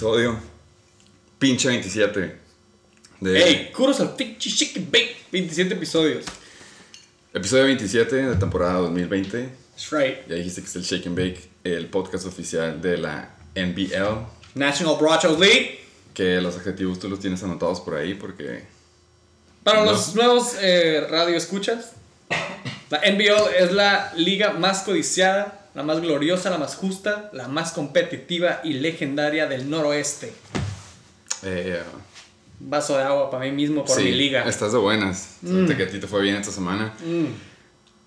episodio pinche 27 de ¡Ey! Curos al pinche chicken bake. 27 episodios. episodio 27 de temporada 2020. That's right. Ya dijiste que es el Shake and Bake, el podcast oficial de la NBL, National Brochos League. que los adjetivos tú los tienes anotados por ahí porque Para No. los nuevos eh, radio escuchas, la NBL es la liga más codiciada, la más gloriosa, la más justa, la más competitiva y legendaria del noroeste. eh, Vaso de agua para mí mismo por sí, mi liga. estás de buenas. Suerte que a ti te fue bien esta semana. Mm,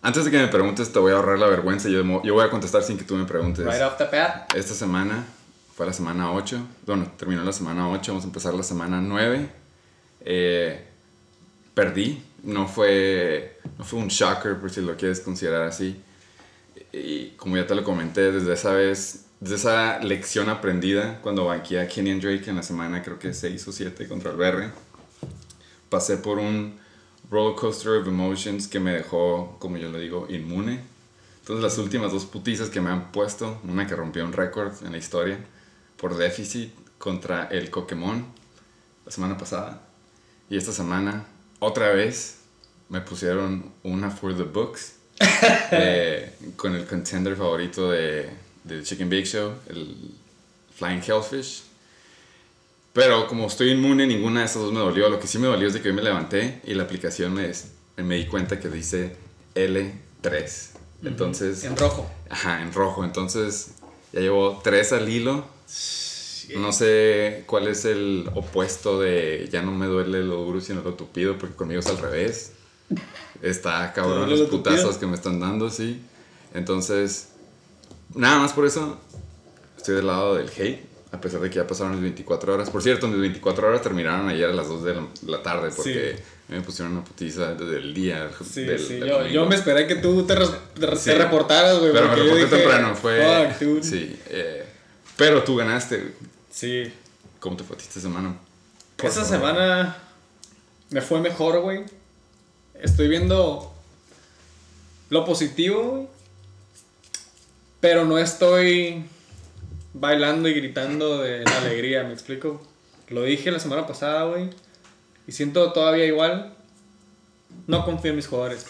Antes de que me preguntes, te voy a ahorrar la vergüenza. Yo, yo voy a contestar sin que tú me preguntes. right off the bat. Esta semana fue la semana 8. Bueno, terminó la semana 8. Vamos a empezar la semana 9. Eh, perdí. No fue, no fue un shocker, por si lo quieres considerar así. Y como ya te lo comenté, desde esa vez, desde esa lección aprendida, cuando banqué a Kenyon Drake en la semana, creo que 6 o 7 contra el BR, pasé por un roller coaster of emotions que me dejó, como yo lo digo, inmune. Entonces las últimas dos putizas que me han puesto, una que rompió un récord en la historia por déficit contra el Pokémon la semana pasada y esta semana otra vez me pusieron una for the books eh, con el contender favorito de, de Chicken Bake Show, el Flying Hellfish. Pero como estoy inmune, ninguna de esas dos me dolió. Lo que sí me dolió es de que hoy me levanté y la aplicación me, me di cuenta que dice L3. Entonces, En rojo. ajá, en rojo. Entonces, ya llevo tres al hilo. No sé cuál es el opuesto de ya no me duele lo duro sino lo tupido, porque conmigo es al revés. Está ¿Te cabrón los putazos que me están dando, sí. Entonces, nada más por eso estoy del lado del hate, a pesar de que ya pasaron las 24 horas. Por cierto, mis 24 horas terminaron ayer a las 2 de la, la tarde, porque me pusieron una putiza desde el día. Sí, del- sí. del Yo, yo me esperé que tú te, re- Sí. te reportaras, güey. Pero me reporté dije, temprano, fue... Fuck, dude. Sí, eh, pero tú ganaste. güey. Sí. ¿Cómo te fue a ti esta semana? Por Esta favor. semana me fue mejor, güey. Estoy viendo lo positivo. Pero no estoy bailando y gritando de la alegría, ¿me explico? Lo dije la semana pasada, güey. Y siento todavía igual. No confío en mis jugadores.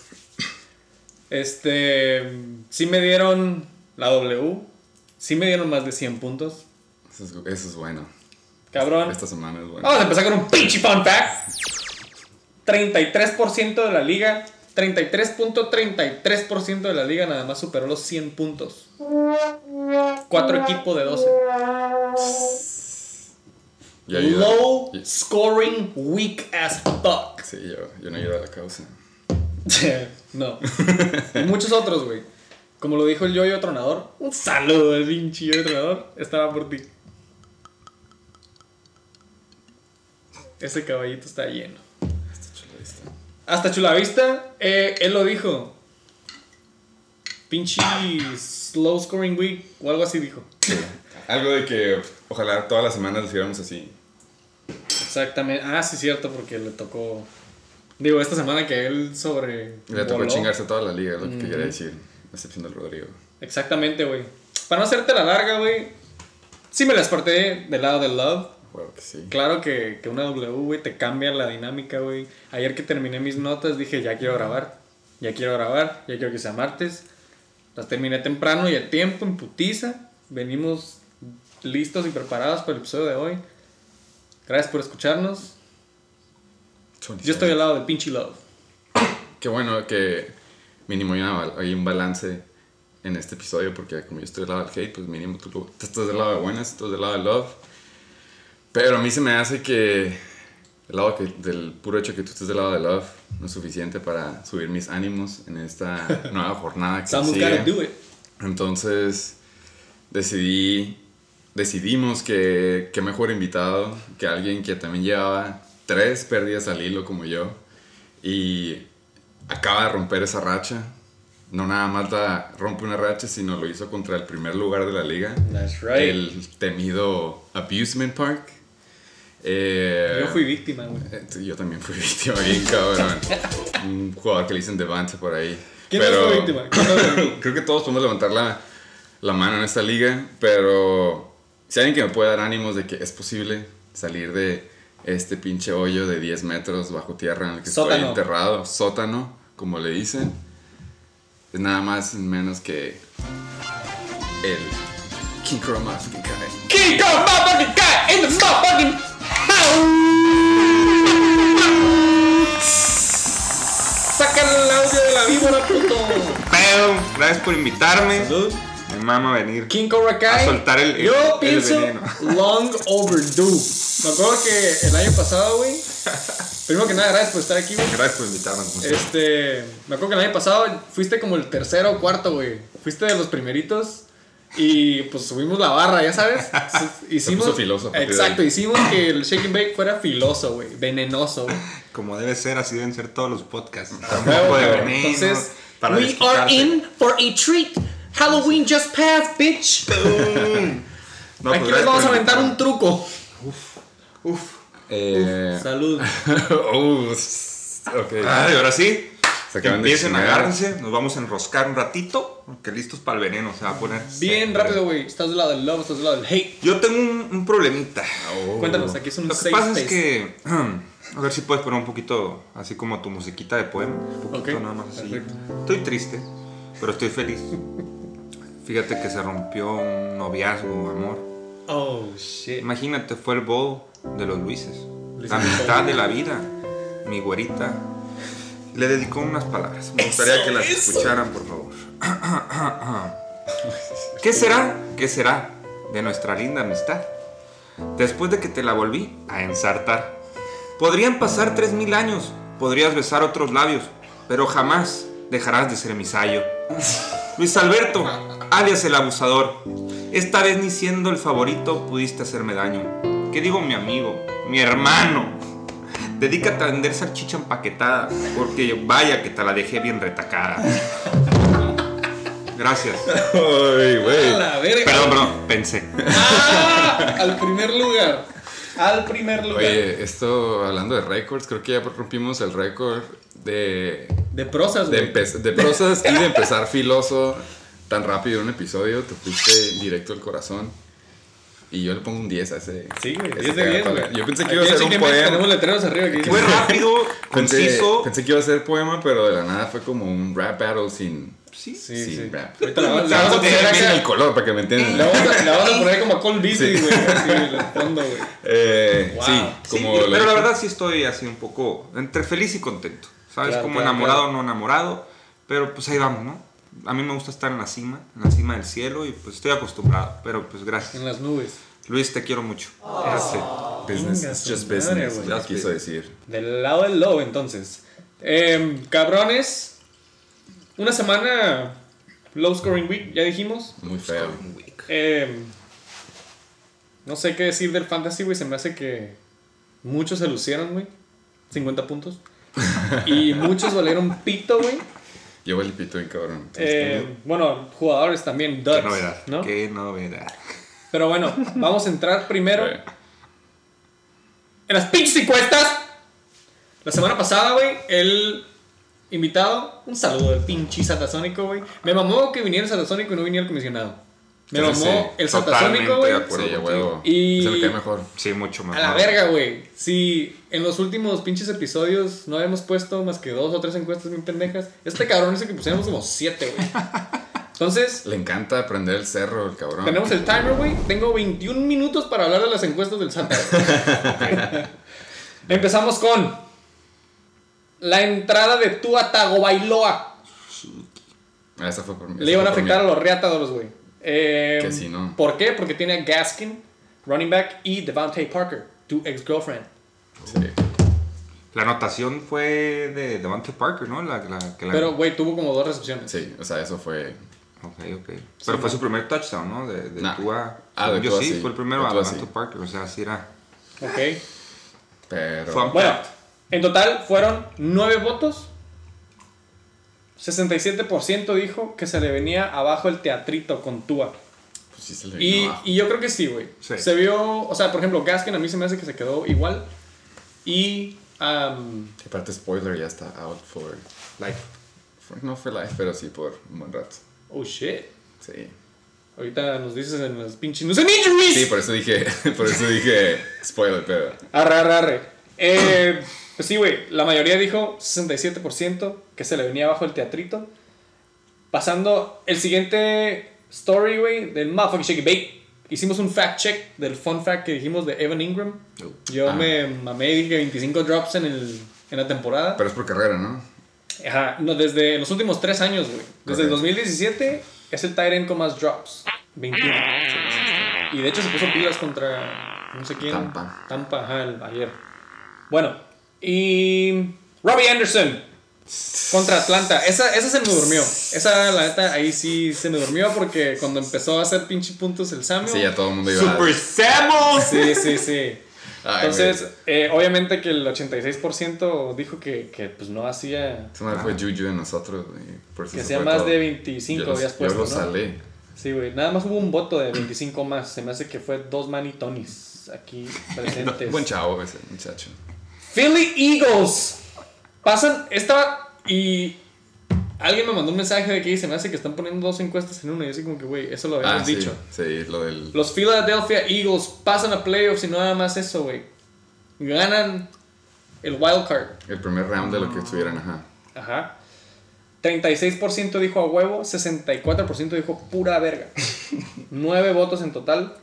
Este. Sí me dieron la W. Sí me dieron más de 100 puntos. Eso es, eso es bueno. Cabrón. Esta semana es bueno. Vamos a empezar con un pinche fun fact. 33% de la liga, 33.33% de la liga nada más superó los 100 puntos. Cuatro equipos de 12. Y ayuda. Low scoring weak as fuck. Sí, yo, yo no ayudo a la causa. no. Y muchos otros, güey. Como lo dijo el yoyo tronador. Un saludo al pinche yoyo tronador. Estaba por ti. Ese caballito está lleno. Hasta Chulavista, eh, él lo dijo. Pinche slow scoring week o algo así dijo. Algo de que ojalá todas las semanas lo hiciéramos así. Exactamente. Ah, sí, cierto, porque le tocó. Digo, esta semana que él sobre. Le tocó chingarse toda la liga, es lo que quería decir. A excepción del Rodrigo. Exactamente, güey. Para no hacerte la larga, güey. Sí me las partí del lado del love. Bueno, que sí. Claro que, que una W, güey, te cambia la dinámica, güey. Ayer que terminé mis notas dije, ya quiero grabar. Ya quiero grabar. Ya quiero que sea martes. Las terminé temprano y a tiempo, en putiza. Venimos listos y preparados para el episodio de hoy. Gracias por escucharnos. Yo estoy al lado de Pinchy Love. Qué bueno que mínimo hay un balance en este episodio, porque como yo estoy del lado del hate, pues mínimo tú, tú estás del lado de buenas, tú estás del lado de love. Pero a mí se me hace que el lado que, del puro hecho que tú estés del lado de love no es suficiente para subir mis ánimos en esta nueva jornada que Someone's sigue. gotta do it. Entonces decidí, decidimos que qué mejor invitado que alguien que también llevaba tres pérdidas al hilo como yo y acaba de romper esa racha. No nada más la rompe una racha, sino lo hizo contra el primer lugar de la liga, That's right. el temido Abusement Park. Eh, Yo fui víctima, güey. eh, Yo también fui víctima, bien cabrón. Un jugador que le dicen Devante por ahí. ¿Quién Pero- fue víctima? Creo que todos podemos levantar la, la mano en esta liga, pero Si alguien que me puede dar ánimos de que es posible salir de este pinche hoyo de 10 metros bajo tierra en el que Sótano. estoy enterrado, sótano, como le dicen, es nada más y menos que el King Chroma fucking Kai. King motherfucking guy Saca el audio de la víbora, puto. Pero, gracias por invitarme. Salud. Me mama venir. King Cobra Kai. A soltar el- el- Yo el pienso veneno. long overdue. Me acuerdo que el año pasado, güey. Primero que nada, gracias por estar aquí, güey. Gracias por siempre. Este, me acuerdo que el año pasado fuiste como el tercero o cuarto, güey. Fuiste de los primeritos y pues subimos la barra, ya sabes. Hicimos, puso filoso Exacto, hicimos que el Shake and Bake fuera filoso, güey, venenoso. güey. Como debe ser, así deben ser todos los podcasts. Un Huevo, poco de veneno. Entonces, para we are in for a treat. Halloween just passed, bitch. No, pues, Aquí les gracias vamos a aventar un truco. Uf. Eh, Salud. uh, s- ok. Ay, ahora sí. Empiecen, chingar. agárrense. Nos vamos a enroscar un ratito. Que listos para el veneno. Se va a poner. Bien rápido, güey. Estás del lado del love, estás del lado del hate. Yo tengo un, un problemita. Oh. Cuéntanos, aquí es un Lo que pasa space. es que. A ver si puedes poner un poquito, así como tu musiquita de poema. Un poquito Ok, nada más así. perfecto. Estoy triste, pero estoy feliz. Fíjate que se rompió un noviazgo, amor. Oh, shit. Imagínate, fue el bowl de los Luises. Luis La mitad de la vida. Mi güerita. Le dedicó unas palabras. Me gustaría Eso, que las eso. escucharan, por favor. ¿Qué será? ¿Qué será de nuestra linda amistad? Después de que te la volví a ensartar. Podrían pasar tres mil años, podrías besar otros labios, pero jamás dejarás de ser mi sayo. Luis Alberto, alias el abusador. Esta vez ni siendo el favorito pudiste hacerme daño. ¿Qué digo mi amigo? Mi hermano. Dedícate a vender salchicha empaquetada, porque vaya que te la dejé bien retacada. Gracias. Ay, güey. A la verga. Perdón, perdón, pensé. ¡Ah! Al primer lugar. Al primer lugar. Oye, esto hablando de récords, creo que ya rompimos el récord de, De prosas, güey. de prosas y de empezar filoso tan rápido en un episodio. Te fuiste directo al corazón. Y yo le pongo un 10 a ese. Sí, güey. ese 10 de 10, pedazo. güey. Yo pensé que iba a ser un poema. Tenemos letreros arriba que Fue rápido, Pensé, conciso. pensé que iba a ser poema, pero de la nada fue como un rap battle sin, Sí. Sí, sí. rap. Ahorita la, la vamos a poner el color para que me entiendan. la vamos a poner como a Beasley, Sí. güey. Así en el fondo, güey. Eh, Wow. Sí, Sí, como pero la verdad sí estoy así un poco entre feliz y contento. ¿Sabes? Claro, como claro, enamorado o claro. no enamorado. Pero pues ahí vamos, ¿no? A mí me gusta estar en la cima, en la cima del cielo y pues estoy acostumbrado. Pero pues En gracias. las nubes. Luis, te quiero mucho. Ese. Business, just madre, business, güey. ya quiso decir. Del lado del low, entonces. Em, cabrones. Una semana low scoring week, ya dijimos. Muy feo. Em, no sé qué decir del fantasy, güey. Se me hace que muchos se lucieron, güey. 50 puntos. Y muchos valieron pito, güey. Yo valí pito bien cabrón. Eh, bueno, jugadores también, Qué duds, novedad. ¿no? Qué novedad. Pero bueno, vamos a entrar primero en las pinches encuestas. La semana pasada, güey, el invitado, un saludo del pinche Satasónico, güey. Me mamó que viniera el Satasónico y no viniera el comisionado. Me Sí, mamó sí, el de güey. Sí, a huevo. Y- Se me cae mejor. Sí, mucho A mejor. la verga, güey. Si en los últimos pinches episodios no habíamos puesto más que dos o tres encuestas bien pendejas, este cabrón dice que pusiéramos como siete, güey. Entonces, Le encanta aprender el cerro, el cabrón. tenemos el timer, güey. Tengo 21 minutos para hablar de las encuestas del Santa. Empezamos con la entrada de Tua Tagovailoa. Esa fue por mí. Le iban a afectar a los Reatadores, güey. Eh, Que sí, ¿no? ¿Por qué? Porque tiene a Gaskin, running back, y Devante Parker, tu ex-girlfriend. Sí. La anotación fue de Devante Parker, ¿no? La, la- que la- Pero, güey, tuvo como dos recepciones. Sí, o sea, eso fue. Ok, ok. Pero fue su primer touchdown, ¿no? De, de Nah. Tua. Ah, de yo Tua, sí, sí. fue el primero De a Devante sí. Parker. O sea, sí era. Ok. Pero. Fue- Bueno, en total fueron nueve votos. 67% dijo que se le venía abajo el teatrito con Tua. Pues sí se le Y, abajo. y yo creo que sí, güey. Sí. Se vio, o sea, por ejemplo, Gaskin a mí se me hace que se quedó igual. Y, um, Y aparte, spoiler, ya está out for life. For- no for life, pero sí por un buen rato. oh shit. Sí. Ahorita nos dices en las pinches news and injuries. Sí, por eso dije, por eso dije spoiler, pero. Arre, arre, arre. Eh, pues sí, güey. La mayoría dijo 67% que se le venía abajo el teatrito. Pasando el siguiente story, güey, del motherfucking Shake Bake. Hicimos un fact check del fun fact que dijimos de Evan Ingram. Yo Ah. me mamé y dije 25 drops en, el, en la temporada. Pero es por carrera, ¿no? Ajá, no, desde los últimos tres años, güey. Desde el Ok. 2017 es el tight end con más drops. 21. Y de hecho se puso pilas contra no sé quién. Tampa. Tampa, ajá, el, ayer. Bueno, y Robbie Anderson contra Atlanta. Esa, esa se me durmió. Esa, la neta, ahí sí se me durmió porque cuando empezó a hacer pinche puntos el Samuel. Sí, ya todo el mundo iba Super Samus. Sí, sí, sí. Ay, Entonces, eh, obviamente que el 86% dijo que, que pues no hacía Eso no fue Juju de nosotros, güey. Por eso que se fue más todo. de 25 Yo habías puesto, Yo lo ¿no? salé. Sí, güey. Nada más hubo un voto de 25 más. Se me hace que fue dos Manny Tonys aquí presentes. Buen chavo ese muchacho. Philly Eagles. Pasan esta y alguien me mandó un mensaje de que dice, me hace que están poniendo dos encuestas en una y así como que, güey, eso lo habíamos Ah, sí, dicho. Sí, lo del. Los Philadelphia Eagles pasan a playoffs y no nada más eso, güey. Ganan el wild card. El primer round de lo que estuvieran, ajá. Ajá. 36% dijo a huevo, 64% dijo pura verga. 9 votos en total.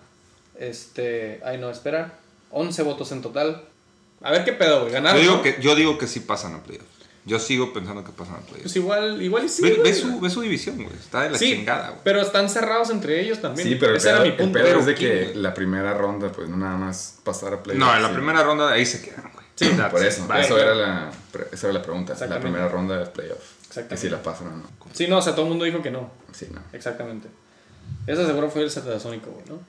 Este, ay no, espera. 11 votos en total. A ver qué pedo, güey. Yo Ganaron. digo, ¿no? que, yo digo que sí pasan a playoffs. Yo sigo pensando que pasan a playoffs. Pues igual, igual y sí. ve, ve güey. su, ve su división, güey. Está de la Sí, chingada, güey. pero están cerrados entre ellos también. Sí, pero el Ese era pedo, mi el punto. pedo es de que la primera ronda, pues no nada más pasar a playoffs. No, en la sí. primera ronda ahí se quedan, güey. Sí, That's Por eso, eso era la, esa era la pregunta. La primera ronda de playoff. Exactamente. Y si la pasan o no. Sí, no, o sea, todo el mundo dijo que no. Sí, no. Exactamente. Ese seguro fue el satasónico, güey, ¿no?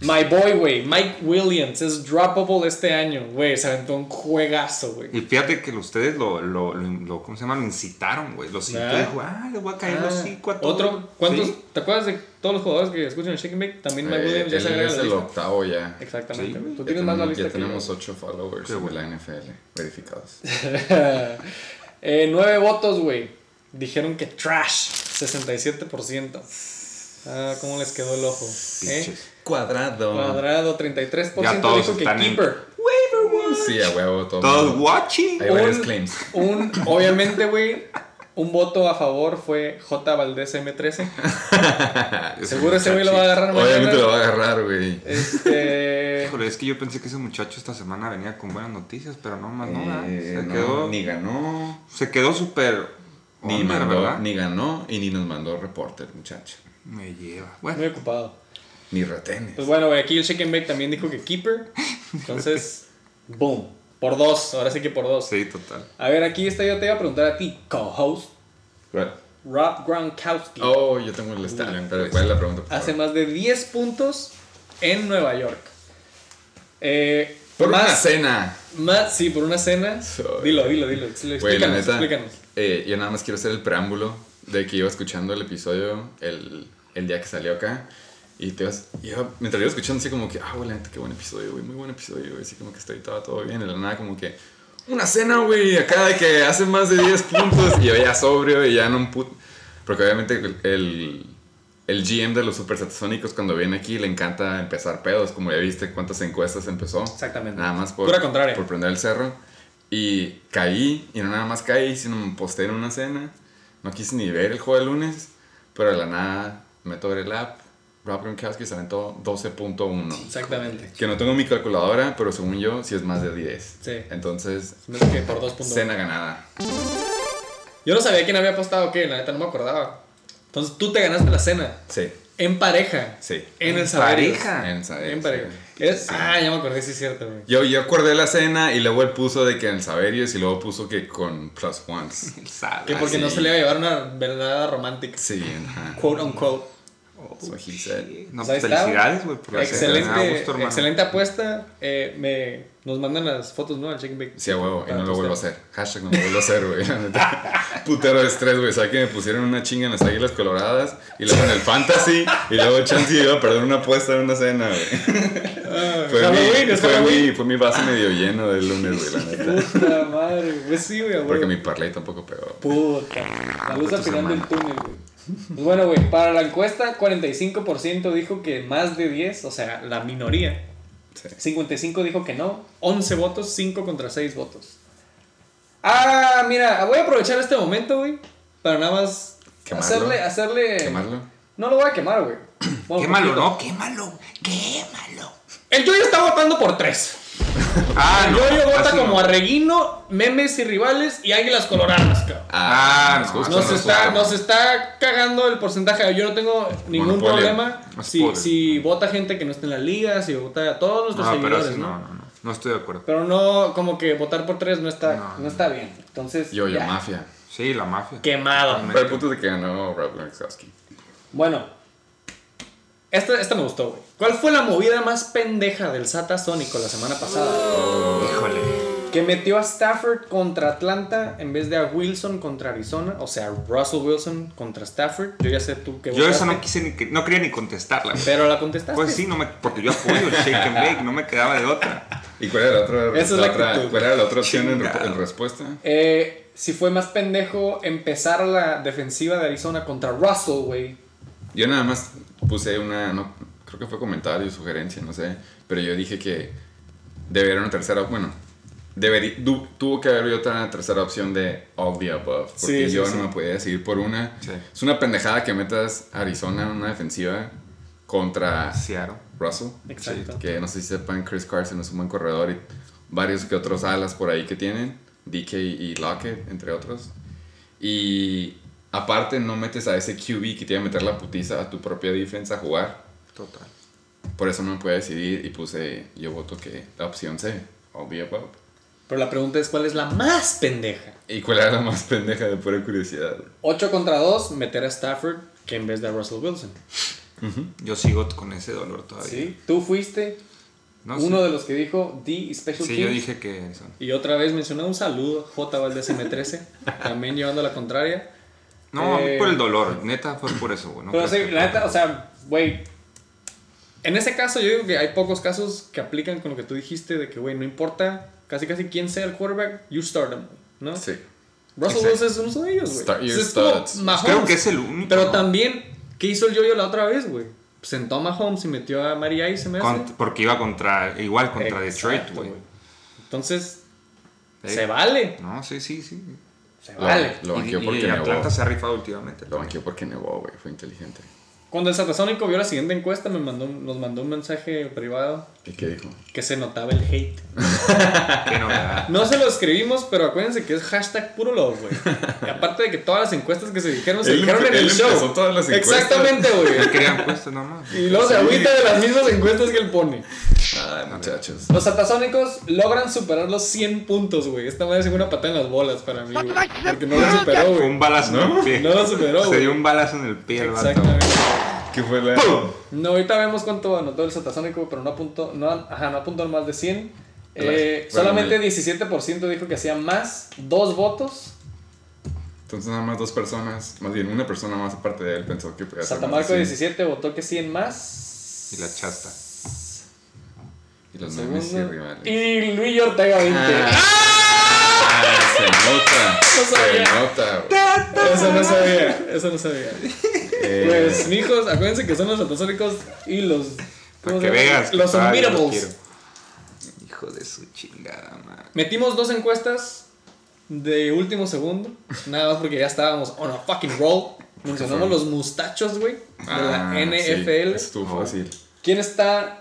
My boy, güey, Mike Williams es droppable este año, güey. Se aventó un juegazo, güey. Y fíjate que ustedes lo, lo, lo, lo- ¿cómo se llama? Lo incitaron, güey. Lo incitó dijo, ah, le voy a caer Ah, los cinco a todos. Otro, ¿cuántos? Sí. ¿Te acuerdas de todos los jugadores que escuchan el Shake and Bake? También Mike Eh, Williams ya se agrega es la el lista. octavo ya. Exactamente, Sí. Tú tienes más la lista ya que yo. tenemos ocho followers de la NFL verificados. eh, nueve votos, güey. Dijeron que trash, 67%. Ah, ¿cómo les quedó el ojo? ¿Eh? Cuadrado. Cuadrado, 33% Ya todos dijo que están en- Keeper. Sí, a huevo, todo. Todos watching. Hay varios Un- claims. Un, obviamente, güey, un voto a favor fue J. Valdés M13. Seguro ese güey lo va a agarrar mañana. Obviamente lo va a agarrar, güey. Este. Híjole, es que yo pensé que ese muchacho esta semana venía con buenas noticias, pero no más, no. Eh, Se no, quedó, Ni ganó, se quedó súper. ni, mandó, ¿verdad? ni ganó y ni nos mandó reporter, muchacho. Me lleva. Bueno, Muy ocupado. Ni retenes. Pues bueno, güey, aquí el Shake and Bake también dijo que Keeper. Entonces, boom. Por dos, ahora sí que por dos. sí, total. A ver, aquí está, yo te iba a preguntar a ti, co-host, ¿Cuál? Rob Gronkowski. Oh, yo tengo el stallion, pero ¿cuál es la pregunta? por Hace favor? más de 10 puntos en Nueva York. Eh, Por una cena. más, sí, por una cena. Soy- Dilo, dilo, dilo. Explícanos, la neta, explícanos. eh, yo nada más quiero hacer el preámbulo de que iba escuchando el episodio el, el día que salió acá. Y te ibas, iba, mientras iba escuchando, así como que, ah, güey, la neta, qué buen episodio, güey, muy buen episodio, güey. Así como que estoy todo, todo bien. Y de la nada, como que, una cena, güey, acá de que hace más de 10 puntos. Y yo ya sobrio y ya no un put. Porque obviamente el, el, GM de los Super Satasónicos, cuando viene aquí, le encanta empezar pedos. Como ya viste cuántas encuestas empezó. Exactamente. Nada más por, Pura contraria. por prender el cerro. Y caí, y no nada más caí, sino me posté en una cena. No quise ni ver el juego de lunes, pero de la nada meto el app. Rob Gronkowski se aventó 12.1. Exactamente. Que no tengo mi calculadora, pero según yo, sí es más de 10. Sí. Entonces, Se me hace que por dos puntos. cena ganada. Yo no sabía quién había apostado qué, la neta no me acordaba. Entonces tú te ganaste la cena. Sí, En pareja. sí. En el Saberis. pareja. En, Saberis, En pareja. sí. Ah, ya me acordé, sí es cierto, güey. Yo, yo acordé la cena y luego él puso de que en Saberis y luego puso que con plus ones. Que porque sí. no se le iba a llevar una verdad romántica. Sí, ajá. Quote unquote. That's what he said. No, Pues felicidades, güey. Excelente, excelente apuesta. Eh, me, nos mandan las fotos, ¿no? Al check bake. Sí, a huevo, y no lo vuelvo a hacer. Hashtag no lo vuelvo a hacer, güey. Putero de estrés, güey. ¿Sabes que me pusieron una chinga en las águilas coloradas? Y luego en el fantasy. Y luego Chance iba a perder una apuesta en una cena, güey. Ah, Fue, Halloween, mi, fue, Halloween. mi, fue mi vaso medio lleno del lunes, güey, la neta. Puta madre, güey. Sí, güey, Porque mi parlay tampoco pegó. Puta. La luz al final del túnel, güey. Pues bueno, güey, para la encuesta, 45% dijo que más de 10, o sea, la minoría. Sí. 55 dijo que no. 11 votos, 5 contra 6 votos. Ah, mira, voy a aprovechar este momento, güey, para nada más Quemarlo. hacerle, hacerle... Quemarlo. No lo voy a quemar, güey. Bueno, Quémalo, poquito. no, quémalo, quémalo. El Yoyo está votando por 3. Ah, El no. Yoyo vota como no. Arreguino, Memes y Rivales y Águilas Coloradas, cabrón. Ah, nos no, gusta, Nos nos está, gusta. nos está cagando el porcentaje. Yo no tengo ningún Monopolio. problema si, si vota gente que no esté en la liga, si vota a todos nuestros No, pero seguidores, sí, ¿no? no, no, no. No estoy de acuerdo. Pero no, como que votar por tres no está, no, No, no. está bien. Entonces, Yo, yo, ya. mafia. Sí, la mafia. Quemado. Pero el punto es de que ganó Rob Gronkowski. Bueno, esta, esta me gustó, güey. ¿Cuál fue la movida más pendeja del Sata Sónico la semana pasada? Híjole. Que metió a Stafford contra Atlanta en vez de a Wilson contra Arizona. O sea, Russell Wilson contra Stafford. Yo ya sé tú que Yo esa no quise ni que, no quería ni contestarla. güey. Pero la contestaste. Pues sí, no me, porque yo apoyo el shake and bake, no me quedaba de otra. ¿Y cuál era la otra, Esa es la otra- actitud. cuál era la otra opción en, en respuesta? Eh, si fue más pendejo empezar la defensiva de Arizona contra Russell, güey. Yo nada más puse una, no, creo que fue comentario, sugerencia, no sé, pero yo dije que debería haber una tercera, bueno, debería, du- tuvo que haber otra tercera opción de all the above, porque Sí, sí, yo sí. no me podía decidir por una. Sí. Es una pendejada que metas a Arizona en una defensiva contra Seattle. Russell. Exacto. Que no sé si sepan, Chris Carson es un buen corredor y varios que otros alas por ahí que tienen, DK y Lockett, entre otros. Y aparte no metes a ese QB que te iba a meter la putiza a tu propia defensa a jugar. Total. Por eso no me pude decidir y puse, yo voto que la opción C, all the above. Pero la pregunta es: ¿cuál es la más pendeja? ¿Y cuál era la más pendeja de pura curiosidad? 8 contra 2, meter a Stafford que en vez de a Russell Wilson. Yo sigo con ese dolor todavía. ¿Sí? Tú fuiste No, uno sí. de los que dijo D Special Sí, Teams. yo dije que son. Y otra vez mencioné un saludo, J Valdez M13, también llevando la contraria. No, a mí Eh, por el dolor. Neta fue por eso, güey. no Pero sí, que la neta, o sea, güey. En ese caso, yo digo que hay pocos casos que aplican con lo que tú dijiste de que, güey, no importa casi casi quién sea el quarterback, you start them, ¿no? Sí. Russell. Wilson es uno de ellos, güey. Es. Creo que es el único. Pero ¿no? también, ¿qué hizo el yo-yo la otra vez, güey? Sentó a Mahomes y metió a Mary Ice, se me hace. Porque iba contra. Igual contra Exacto, Detroit, güey. Entonces, se vale. No, sí, sí, sí. Se Lo, vale. lo banqueó porque y. Atlanta se ha rifado últimamente. Lo banqueó porque nevó, güey. Fue inteligente. Cuando el Satasónico vio la siguiente encuesta, me mandó, nos mandó un mensaje privado ¿Y qué dijo? que se notaba el hate. No se lo escribimos, pero acuérdense que es hashtag puro love, güey. Y aparte de que todas las encuestas que se dijeron, se Él dijeron en el show. todas las encuestas. Exactamente, Él güey. quería encuestas nomás. Y luego se agüita de las mismas encuestas que él pone. Ay, muchachos. Los satasónicos logran superar los 100 puntos, güey. Esta madre es una patada en las bolas para mí, güey. Porque no lo superó, Fue güey. un balazo en el pie. No lo superó, Se güey. dio un balazo en el pie el vato. Exactamente. ¿Qué fue la...? No, ahorita vemos cuánto anotó el satasónico, pero no apuntó, no, ajá, no apuntó más de 100. Eh, Bueno, solamente me- 17% dijo que hacía más, dos votos. Entonces nada más dos personas, más bien una persona más aparte de él pensó que Satamarco más de 100. 17 votó que 100 más. Y la chasta. Y los memes y rivales. Y Luis Ortega 20. Ah, se nota. No sabía. Se nota. güey. Eso no sabía, eso no sabía. Eh, Pues, mijos, acuérdense que son los satasónicos y los. ¿cómo que veas. Los Unbeatables. Hijo de su chingada, madre. Metimos dos encuestas de último segundo. Nada más porque ya estábamos on a fucking roll. Mencionamos los mustachos, güey. De la ah, sí, NFL. estuvo fácil. ¿Quién está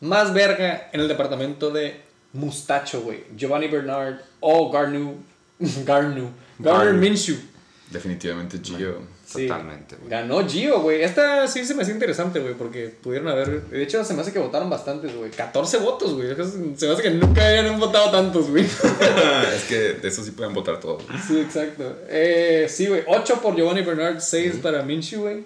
más verga en el departamento de mustacho, güey? Giovanni Bernard o Garnu. Garnu. Garner Garnu. Minshew. Definitivamente Gio. Sí. Totalmente, güey. Ganó Gio, güey. Esta sí se me hace interesante, güey, porque pudieron haber. De hecho, se me hace que votaron bastantes, güey. 14 votos, güey. Se me hace que nunca hayan votado tantos, güey. es que de eso sí pueden votar todos. Sí, exacto. Eh, sí, güey. 8 por Giovanni Bernard, 6 para Minshew, güey.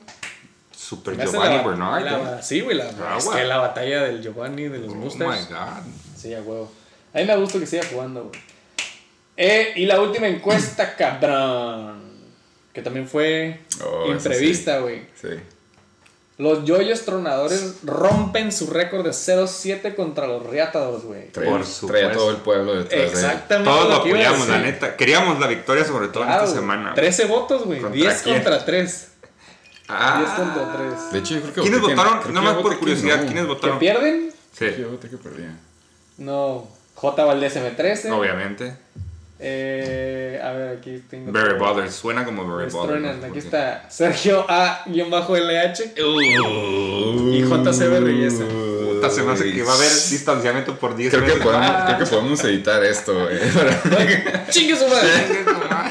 Super Giovanni la- Bernard. la- sí, güey. La, Ah, es que la batalla del Giovanni, de los Oh my god. Sí, a huevo. A mí me gusta que siga jugando, güey. Eh, y la última encuesta, cabrón. Que también fue Oh, imprevista, güey. Sí. Los yoyos tronadores rompen su récord de 0-7 contra los Riatadores, güey. Por supuesto. todo el pueblo detrás. Exactamente. Todos lo apoyamos, la neta. Queríamos la victoria, sobre todo Claro, en esta semana. 13 votos, güey. ¿Contra 10 quién? contra 3. Ah. 10.3. De hecho, yo creo que ¿Quiénes voté que- votaron? creo que Nada más yo por voté que curiosidad, no. ¿quiénes ¿Que votaron? pierden? Sí, Yo voté que perdía. No. J. Valdés M13. obviamente. Eh, a ver, aquí tengo. Barry todo. Butler, suena como Barry Los Butler. truenan. no sé Aquí está Sergio A-LH y JCB Reyesa. Puta, se me hace que va a haber distanciamiento por 10 Creo que, meses. podemos, Ah. creo que podemos editar esto, güey. para- ¡Chingue su madre!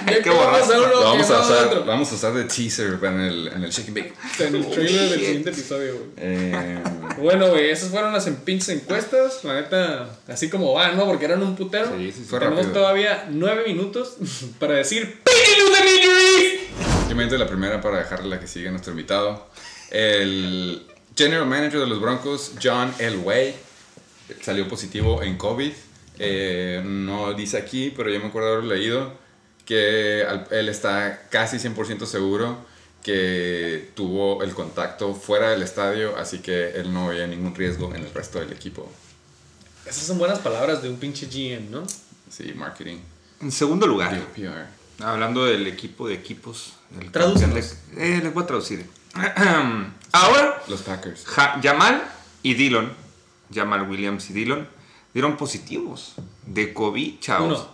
Ya vamos a uno vamos a usar, otro. vamos a usar de teaser en el, en el Shake and Bake. En el trailer del siguiente episodio, güey. Eh, Bueno, güey, esas fueron las en- pinches encuestas. La neta, así como van, ¿no? Porque eran un putero. Sí, sí, sí. Fue Tenemos rápido. todavía nueve minutos para decir ¡Pity News and Injuries! Simplemente la primera para dejarle la que sigue a nuestro invitado. El general manager de los Broncos, John Elway, salió positivo en COVID. Eh, no dice aquí, pero yo me acuerdo haber leído que él está casi 100% seguro que tuvo el contacto fuera del estadio, así que él no veía ningún riesgo en el resto del equipo. Esas son buenas palabras de un pinche GM, ¿no? Sí, marketing, En segundo lugar, PR. hablando del equipo de equipos. Tradúcenos. Eh, les voy a traducir. Ahora, Los Packers. Ja- Jamal y Dillon, Jamal Williams y Dillon, dieron positivos de COVID, chavos. Uno.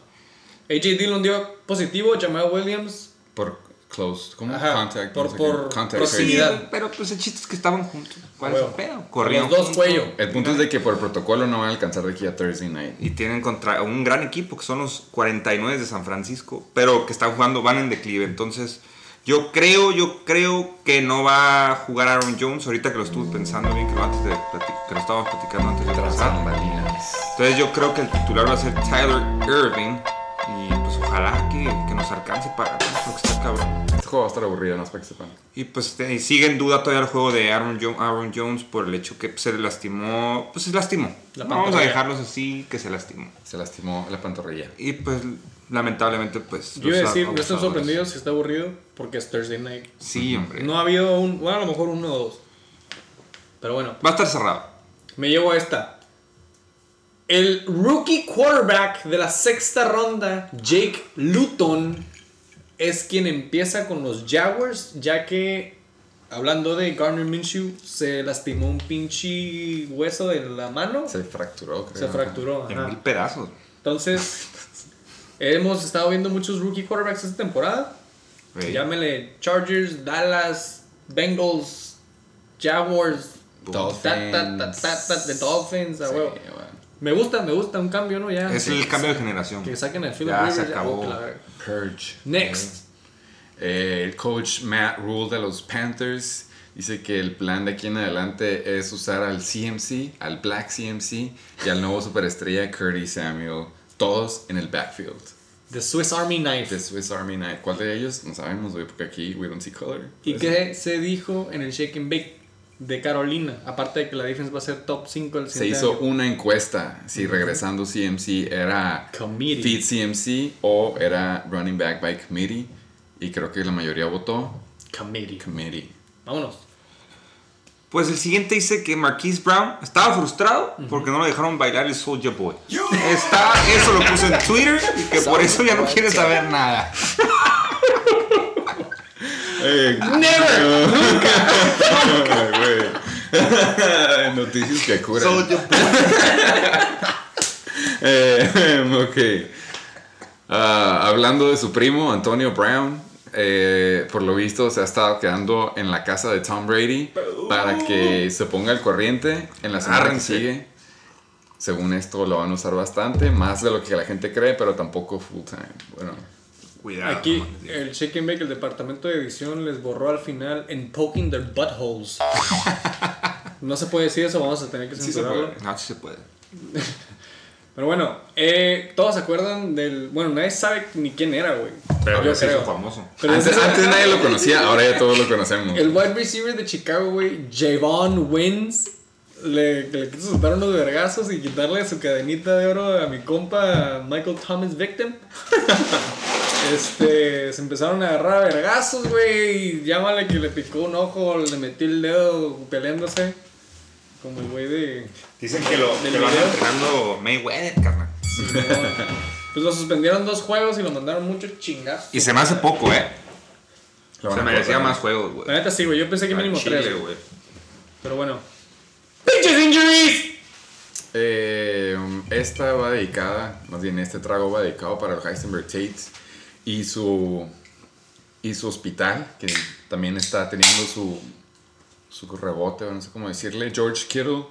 AJ Dillon dio positivo, Jamal Williams. Por close, ¿cómo? Ajá, Contact. por- no sé qué. por Contact proximidad. pero pues el chiste es que estaban juntos. ¿Cuál es el pedo? Con Corrieron los dos juntos. cuello. El punto es de que por protocolo no van a alcanzar de aquí a Thursday night. Y tienen contra un gran equipo que son los 49 de San Francisco, pero que están jugando, van en declive. Entonces, yo creo, yo creo que no va a jugar Aaron Jones. Ahorita que lo estuve pensando bien, que lo, antes de que lo estábamos platicando antes de. Entonces, yo creo que el titular va a ser Tyler Irving. Pues ojalá que, que nos alcance para porque está cabrón. Este juego va a estar aburrido, no es para que sepan. Y pues te- y sigue en duda todavía el juego de Aaron, Jo- Aaron Jones por el hecho que se le lastimó. Pues se lastimó. La Vamos a dejarlos así, que se lastimó. Se lastimó la pantorrilla. Y pues lamentablemente pues... Yo iba a decir, no estén abusadores. sorprendidos si está aburrido, porque es Thursday night. Sí, hombre. No ha habido un, bueno, a lo mejor uno o dos. Pero bueno, Va a estar cerrado. me llevo a esta. El rookie quarterback de la sexta ronda, Jake Luton, es quien empieza con los Jaguars, ya que, hablando de Garner Minshew, se lastimó un pinche hueso de la mano. Se fracturó, creo. Se fracturó. En ajá. mil pedazos. Entonces, hemos estado viendo muchos rookie quarterbacks esta temporada. güey. Llámele Chargers, Dallas, Bengals, Jaguars, Dolphins. ta, ta, ta, ta, ta, the Dolphins, a Sí, huevo. bueno. Me gusta, me gusta un cambio, ¿no? Ya. Es el cambio de generación. Que saquen el Philip Ya se ya, acabó. oh, la verga. Purge. Next. Eh, el coach Matt Rule de los Panthers dice que el plan de aquí en adelante es usar al CMC, al Black CMC y al nuevo superestrella Curtis Samuel, todos en el backfield. The Swiss Army Knife. The Swiss Army Knife. ¿Cuál de ellos? No sabemos, güey, porque aquí we don't see color. ¿Y Pues, qué se dijo en el Shake and Bake de Carolina? Aparte de que la defense va a ser top 5 el Se hizo año. una encuesta si regresando CMC era Committee. feed CMC o era running back by committee y creo que la mayoría votó Committee. committee. Vámonos. Pues el siguiente dice que Marquise Brown estaba frustrado porque no lo dejaron bailar el Soulja Boy. Está, eso lo puso en Twitter y que por eso ya no quiere saber nada. Never. Güey. Noticias que curan. Soulja Boy. Eh, ok. Ah, hablando de su primo, Antonio Brown, eh, por lo visto se ha estado quedando en la casa de Tom Brady para que se ponga al corriente en la semana que sigue. Según esto lo van a usar bastante, más de lo que la gente cree, pero tampoco full time. Bueno, Cuidado. Aquí nomás el and Bake, el departamento de edición, les borró al final en poking their buttholes. No se puede decir eso, vamos a tener que censurarlo. No, sí se puede. Pero bueno, eh, todos se acuerdan del. Bueno, nadie sabe ni quién era, güey. Pero yo creo. famoso. Pero antes, ese- antes nadie lo conocía, ahora ya todos lo conocemos. El wide receiver de Chicago, güey, Javon Wins, le, le quiso soltar unos vergazos y quitarle su cadenita de oro a mi compa Michael Thomas Victim. Este, se empezaron a agarrar a vergazos, güey, y llámale que le picó un ojo, le metió el dedo peleándose. Como el güey de... Dicen que lo, que lo anda entrenando Mayweather, carnal. Pues lo suspendieron dos juegos y lo mandaron mucho chingazo. Y se me hace poco, ¿eh? Lo Se merecía más juegos, güey. La neta sí, güey. Yo pensé que mínimo Chile, tres. Pero bueno. ¡Pinches injuries! Eh, esta va dedicada, más bien este trago va dedicado para el Heisenberg Tates y su, y su hospital, que también está teniendo su, su rebote, no sé cómo decirle. George Kittle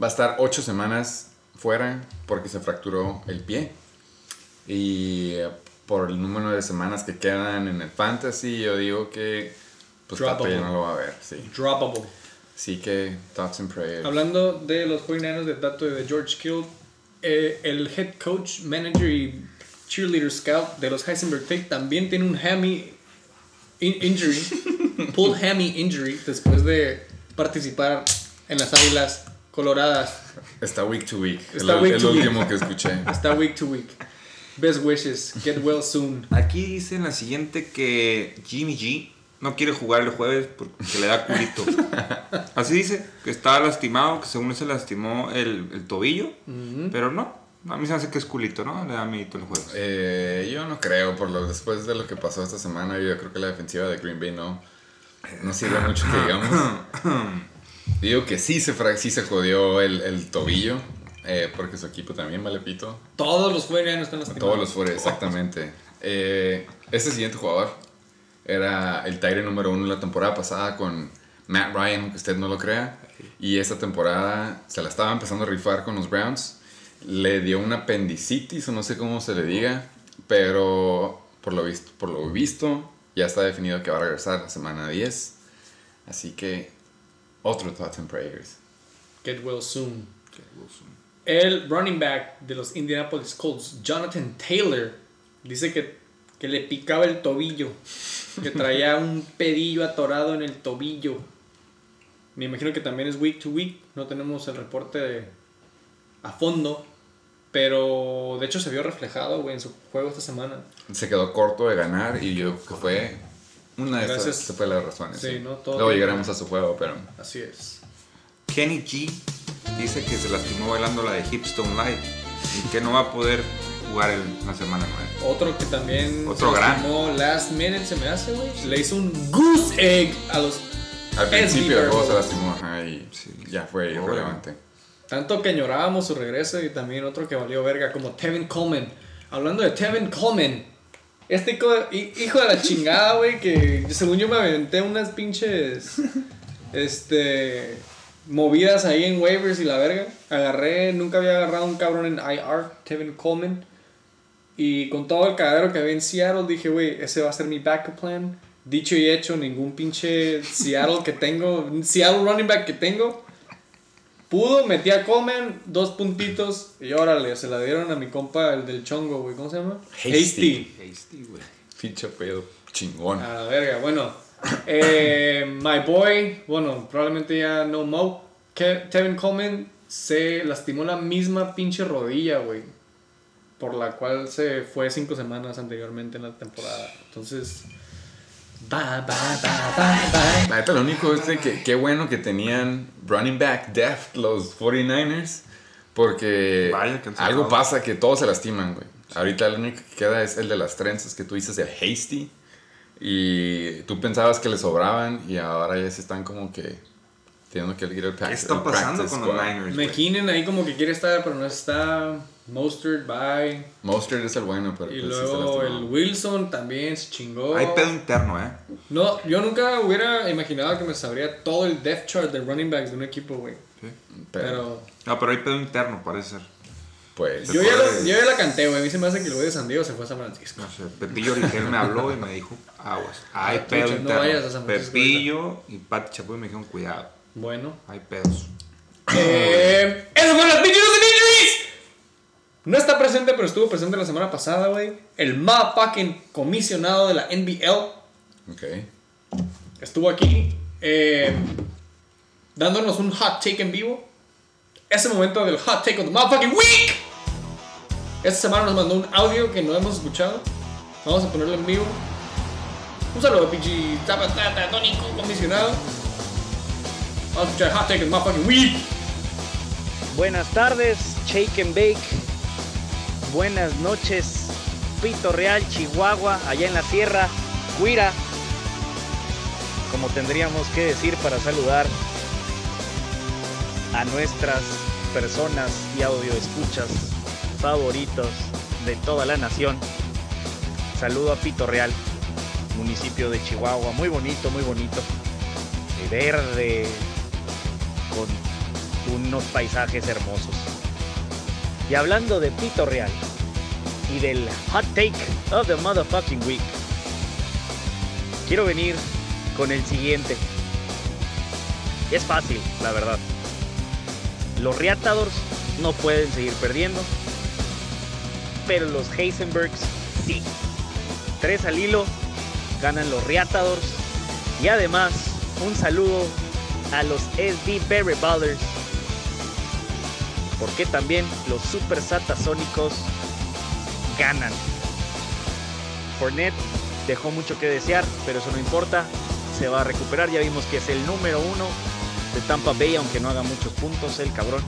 va a estar ocho semanas fuera porque se fracturó el pie. Y por el número de semanas que quedan en el fantasy, yo digo que pues ya Droppable. no lo va a ver, sí. Droppable. Así que thoughts and prayers. Hablando de los 49ers de dato de George Kittle, eh, el head coach, manager y cheerleader scout de los Heisenberg Tate también tiene un hammy in- injury, pulled hammy injury después de participar en las Águilas Coloradas. Está week to week. Está es lo- week es to lo week. último que escuché. Está week to week. Best wishes, get well soon. Aquí dice en la siguiente que Jimmy G no quiere jugar el jueves porque le da culito. Así dice, que está lastimado, que según se lastimó el, el tobillo, pero no. A mí se me hace que es culito, ¿no? Le da miedo el jueves. Eh, yo no creo, por lo después de lo que pasó esta semana, yo creo que la defensiva de Green Bay no, no sirve mucho que digamos. Digo que sí se, fra- sí se jodió el, el tobillo, eh, porque su equipo también vale pito. Todos los 49ers están lastimados. Todos los fuera, exactamente. Eh, este siguiente jugador era el Tyrant número uno la temporada pasada con Matt Ryan, aunque usted no lo crea. Y esta temporada se la estaba empezando a rifar con los Browns. Le dio una apendicitis, o no sé cómo se le diga, pero por lo visto, por lo visto ya está definido que va a regresar la semana 10. Así que otro thoughts and prayers. Get well soon. El running back de los Indianapolis Colts, Jonathan Taylor, dice que, que le picaba el tobillo, que traía un pedillo atorado en el tobillo. Me imagino que también es week to week, no tenemos el reporte de- a fondo, pero de hecho se vio reflejado güey, en su juego esta semana. Se quedó corto de ganar y yo creo que fue una de Gracias. esas fue las razones. Sí, ¿no? Todo Luego bien. llegaremos a su juego, pero Así es. Kenny G dice que se lastimó bailando la de Hipstone Live y que no va a poder jugar en la semana 9. Otro que también Otro gran. last minute se me hace, güey. Le hizo un goose egg a los al principio el juego se lastimó ajá, y ya fue irrelevante. Tanto que añorábamos su regreso y también otro que valió verga, como Tevin Coleman. Hablando de Tevin Coleman, este hijo de, hi- hijo de la chingada, güey, que según yo me aventé unas pinches. Este. Movidas ahí en waivers y la verga. Agarré, nunca había agarrado un cabrón en IR, Tevin Coleman. Y con todo el cagadero que había en Seattle, dije, güey, ese va a ser mi backup plan. Dicho y hecho, ningún pinche Seattle que tengo, Seattle running back que tengo, Pudo, metí a Coleman, dos puntitos, y órale, se la dieron a mi compa, el del chongo, güey, ¿cómo se llama? Hasty. Hasty, güey. Pinche pedo chingón. A la verga, bueno. Eh, my boy, bueno, probablemente ya no Mo. Ke- Tevin Coleman se lastimó la misma pinche rodilla, güey. Por la cual se fue cinco semanas anteriormente en la temporada. Entonces. Bye, bye, bye, bye, bye. La neta, lo único es de que qué bueno que tenían running back depth los 49ers. Porque Vaya algo pasa que todos se lastiman, güey. Ahorita el único que queda es el de las trenzas que tú dices, el Hasty. Y tú pensabas que le sobraban y ahora ya se están como que teniendo que ir al ¿Qué practice- está al pasando con los. Niners? McKinnon ahí como que quiere estar, pero no está. Mostert, bye. Mostert es el bueno, pero Y pues sí luego el. Wilson también se chingó. Hay pedo interno, ¿eh? No, yo nunca hubiera imaginado que me sabría todo el depth chart de running backs de un equipo, güey. Sí. Pero, Pero No, pero hay pedo interno, parece ser. pues yo ya, lo- yo ya la canté, güey. A mí se me hace que el güey de San Diego se fue a San Francisco. No sé, Pepillo Origel me habló y me dijo, aguas, hay pedo trucha, no interno. vayas a San Francisco Pepillo y Pati Chapoy me dijeron, cuidado, Bueno. hay pedos. Eh, ¡Eso fueron las! No está presente, pero estuvo presente la semana pasada, güey. El motherfucking comisionado de la NBL ok. estuvo aquí eh, dándonos un hot take en vivo. Ese momento del hot take of the motherfucking week. Esta semana nos mandó un audio que no hemos escuchado. Vamos a ponerlo en vivo. Un saludo, pinche zapatata, tónico, comisionado. Vamos a escuchar hot take of the motherfucking week. Buenas tardes, Shake and Bake. Buenas noches, Pito Real, Chihuahua, allá en la sierra, Cuira. como tendríamos que decir para saludar a nuestras personas y audio escuchas favoritos de toda la nación. Saludo a Pito Real, municipio de Chihuahua, muy bonito, muy bonito. De verde, con unos paisajes hermosos. Y hablando de Pito Real y del hot take of the motherfucking week, quiero venir con el siguiente. Es fácil, la verdad. Los Reatadors no pueden seguir perdiendo, pero los Heisenbergs sí. Tres al hilo, ganan los Reatadors y además un saludo a los SD Berry Ballers porque también los Super Satasónicos ganan. Fournette dejó mucho que desear, pero eso no importa, se va a recuperar. Ya vimos que es el número uno de Tampa Bay, aunque no haga muchos puntos, el cabrón.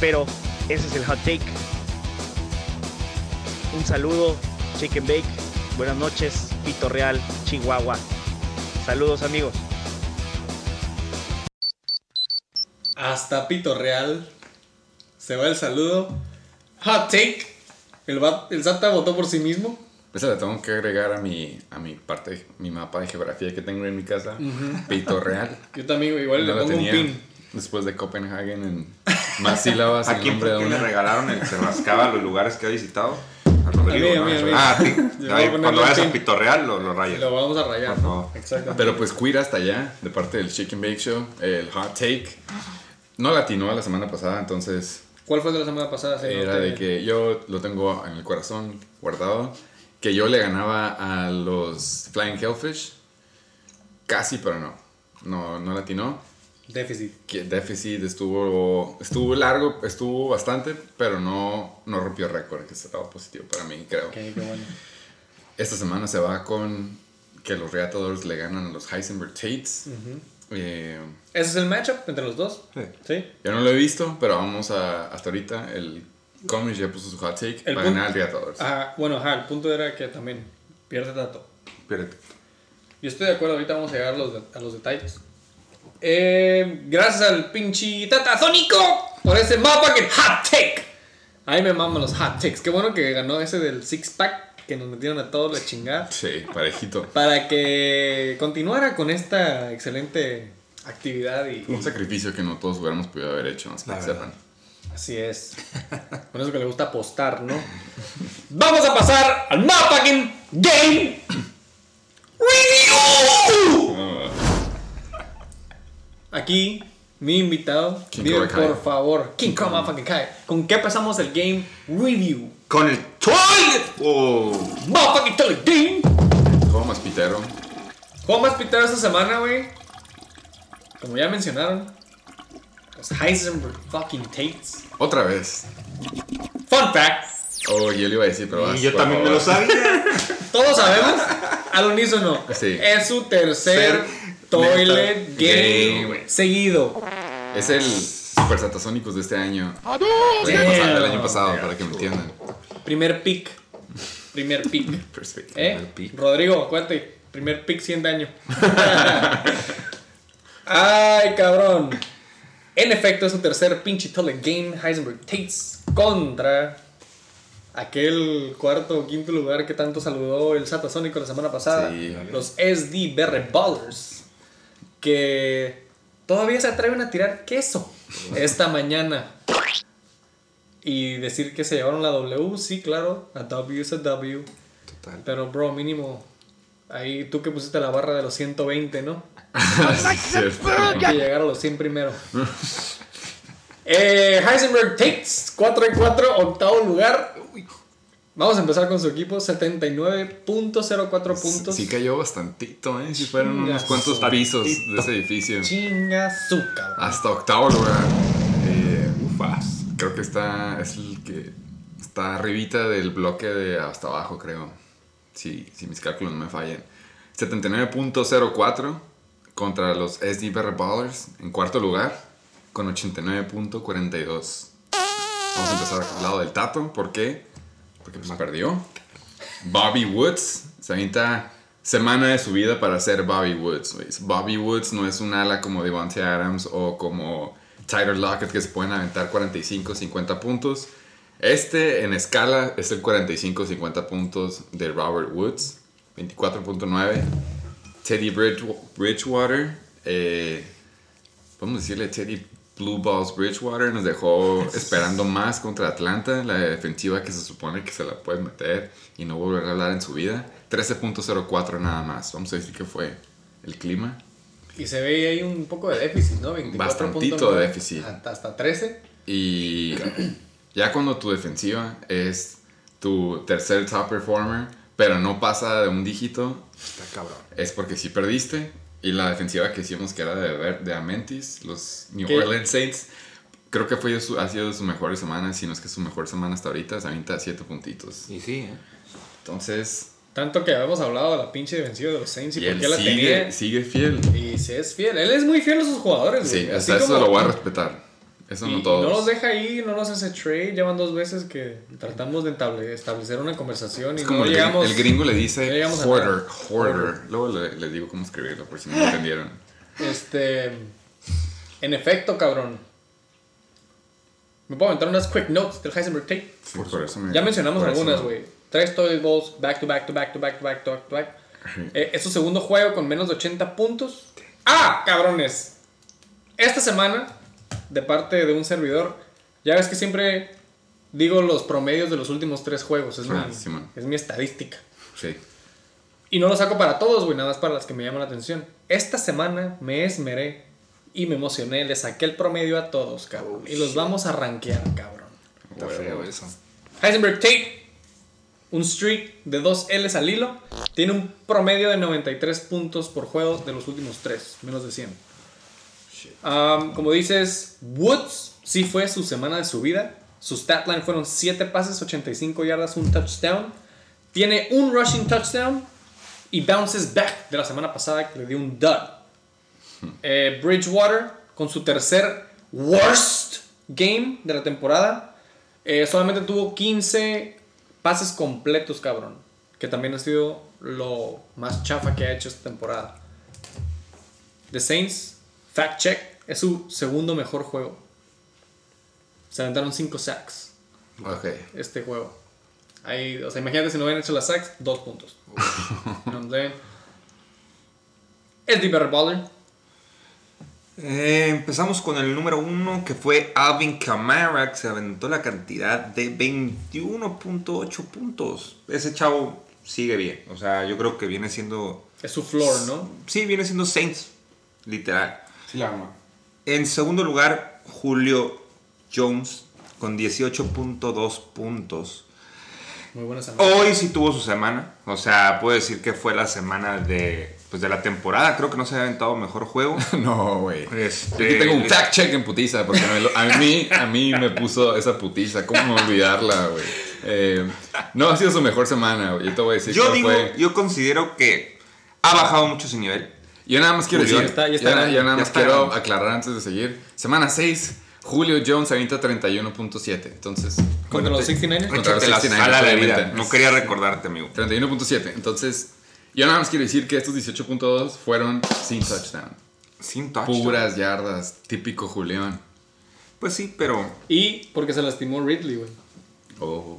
Pero ese es el hot take. Un saludo, Chicken Bake. Buenas noches, Pito Real, Chihuahua. Saludos amigos. Hasta Pito Real. Se va el saludo. Hot take. El, el Santa votó por sí mismo. Esa la tengo que agregar a mi, a mi parte, mi mapa de geografía que tengo en mi casa. Pito Real. Yo también igual No le pongo un tenía pin. después de Copenhagen en más sílabas ¿A el quién le regalaron el se rascaba los lugares que ha visitado? A Rodrigo, A mí, a mí, a mí. Ah, ponerle cuando vayas a. Pito Real, lo, lo rayas. lo vamos a rayar. Por favor. Exactamente. Pero pues cuida hasta allá, de parte del Chicken Bake Show, el Hot Take. No latinó la semana pasada, entonces ¿Cuál fue de la semana pasada? Era de que yo lo tengo en el corazón guardado, que yo le ganaba a los Flying Hellfish, casi, pero no, no, no latinó. Déficit. Que déficit estuvo, estuvo largo, estuvo bastante, pero no, no rompió récord, que estaba positivo para mí, creo. Ok, qué bueno. Esta semana se va con que los Reatadores le ganan a los Heisenberg Tates. Eh, ¿Ese es el matchup entre los dos? Sí. Sí. yo no lo he visto, pero vamos a, hasta ahorita, el Comics ya puso su hot take El para punto- ganar al Reatadores. Ajá, bueno, ajá, el punto era que también pierde dato. Espérate. Yo estoy de acuerdo, ahorita vamos a llegar a los, de- a los detalles. Eh, gracias al pinche Tatasónico por ese motherfucking hot take. A mí me maman los hot takes. Qué bueno que ganó ese del six pack que nos metieron a todos la chingada. Sí, parejito. Para que continuara con esta excelente actividad y Un sacrificio que no todos hubiéramos podido haber hecho, más para que sepan. así es. Con eso que le gusta apostar, ¿no? Vamos a pasar al motherfucking game review. Aquí, mi invitado, King dime por favor, King Kong motherfucking Kai, ¿con qué empezamos el game review? Con el toilet. Oh. Motherfucking Game. Juego más pitero. Más pitero esta semana, güey. Como ya mencionaron, los Heisenberg fucking Tates. Otra vez. Fun fact, Oh, yo le iba a decir, pero vas, Y yo también me lo sabía. todos sabemos, al unísono, Sí. es su tercer Ser- toilet game seguido. Es el Super Satasónicos de este año. Del año pasado, del año pasado, para que me entiendan. Primer pick. Primer pick. Perfecto. ¿Eh? Pick. Rodrigo, acuérdate. Primer pick 100 de año. Ay, cabrón. En efecto, es su tercer pinche toilet game. Heisenberg Tates contra aquel cuarto o quinto lugar que tanto saludó el Satasónico la semana pasada. Sí. los SD Berre Ballers. Que todavía se atreven a tirar queso esta mañana. Y decir que se llevaron la W, sí, claro. La W es a W. Total. Pero, bro, mínimo. Ahí tú que pusiste la barra de los 120, ¿no? Sí. Hay que llegar a los 100 primero. Eh, Heisenberg Tates, 4 en 4, octavo lugar. Vamos a empezar con su equipo, 79.04 puntos. Sí cayó bastantito, ¿eh? Si fueron unos cuantos pisos de ese edificio. Chinga su cabrón. Hasta octavo lugar. Eh. Creo que está. Es el que está arribita del bloque de hasta abajo, creo. Si, si mis cálculos no me fallan. 79.04 contra los SD Ballers en cuarto lugar con 89.42. Vamos a empezar al lado del Tato. ¿Por qué? Porque pues perdió. Bobby Woods se avienta semana de su vida para ser Bobby Woods. Bobby Woods no es un ala como Devontae Adams o como Tyler Lockett que se pueden aventar 45, 50 puntos. Este en escala es el 45, 50 puntos de Robert Woods, 24.9. Teddy Bridge- Bridgewater, eh, podemos decirle Teddy Blue Balls Bridgewater, nos dejó esperando más contra Atlanta, la defensiva que se supone que se la puede meter y no volver a hablar en su vida. 13.04 nada más, vamos a decir que fue el clima. Y se ve ahí un poco de déficit, ¿no? 24.9 Bastantito de déficit. Hasta, hasta 13. Y ya cuando tu defensiva es tu tercer top performer, pero no pasa de un dígito, Está cabrón. es porque sí perdiste. Y la defensiva que hicimos, que era de, de Amentis, los New ¿Qué? Orleans Saints, creo que fue su- ha sido de sus mejores semanas, si no es que su mejor semana hasta ahorita, se avienta 7 puntitos. Y sí, ¿eh? Entonces, Tanto que habíamos hablado de la pinche defensiva de los Saints y, y por él qué la sigue, tenía. sigue fiel. Y si es fiel. Él es muy fiel a sus jugadores, Sí, güey. hasta Así eso como- lo voy a respetar. Eso Y, no y todos. no los deja ahí, no nos hace trade. Llevan dos veces que tratamos de entable- establecer una conversación y Es como no el, llegamos. el gringo le no dice hoarder, hoarder. Luego le, les digo cómo escribirlo por si no lo entendieron. Este. En efecto, cabrón. Me puedo aventar unas quick notes del Heisenberg Tape. Por, por eso me- Ya mencionamos algunas, güey. Tres toilet bowls, back to back to back to back to back to back to back. Eh, es su segundo juego con menos de 80 puntos. ¡Ah, cabrones! Esta semana, de parte de un servidor, ya ves que siempre digo los promedios de los últimos tres juegos. Es, Ah, mi, es mi estadística. Sí. Y no lo saco para todos, güey, nada más para las que me llaman la atención. Esta semana me esmeré y me emocioné. Le saqué el promedio a todos, cabrón. y los vamos a rankear, cabrón. Está feo eso. Heisenberg Tate, un streak de dos L's al hilo, tiene un promedio de 93 puntos por juego de los últimos tres, menos de 100. Um, como dices, Woods sí fue su semana de su vida. Su stat line fueron 7 pases, 85 yardas, un touchdown. Tiene un rushing touchdown y bounces back de la semana pasada que le dio un dud. Eh, Bridgewater con su tercer worst game de la temporada. eh, solamente tuvo 15 pases completos, cabrón. Que también ha sido lo más chafa que ha hecho esta temporada. The Saints, fact check, es su segundo mejor juego. Se aventaron 5 sacks Ok. este juego. Ahí, o sea, imagínate si no hubieran hecho las sacks, dos puntos. ¿No sé? Es Better Baller. Eh, empezamos con el número uno que fue Alvin Kamara, que se aventó la cantidad de 21.8 puntos. Ese chavo sigue bien. O sea, yo creo que viene siendo. Es su floor, ¿no? Sí, viene siendo Saints, literal. Sí, la amo. En segundo lugar, Julio Jones con 18.2 puntos. Muy buena semana. Hoy sí tuvo su semana. O sea, puedo decir que fue la semana de, pues, de la temporada. Creo que no se había aventado mejor juego. No, güey. Este, Yo aquí tengo un fact check en putiza, porque me lo- a, mí, a mí me puso esa putiza. ¿Cómo olvidarla, güey? Eh, no ha sido su mejor semana, güey. Yo te voy a decir Yo digo, fue. yo considero que ha bajado mucho su nivel. Yo nada más quiero Julio, decir, ya está- ya está yo na- grande, yo nada ya más está quiero aclarar antes de seguir. Semana 6, Julio Jones avienta 31.7. Entonces, ¿Contra los te- 69ers? Contra los Échate la 69ers, sala de vida. obviamente. No quería recordarte, amigo. 31.7. Entonces, yo nada más quiero decir que estos 18.2 fueron sin touchdown. Sin touchdown. Puras yardas, típico Julián. Pues sí, pero. Y porque se lastimó Ridley, güey. Oh.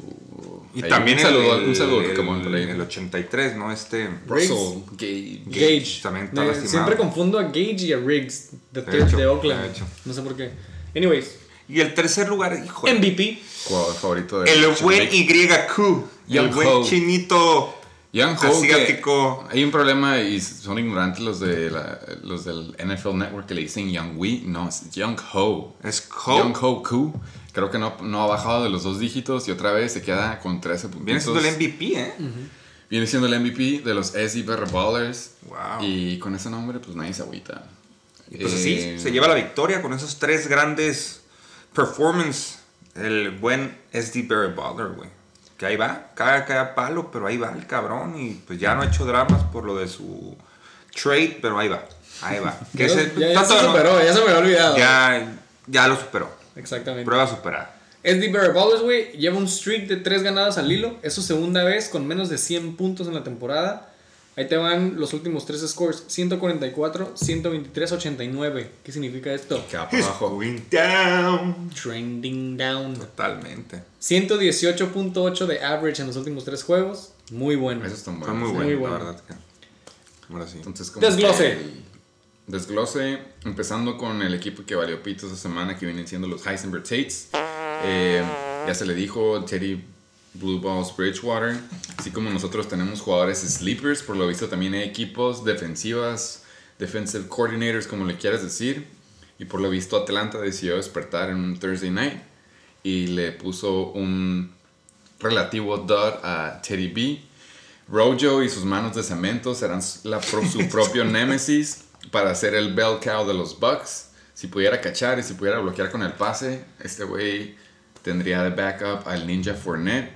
Y Ahí, también un saludo, el, un saludo, el, ahí. el 83, ¿no? Este. Russell, Gage. Gage. también está lastimado. siempre confundo a Gage y a Riggs, de, De hecho, de Oakland. de hecho. No sé por qué. Anyways, Y el tercer lugar, hijo. MVP. Jugador favorito de El buen. YQ. El Young buen chinito. Young Ho, que Asiático. hay un problema y son ignorantes los, de la- los del NFL Network que le dicen Young Wee. No, es Young Ho. Es Ho. Young Ho Koo. Creo que no, no ha bajado de los dos dígitos y otra vez se queda con 13 puntos. Viene siendo el MVP, ¿eh? Viene siendo el MVP de los SC Better Ballers. Wow. Y con ese nombre, pues nadie se agüita. Y pues así Eh, se lleva la victoria con esos tres grandes performances. El buen SD Barry Baller, güey. Que ahí va, cae, cae a palo, pero ahí va el cabrón. Y pues ya no ha hecho dramas por lo de su trade, pero ahí va, ahí va. Que ya, ese- ya- se no- superó, ya se me había olvidado. ya, ya lo superó. Exactamente. Prueba superada. Better Ballers, güey, lleva un streak de 3 ganadas al hilo. Es su segunda vez con menos de 100 puntos en la temporada. Ahí te van los últimos tres scores: 144, 123, 89. ¿Qué significa esto? Que abajo. Going down. Trending down. Totalmente. 118.8 de average en los últimos tres juegos. Muy bueno. Esos están Fue buenos. muy Muy bueno, bueno. la verdad. que- Ahora sí. Entonces, como Desglose. el Desglose, empezando con el equipo que valió pito esta semana, que vienen siendo los Heisenberg Tates. Eh, ya se le dijo, Teddy Blue Balls Bridgewater. Así como nosotros tenemos jugadores sleepers, por lo visto también hay equipos defensivas, defensive coordinators, como le quieras decir. Y por lo visto Atlanta decidió despertar en un Thursday night y le puso un relativo dud a Teddy B. Rojo y sus manos de cemento serán la pro- su propio némesis para hacer el bell cow de los Bucks. Si pudiera cachar y si pudiera bloquear con el pase, este güey tendría de backup al Ninja Fournette.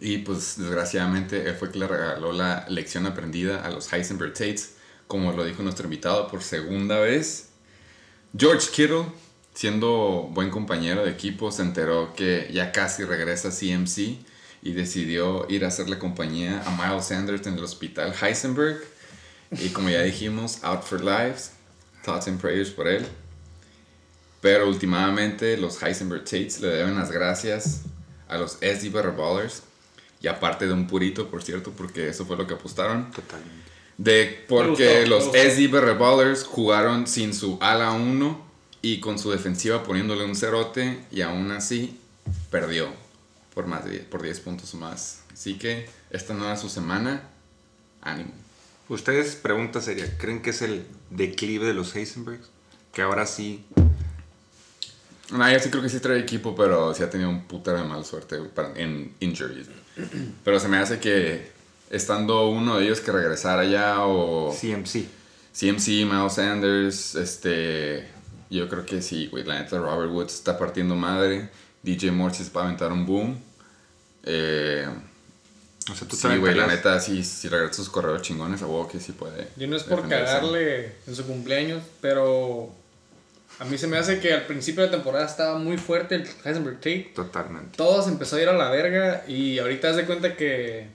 Y pues desgraciadamente él fue que le regaló la lección aprendida a los Heisenberg Tates, como lo dijo nuestro invitado por segunda vez. George Kittle, siendo buen compañero de equipo, se enteró que ya casi regresa a CMC y decidió ir a hacerle compañía a Miles Sanders en el hospital Heisenberg. Y como ya dijimos, out for lives, thoughts and prayers por él. Pero últimamente los Heisenberg Tates le deben las gracias a los SD Better Ballers. Y aparte de un purito, por cierto, porque eso fue lo que apostaron. Totalmente. De porque gustó, los. SD Ballers jugaron sin su ala 1 y con su defensiva poniéndole un cerote y aún así perdió por más de 10, por 10 puntos o más. Así que esta no era su semana. Ánimo. Ustedes, pregunta seria, ¿creen que es el declive de los Heisenbergs? Que ahora sí. No, yo sí creo que sí trae equipo, pero sí ha tenido un putero de mal suerte para- en injuries. Pero se me hace que estando uno de ellos que regresara ya o CMC. CMC, Miles Sanders, este, yo creo que sí, güey, la neta Robert Woods está partiendo madre, DJ Moore sí se va a aventar un boom. Eh, O sea, tú sí, güey, la neta, sí, si regresa sus corredores chingones, a huevo que sí puede. Yo no es por defenderse. cagarle en su cumpleaños, pero a mí se me hace que al principio de temporada estaba muy fuerte el Heisenberg Tate. Totalmente. Todo se empezó a ir a la verga y ahorita haz de cuenta que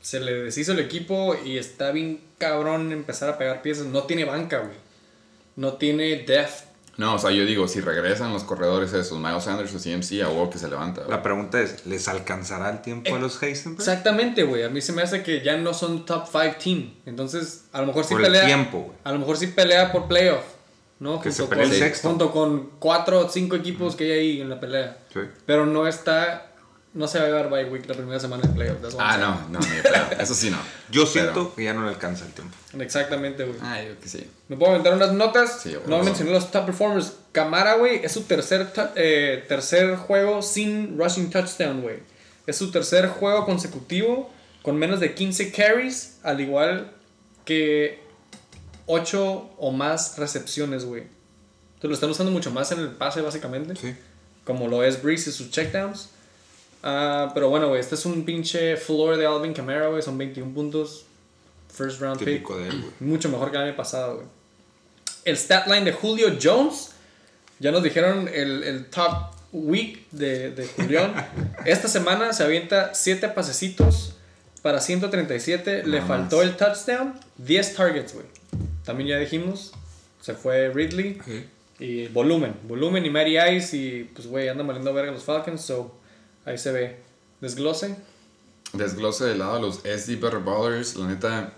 se le deshizo el equipo y está bien cabrón empezar a pegar piezas. No tiene banca, güey. No tiene depth. No, o sea, yo digo, si regresan los corredores esos, Miles Sanders o CMC, a huevo que se levanta. güey. La pregunta es, ¿les alcanzará el tiempo a los Heisenbergs? Exactamente, güey. A mí se me hace que ya no son top 5 team. Entonces, a lo mejor sí Por el pelea. tiempo, güey. A lo mejor sí pelea por playoff. ¿No? Que se Junto pelee con- el sexto. Junto con cuatro o cinco equipos que hay ahí en la pelea. Sí. Pero no está. No se va a llevar bye week la primera semana de playoff. that's what Ah, no, no, ni de. Eso sí no. Yo Pero- siento que ya no le alcanza el tiempo. Exactamente, güey. Ah, yo que sí. ¿Me puedo aventar unas notas? Sí, no bueno. mencioné los top performers. Camara, güey, es su tercer, eh, tercer juego sin rushing touchdown, güey. Es su tercer juego consecutivo con menos de 15 carries, al igual que 8 o más recepciones, güey. Entonces lo están usando mucho más en el pase, básicamente. Sí. Como lo es Breeze y sus checkdowns. Ah, pero bueno, güey, este es un pinche floor de Alvin Kamara, güey. Son 21 puntos. First round pick. Típico de él. Mucho mejor que el año pasado, güey. El stat line de Julio Jones. Ya nos dijeron el, el top week de, de Julián. Esta semana se avienta 7 pasecitos para 137. Le faltó el touchdown. 10 targets, güey. También ya dijimos. Se fue Ridley. Y volumen. Volumen y Mary Ice. Y pues, güey, andan valiendo verga los Falcons. So, ahí se ve. Desglose. Desglose del lado de los SD Better Ballers, la neta,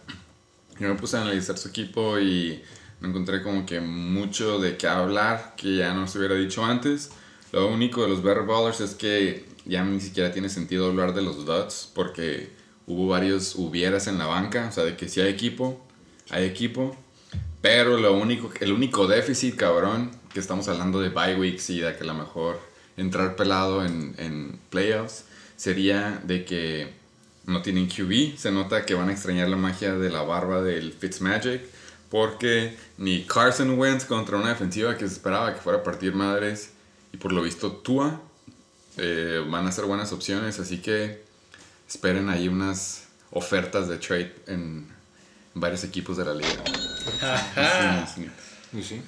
yo me puse a analizar su equipo y me encontré como que mucho de qué hablar que ya no se hubiera dicho antes. Lo único de los Better Ballers es que ya ni siquiera tiene sentido hablar de los Duds porque hubo varios hubieras en la banca, o sea, de que si hay equipo, hay equipo. Pero lo único, el único déficit, cabrón, que estamos hablando de bye weeks y de que a lo mejor entrar pelado en, playoffs, sería de que no tienen QB. Se nota que van a extrañar la magia de la barba del Fitzmagic. Porque ni Carson Wentz contra una defensiva que se esperaba que fuera a partir madres. Y por lo visto Tua eh, van a ser buenas opciones. Así que esperen ahí unas ofertas de trade en varios equipos de la liga. Sí, sí. Y sí.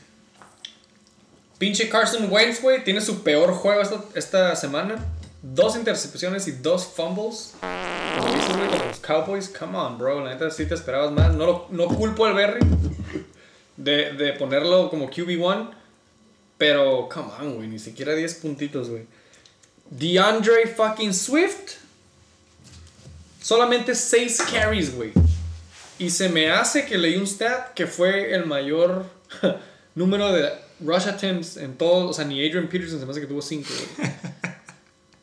Pinche Carson Wentz, güey, tiene su peor juego esta, esta semana. dos intercepciones y dos fumbles. Como dices, güey, con los Cowboys, come on, bro. La neta sí te esperabas más. No, lo- no culpo al Berry de, de ponerlo como QB1. Pero, come on, güey. Ni siquiera 10 puntitos, güey. DeAndre fucking Swift. Solamente 6 carries, güey. Y se me hace que leí un stat que fue el mayor número de rush attempts en todo. O sea, ni Adrian Peterson se me hace que tuvo 5, güey.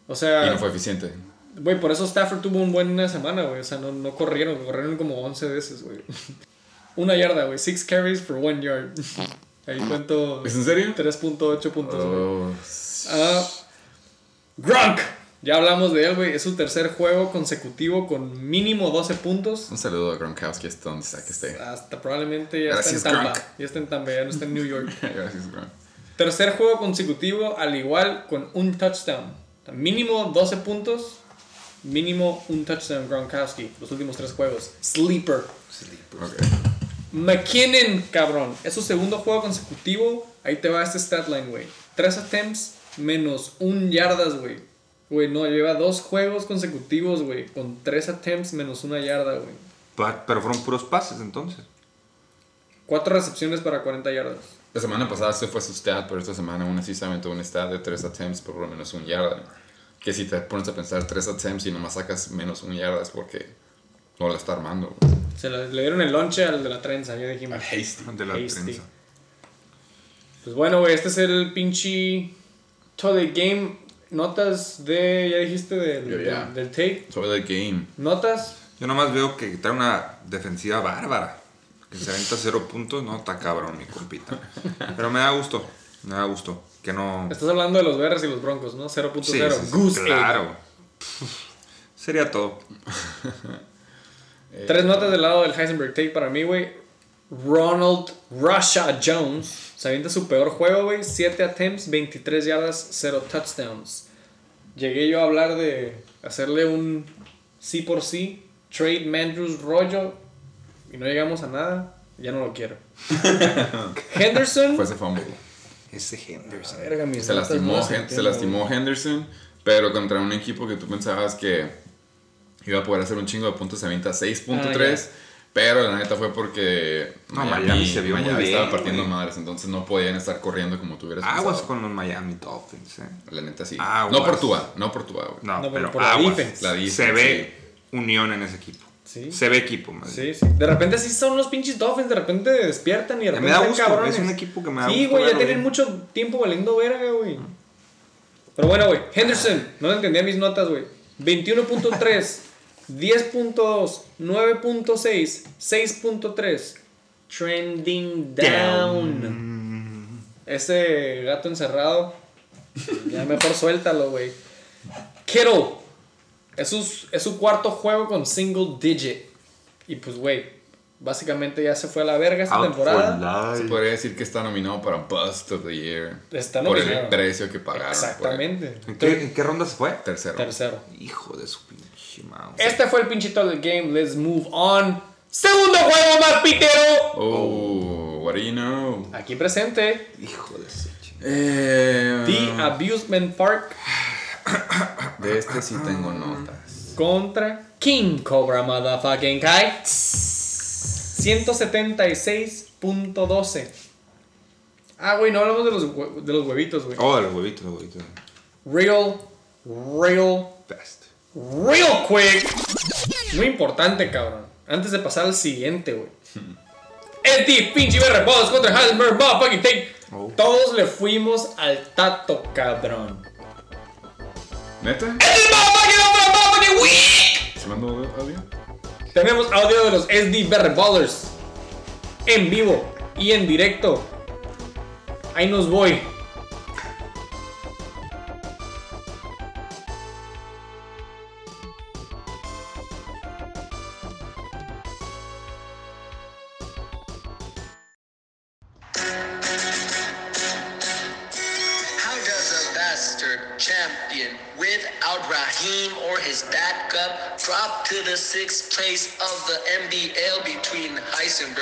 O Y sea, no fue eficiente. güey, por eso Stafford tuvo una buena semana, güey. O sea, no, no corrieron, corrieron como 11 veces, güey. Una yarda, güey. 6 carries for 1 yard. Ahí cuento ¿Es en serio? 3.8 puntos, güey. Oh, Ah, Gronk. Ya hablamos de él, güey. Es su tercer juego consecutivo con mínimo 12 puntos. un saludo a Gronkowski hasta donde sea que esté. Hasta probablemente ya Gracias, está en Tampa. Gronk. Ya está en Tampa, ya no está en New York. Gracias, Gronk. Tercer juego consecutivo, al igual con un touchdown. Mínimo 12 puntos. Mínimo un touchdown Gronkowski. Los últimos tres juegos. Sleeper. Ok. McKinnon, cabrón. Es su segundo juego consecutivo. Ahí te va este stat line, güey. Tres attempts menos un yardas, güey. Güey, no, lleva dos juegos consecutivos, güey. Con tres attempts menos una yarda, güey. Pero fueron puros pases entonces. Cuatro recepciones para 40 yardas. La semana pasada se fue su stat, pero esta semana aún así se aventó un stat de 3 attempts por lo menos un yarda. Que si te pones a pensar 3 attempts y nomás sacas menos un yarda es porque no la está armando. güey. Se le, le dieron el lonche al de la trenza, ya dijimos. Hasty. De la Hasty. trenza. Pues bueno, güey, este es el pinche Today Game. Notas de. Ya dijiste del, Yo ya. del, del tape. Sobre el game. Notas. Yo nomás veo que trae una defensiva bárbara. Que se aventa cero puntos, no, está cabrón mi compita. Pero me da gusto, me da gusto. Que no. Estás hablando de los Bears y los Broncos, ¿no? 0.0. Sí, sí, Goose claro. Sería todo. Tres notas del lado del Heisenberg Tape para mí, güey. Ronald Russia Jones se avienta su peor juego, güey. 7 attempts, 23 yardas, 0 touchdowns. Llegué yo a hablar de hacerle un sí por sí, trade Mandrews rollo, y no llegamos a nada. Ya no lo quiero. Henderson. Fue ese fumble. Ese Henderson. Verga, Se lastimó, se entiendo, lastimó Henderson, pero contra un equipo que tú pensabas que iba a poder hacer un chingo de puntos, se avienta 6.3. pero la neta fue porque No, Miami se vio muy Miami estaba bien, partiendo güey. madres, entonces no podían estar corriendo como tuvieras Aguas pensado. con los Miami Dolphins, eh. La neta sí. Aguas. No por Tua, no por Tua, güey. No, No, pero pero por la aguas. defense. La defense, Se ve unión en ese equipo. Sí. Se ve equipo, más Sí, sí. De repente sí son los pinches Dolphins, de repente despiertan y de Me repente da están gusto, cabrones. es un equipo que me da Sí, gusto güey, ya tienen mucho tiempo valiendo verga, güey. Pero bueno, güey, Henderson, no le entendía mis notas, güey. 21.3, 10.2, 9.6, 6.3. Trending down. Ese gato encerrado, ya mejor suéltalo, güey. Kittle, es su, es su cuarto juego con single digit. Y pues, güey, básicamente ya se fue a la verga esta Out temporada. Se podría decir que está nominado para Bust of the Year. Está por el nominado. precio que pagaron. Exactamente. ¿En qué, en qué ronda se fue? tercero. Tercero. Hijo de su. Este fue el pinchito del game. Let's move on. Segundo juego más pitero. Oh, what do you know? Aquí presente. Hijo de. Eh, The Abusement Park de este sí tengo notas. contra King Cobra Motherfucking Kai. 176.12. Ah, güey, no hablamos de los, hue- de los huevitos, güey. Oh, los huevitos, los huevitos. Real, real, Best. Real quick. Muy importante, cabrón. Antes de pasar al siguiente, güey. El Team Pinche BR Balls contra Heisenberg Motherfucking Take. Oh. Todos le fuimos al tato, cabrón. ¿Neta? ¡El Motherfucking Motherfucking Week! ¿Se mandó audio? Tenemos audio de los SD BR Ballers. En vivo y en directo. Ahí nos voy.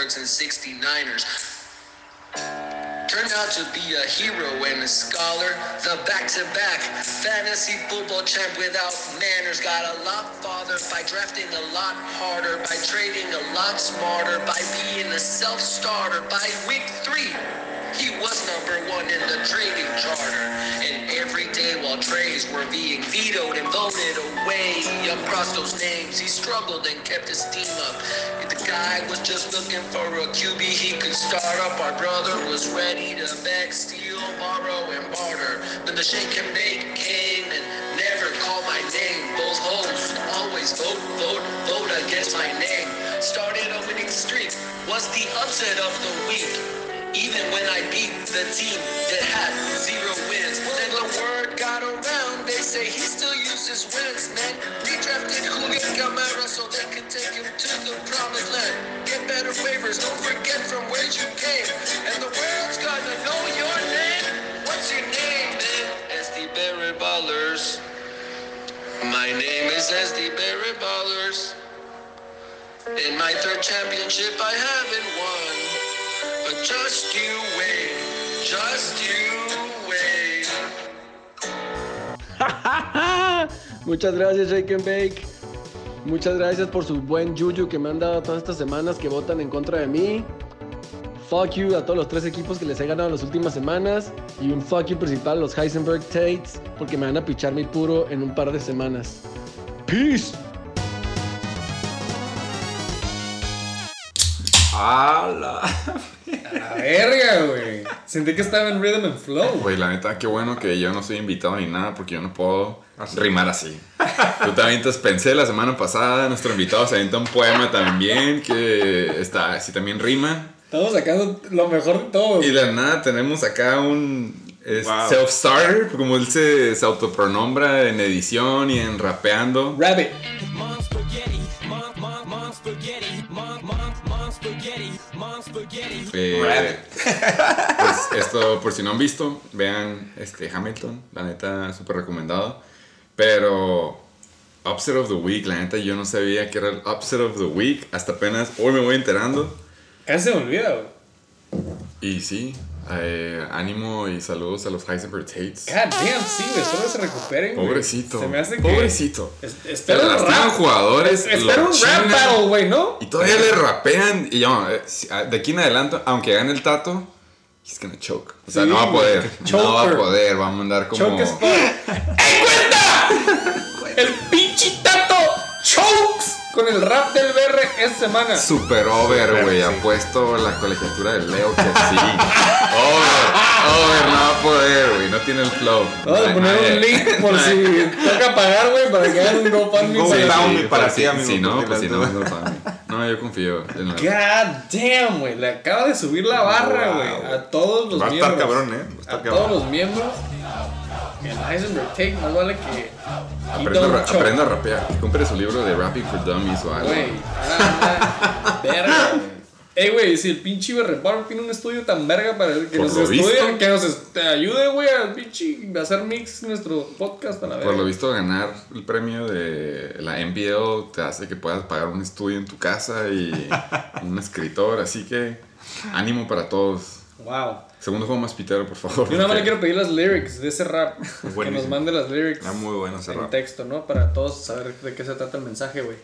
And 69ers? Turned out to be a hero and a scholar. The back-to-back fantasy football champ without manners got a lot farther by drafting a lot harder, by trading a lot smarter, by being a self-starter. By week three, he was number one in the trading charter. And every day while trades were being vetoed and voted away, across those names, he struggled and kept his team up. The guy was just looking for a QB he could start up. Our brother was ready to beg, steal, borrow, and barter. Then the shake and bake came and never called my name. Both hosts always vote, vote, vote against my name. Started a winning streak, was the upset of the week. Even when I beat the team that had zero wins, then the word got around. They say he still uses wins, man. We Redrafted Julian Camara so they could take him to the promised land. Get better favors, don't forget from where you came. And the world's gonna know your name. What's your name, man? SD Barry Ballers. My name is SD Barry Ballers. In my third championship, I haven't won. Muchas gracias, Shake Bake. Muchas gracias por su buen juju que me han dado todas estas semanas que votan en contra de mí. Fuck you a todos los tres equipos que les he ganado las últimas semanas. Y un fuck you principal a los Heisenberg Tates porque me van a pichar mi puro en un par de semanas. Peace. ¡Hala! A la verga, güey. Sentí que estaba en Rhythm and Flow. Güey, la neta, qué bueno que yo no soy invitado ni nada porque yo no puedo rimar así. Tú también te pensé la semana pasada, nuestro invitado se avienta un poema también que está, así también rima. Estamos sacando lo mejor de todo. Y de la nada tenemos acá un Wow. self-starter, como él se, se autopronombra en edición y en rapeando. Rabbit. Eh, pues esto, por si no han visto, vean este Hamilton, la neta, súper recomendado. Pero Upset of the Week, la neta, yo no sabía que era el Upset of the Week, hasta apenas hoy me voy enterando. Casi se me olvida. Y sí, eh, ánimo y saludos a los Heisenberg Tates. God damn, sí, güey. Espero que se recuperen. Pobrecito, Se me hace que. pobrecito. Es- espero un lastiman rap. jugadores, Es- Espero un rap battle, güey, ¿no? Y todavía le rapean. Y yo, eh, ah, de aquí en adelante, aunque gane el tato, he's gonna choke. O sea, Sí, no va a poder. No va a poder. Va a mandar como. Choke. ¡Ey, cuenta! El pinche tato chokes con el rap del BR esta semana. Super over, güey. sí. Apuesto la colegiatura de Leo que sí. over, over, no va a poder, güey. No tiene el flow. Vamos a Nadie- poner un nadie- link por si toca pagar, güey, para que hagan un GoFundMe. Go para- pues, ti, amigo, Si no, pues si la no, duda- no. No, yo confío. en la- God damn, güey. Le acaba de subir la barra, Wow. güey. A todos los Va a estar miembros. cabrón, ¿eh? Va a estar a cabrón. todos los miembros. El Heisenberg Take más vale que. Aprenda, a a rapear. Compre su libro de Rapping for Dummies algo. Güey. verga, güey. Ey, güey, si el pinche Berreparo tiene un estudio tan verga para que Por nos lo estudie, visto. que nos est- ayude, güey, a pinche hacer mix nuestro podcast a la verga. Por lo visto, ganar el premio de la NBL te hace que puedas pagar un estudio en tu casa y un escritor. Así que ánimo para todos. Wow. Segundo juego más pitero, por favor. Yo nada más le quiero pedir las lyrics de ese rap. que nos mande las lyrics. Está muy bueno ese en rap. texto, ¿no? Para todos saber de qué se trata el mensaje, güey.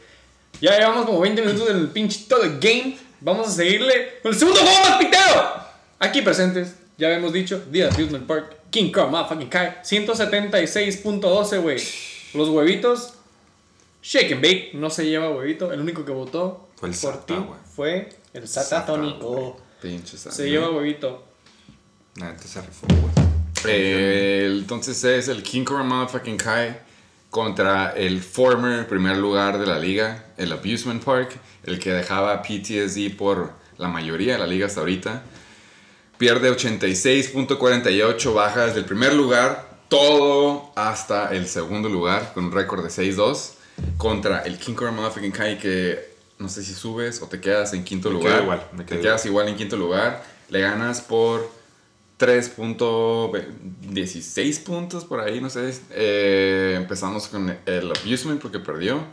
Ya llevamos como 20 minutos del pinche todo el game. Vamos a seguirle con el segundo juego más pitero. Aquí presentes, ya habíamos dicho, The Amusement Park, King Kong, motherfucking Kai, 176.12, güey. Los huevitos, Shake and Bake, no se lleva huevito. El único que votó Fue el por Sata, ti fue el Satatónico. Pinche sangre. Se lleva huevito. La neta se rifó, güey. Eh, entonces es el King Kong Motherfucking Kai contra el former primer lugar de la liga, el Abusement Park, el que dejaba PTSD por la mayoría de la liga hasta ahorita. Pierde 86.48 bajas del primer lugar, todo hasta el segundo lugar, con un récord de 6-2, contra el King Kong Motherfucking Kai que no sé si subes o te quedas en quinto Me lugar. igual, me te quedas igual en quinto lugar, le ganas por 3.16 puntos por ahí, no sé. Eh, empezamos con el Abusement porque perdió.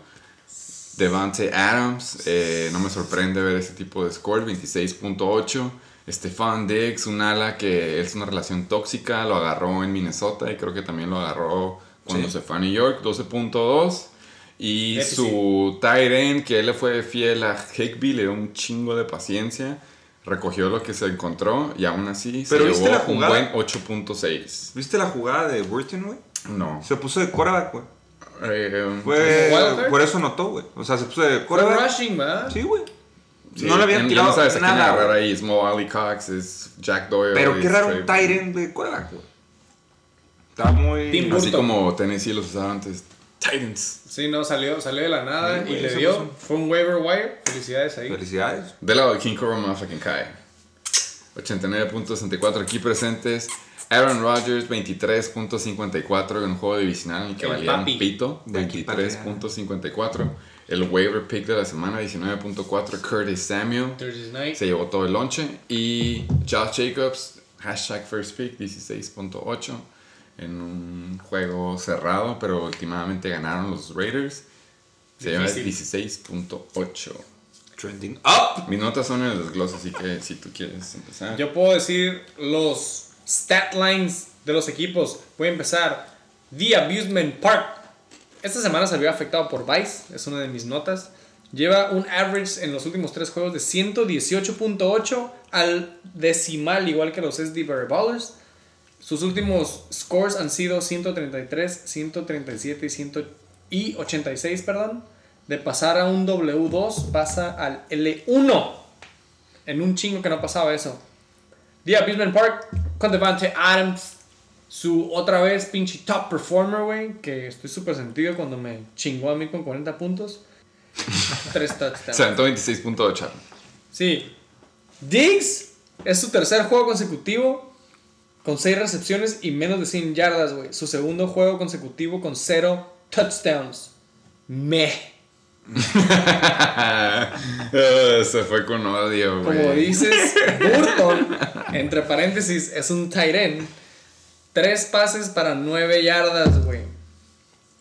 Devante Adams, eh, no me sorprende ver ese tipo de score, 26.8. Stefan Diggs, un ala que es una relación tóxica, lo agarró en Minnesota y creo que también lo agarró cuando Sí. se fue a New York, 12.2. Y su tight end, que él le fue fiel a Higby, le dio un chingo de paciencia. Recogió lo que se encontró y aún así Pero se ¿viste llevó la un jugada? buen 8.6. ¿Viste la jugada de Burton, güey? No. Se puso de quarterback, güey. Eh, Fue, por eso notó, güey. O sea, se puso de Fue quarterback. rushing, ¿verdad? Sí, güey. sí, no le habían ya- ya tirado no sabes a quién nada. agarrar güey. ahí. Es Mo Ali Cox, es Jack Doyle. Pero qué es raro un Trey- end de quarterback, güey. Está muy... Tim Así Burton. como Tennessee los usaba antes. Titans. Sí, no, salió, salió de la nada Sí, y le dio. pasó. Fue un waiver wire. Felicidades ahí. Felicidades. Del lado de King Cobra Motherfucking Kai. 89.64 aquí presentes. Aaron Rodgers 23.54 en un juego divisional en el que valía un pito. De aquí para allá. 23.54. El waiver pick de la semana 19.4 Curtis Samuel. Thursday night. Se llevó todo el lonche. Y Josh Jacobs, hashtag first pick 16.8 en un juego cerrado, pero últimamente ganaron los Raiders. Se Difícil. 16.8. Trending up. Mis notas son en el desglose, así que si tú quieres empezar. Yo puedo decir los stat lines de los equipos. Voy a empezar. The Abusement Park. Esta semana se vio afectado por Vice. Es una de mis notas. Lleva un average en los últimos tres juegos de 118.8 al decimal, igual que los SD Barry Ballers. Sus últimos scores han sido 133, 137 y, 100 y 86, perdón. De pasar a un W2 pasa al L1. En un chingo que no pasaba eso. The Abusement Park con Devante Adams. Su otra vez pinche top performer, güey. Que estoy súper sentido cuando me chingó a mí con 40 puntos. Tres touchdowns. Se aventó 26.8. Sí. Diggs es su tercer juego consecutivo con 6 recepciones y menos de 100 yardas, güey. Su segundo juego consecutivo con 0 touchdowns. Meh. Eh, Se fue con odio, güey. Como dices, Burton, entre paréntesis, es un tight end. Tres pases para 9 yardas, güey.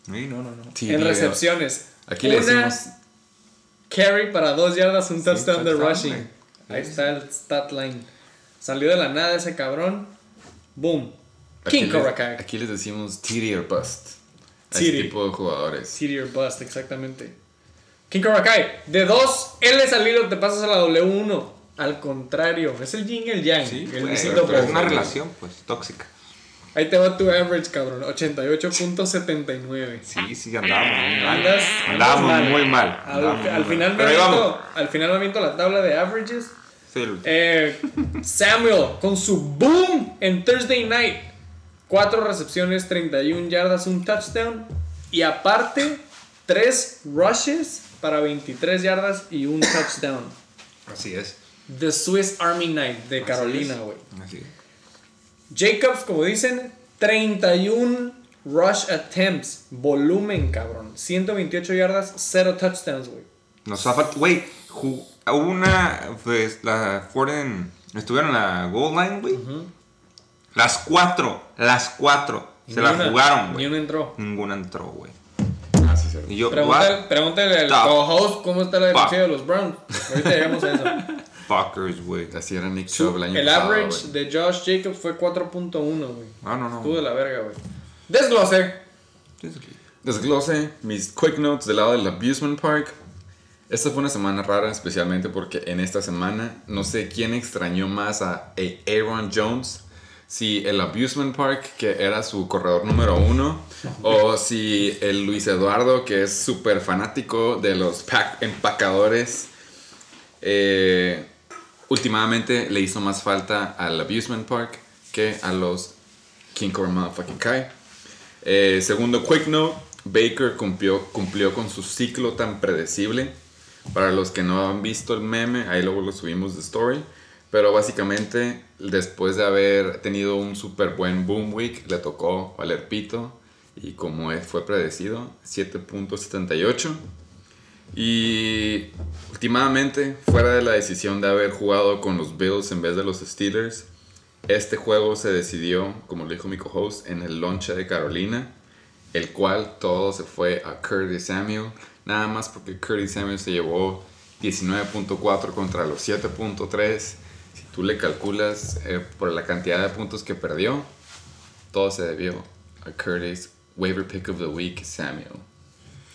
Sí, no, no, no. Sí, en recepciones. Aquí le decimos. Carry para 2 yardas, un touchdown de rushing. Ahí está el stat line. Salió de la nada ese cabrón. Boom. Aquí King les- Cobra Kai. Aquí les decimos titty or bust. A Titty. ese tipo de jugadores. City or bust, exactamente. King Cobra Kai. De 2 L salido te pasas a la W1. Al contrario, es el yin y el yang. Sí, el pero es una relación, pues, tóxica. Ahí te va tu average, cabrón. 88.79. Sí, sí, andábamos muy mal. Andas, Andábamos muy mal. Al, andábamos al muy final mal. me aviento, al final me aviento la tabla de averages. Sí, el- Eh, Samuel con su boom en Thursday night. 4 recepciones, 31 yardas, un touchdown. Y aparte, 3 rushes para 23 yardas y un touchdown. Así es. The Swiss Army Knight de Carolina, es. güey. Así. Jacobs, como dicen, 31 rush attempts. Volumen, cabrón. 128 yardas, 0 touchdowns, güey. Nos ha faltado. Güey, hubo una. Pues la Forden. Estuvieron en la goal line, güey. Las cuatro. Las cuatro. Se Ni la una- jugaron, Ni güey. una entró. Ninguna entró, güey. Ah, sí, cierto. Y yo, Pregúntale, al co-host cómo está la defensiva de los Browns. Ahorita llegamos a eso. Fuckers, güey. Así era Nick Chubb el año el pasado, average de Josh Jacobs fue 4.1, güey. No, no, no. Estuvo de la verga, güey. Desglose. Desglose mis quick notes del lado del Abusement Park. Esta fue una semana rara, especialmente porque en esta semana no sé quién extrañó más a a- Aaron Jones. Si el Abusement Park, que era su corredor número uno, o si el Luis Eduardo, que es súper fanático de los pack empacadores, eh, últimamente le hizo más falta al Abusement Park que a los King Cobra Motherfucking Kai. Eh, segundo quick note, Baker cumplió, cumplió con su ciclo tan predecible. Para los que no han visto el meme, ahí luego lo subimos de story. Pero básicamente, después de haber tenido un súper buen boom week, le tocó valer pito. Y como fue predecido, 7.78. Y últimamente, fuera de la decisión de haber jugado con los Bills en vez de los Steelers, este juego se decidió, como lo dijo mi co-host, en el lonche de Carolina, el cual todo se fue a Curtis Samuel, nada más porque Curtis Samuel se llevó 19.4 contra los 7.3. Si tú le calculas eh, por la cantidad de puntos que perdió, todo se debió a Curtis, waiver pick of the week, Samuel.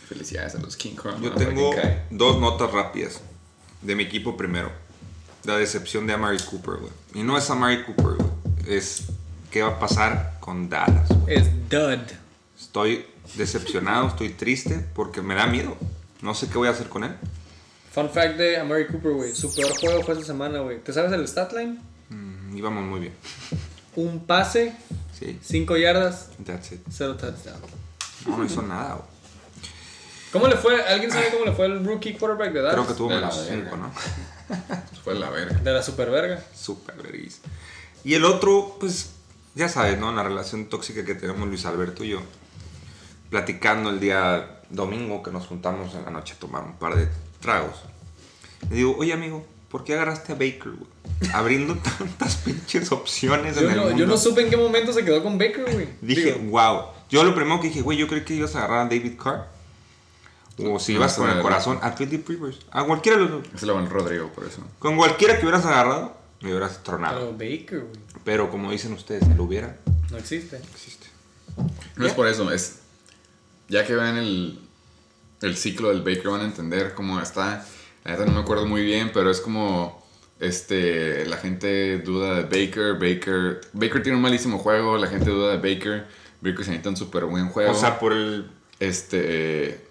Felicidades a los King Kong. Yo tengo dos notas rápidas de mi equipo primero. La decepción de Amari Cooper, güey. Y no es Amari Cooper, güey. Es qué va a pasar con Dallas. güey. Es dud. Estoy decepcionado, estoy triste porque me da miedo. No sé qué voy a hacer con él. Fun fact de Amari Cooper, güey. Su peor juego fue esta semana, güey. ¿Te sabes el stat line? Mm, íbamos muy bien. Un pase, Sí, 5 yardas, that's it. 0 touchdown. No, no hizo nada, güey. ¿Cómo le fue? ¿Alguien sabe cómo le fue el rookie quarterback de Dallas? Creo que tuvo de menos la 5, verga. ¿no? Fue la verga. De la super verga. Súper vergüenza. Y el otro, pues, ya sabes, ¿no? La relación tóxica que tenemos Luis Alberto y yo. Platicando el día domingo que nos juntamos en la noche a tomar un par de tragos. Le digo, oye amigo, ¿por qué agarraste a Baker, güey? Abriendo tantas pinches opciones en Yo el no, mundo. yo no supe en qué momento se quedó con Baker, güey. Dije, Digo, wow. Yo lo primero que dije, güey, yo creí que ibas a agarrar a David Carr. O si No, ibas está con el corazón, a Philip Rivers. A cualquiera de los dos. Se lo van Rodrigo por eso. Con cualquiera que hubieras agarrado, me hubieras tronado. pero Baker, güey. Pero como dicen ustedes, el hubiera No existe. existe. No es por eso, es. Ya que vean el, el ciclo del Baker, van a entender cómo está. La neta no me acuerdo muy bien, pero es como. Este, la gente duda de Baker, Baker, Baker tiene un malísimo juego, la gente duda de Baker, Baker se necesita un súper buen juego. O sea, por el. Este.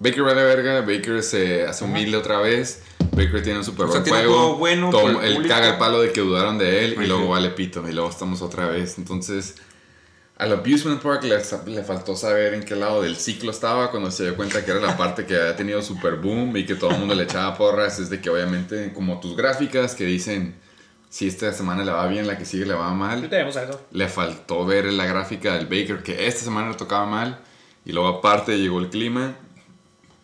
Baker va de verga, Baker se hace humilde otra vez. Baker tiene un super O sea, buen juego. bueno el él caga el palo de que dudaron de él y luego vale pito. Y luego estamos otra vez. Entonces, al Abusement Park le, le faltó saber en qué lado del ciclo estaba cuando se dio cuenta que era la parte que había tenido super boom y que todo el mundo le echaba porras. Es de que obviamente, como tus gráficas que dicen si esta semana le va bien, la que sigue le va mal Ahorita vamos a eso. le faltó ver la gráfica del Baker que esta semana le tocaba mal y luego aparte llegó el clima.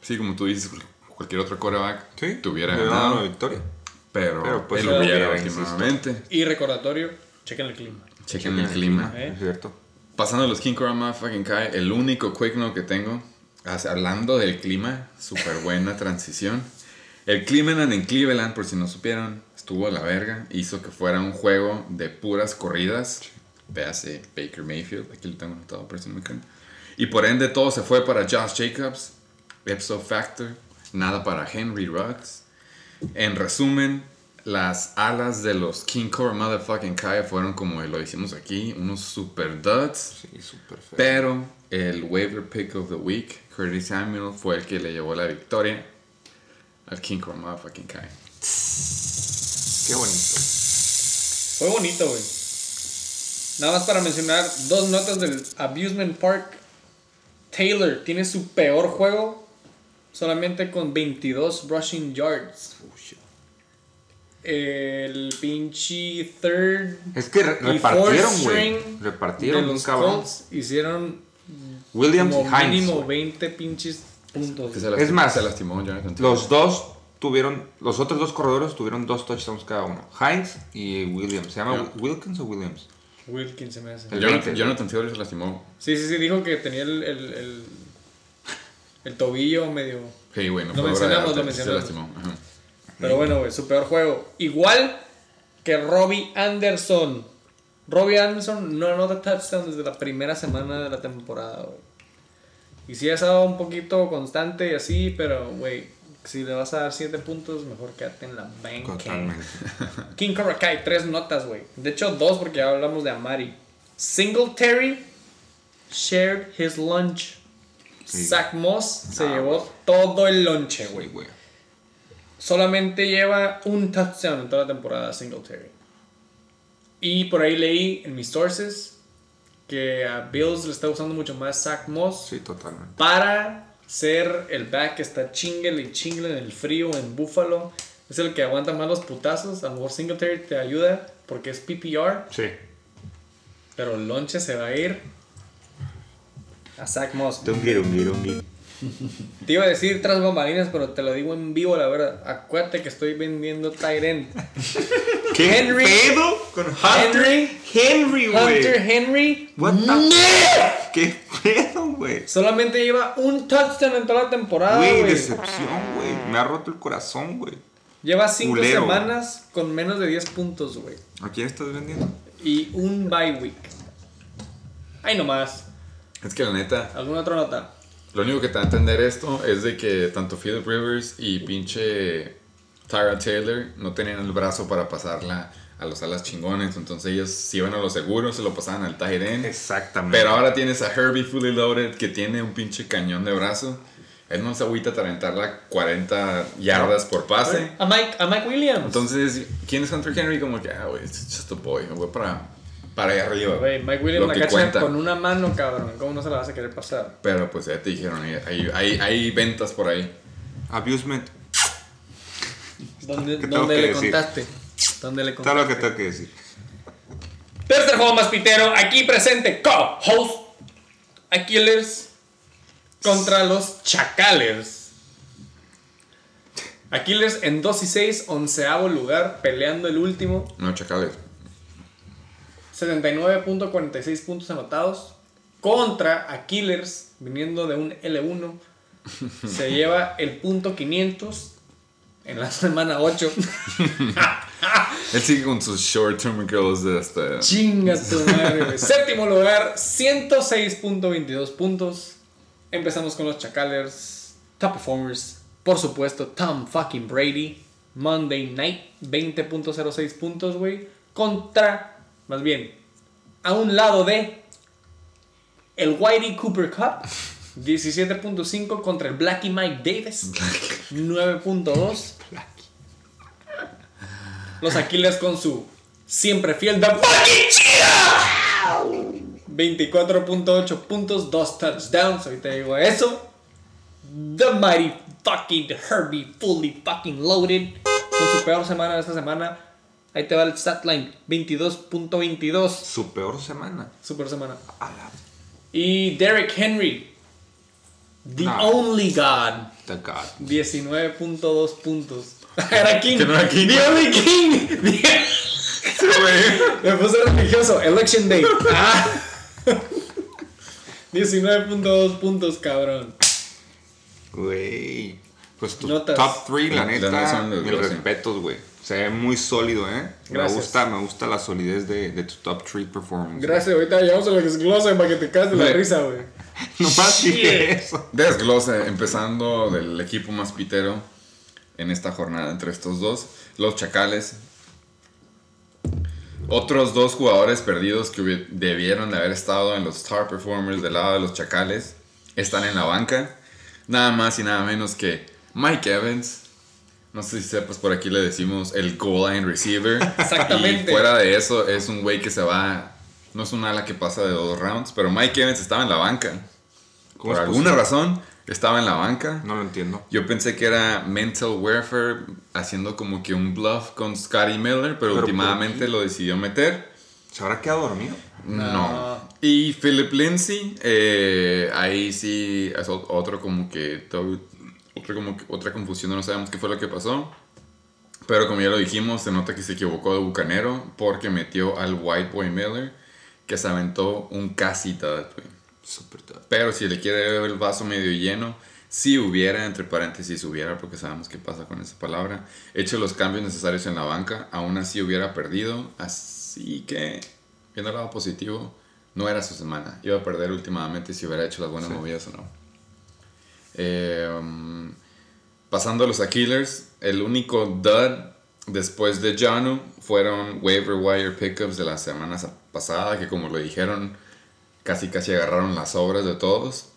Sí, como tú dices, cualquier otro quarterback Sí, tuviera ganado, una victoria. pero, Pero, pues, él hubiera últimamente. Y recordatorio, chequen el clima. Chequen el clima. ¿Eh? Es cierto. Pasando a los King Cobra fucking Kai, el único quick note que tengo, hablando del clima, súper buena transición. El Cleveland en Cleveland, por si no supieron, estuvo a la verga. Hizo que fuera un juego de puras corridas. Véase Baker Mayfield, aquí lo tengo anotado por si no me creen. Y por ende todo se fue para Josh Jacobs, Ipso Factor, nada para Henry Ruggs. En resumen, las alas de los King Cobra Motherfucking Kai fueron como lo hicimos aquí, unos super duds. Sí, súper feo. Pero el waiver pick of the week, Curtis Samuel, fue el que le llevó la victoria al King Cobra Motherfucking Kai. Qué bonito. Fue bonito, güey. Nada más para mencionar dos notas del Abusement Park. Taylor tiene su peor juego solamente con 22 rushing yards. El pinche third Es que re- y repartieron, fourth güey. string Repartieron de un los cabrón. Colts hicieron Williams y como Hines. mínimo güey. 20 pinches puntos. Que Es más, se lastimó Jonathan. Los dos tuvieron, los otros dos corredores tuvieron dos touchdowns cada uno. Hines y Williams. ¿Se llama. Wi- Wilkins o Williams? Wilkins se me hace. El Jonathan, 20. Jonathan Taylor se lastimó. Sí, sí, sí, dijo que tenía el, el, el, el tobillo medio... Sí, güey, no Lo mencionamos, lo mencionamos. Se lastimó. ajá. Pero bueno, güey, su peor juego. Igual que Robbie Anderson. Robbie Anderson no anota touchdown desde la primera semana de la temporada, güey. Y sí ha estado un poquito constante y así, pero, güey, si le vas a dar 7 puntos, mejor quédate en la banca. Totalmente. King Cobra Kai, tres notas, güey. De hecho, dos porque ya hablamos de Amari. Singletary shared his lunch. Sí. Zach Moss se llevó todo el lonche, güey. Güey. Solamente lleva un touchdown en toda la temporada Singletary. Y por ahí leí en mis sources que a Bills le está usando mucho más Zach Moss Sí, totalmente. para ser el back que está chingle y chingle en el frío en Buffalo. Es el que aguanta más los putazos. A lo mejor Singletary te ayuda porque es PPR. Sí. Pero el lonche se va a ir a Zach Moss. Dungui. Te iba a decir tras bambalinas, pero te lo digo en vivo, la verdad. Acuérdate que estoy vendiendo Tyrant. ¿Qué Henry- pedo con Hunter Henry- Henry, güey? Hunter Henry What the ¿Qué pedo, güey? solamente lleva un touchdown en toda la temporada, Güey, decepción, güey. Me ha roto el corazón, güey. Lleva 5 Culero. semanas con menos de 10 puntos, güey. ¿A quién estás vendiendo? Y un bye week. Ahí nomás. Es que la neta, ¿Alguna otra nota? Lo único que te va a entender esto es de que tanto Philip Rivers y pinche Tyra Taylor no tenían el brazo para pasarla a los alas chingones. Entonces ellos se iban a lo seguro, se lo pasaban al end. Exactamente. Pero ahora tienes a Herbie Fully Loaded que tiene un pinche cañón de brazo. Él no se agüita a aventarla 40 yardas por pase. A Mike, a Mike Williams. Entonces, ¿quién es Hunter Henry? Como que, ah, güey, it's just a boy. Voy para, para allá arriba. Güey, Mike Williams Lo la que cacha cuenta. con una mano, cabrón. ¿Cómo no se la vas a querer pasar? Pero pues ya te dijeron, hay, hay, hay ventas por ahí. Abusement. ¿Dónde, ¿Qué tengo dónde que le decir? contaste? ¿Dónde le Todo contaste? lo que tengo que decir. Tercer juego más pitero, aquí presente, co-host Aquiles contra los Chacales. Aquiles en 2 y 6, onceavo lugar, peleando el último, No, chacales. 79.46 puntos anotados. Contra Aquiles, viniendo de un L1, se lleva el punto 500 en la semana 8. Él sigue con sus short-term goals de hasta... Chinga tu madre. Séptimo lugar, 106.22 puntos. Empezamos con los Chacalers. Top performers. Por supuesto, Tom fucking Brady. Monday Night, 20.06 puntos, güey. Contra, más bien, a un lado de el Whitey Cooper Cup. 17.5 contra el Blackie Mike Davis. 9.2. Los Aquiles con su siempre fiel The Fucking Cheetah. 24.8 puntos, 2 touchdowns. Ahorita digo eso. The Mighty fucking Herbie fully fucking loaded. Con su peor semana de esta semana. Ahí te va el stat line. 22.22. Su peor semana. Super semana. A la Y Derrick Henry. The No. only God. the God. 19.2 puntos. Era King. No era King. The only King. Me puse religioso. Election Day. Ah. 19.2 puntos, cabrón. Güey. Pues tu Notas. top 3, la Las neta, mis respetos, güey. Se ve muy sólido, ¿eh? Gracias. Me gusta, me gusta la solidez de, de tu top 3 performance. Gracias, ahorita llegamos a lo que es glosa para que te caes de la risa, güey. Nomás dije eso. Desglose, empezando del equipo más pitero en esta jornada entre estos dos, los Chacales. Otros dos jugadores perdidos que debieron de haber estado en los Star Performers del lado de los Chacales están en la banca. Nada más y nada menos que Mike Evans. No sé si sepas, por aquí le decimos el goal line receiver. Exactamente. Y fuera de eso, es un güey que se va. No es un ala que pasa de dos rounds, pero Mike Evans estaba en la banca. ¿Cómo Por es alguna posible? razón, estaba en la banca. No lo entiendo. Yo pensé que era Mental Warfare haciendo como que un bluff con Scotty Miller, pero, ¿Pero últimamente lo decidió meter. ¿Se habrá quedado dormido? No. Y Philip Lindsay, eh, ahí sí es otro como que, otro como otra confusión, no sabemos qué fue lo que pasó. Pero como ya lo dijimos, se nota que se equivocó de bucanero porque metió al White Boy Miller, que se aventó un casi güey. Super top. Pero si le quiere ver el vaso medio lleno, si hubiera, entre paréntesis hubiera, porque sabemos qué pasa con esa palabra, hecho los cambios necesarios en la banca, aún así hubiera perdido. Así que, viendo el lado positivo, no era su semana. Iba a perder últimamente si hubiera hecho las buenas movidas o no. Eh, um, pasando a Aquilers, el único dud después de Janu fueron waiver wire pickups de la semana pasada, que como lo dijeron, casi casi agarraron las obras de todos.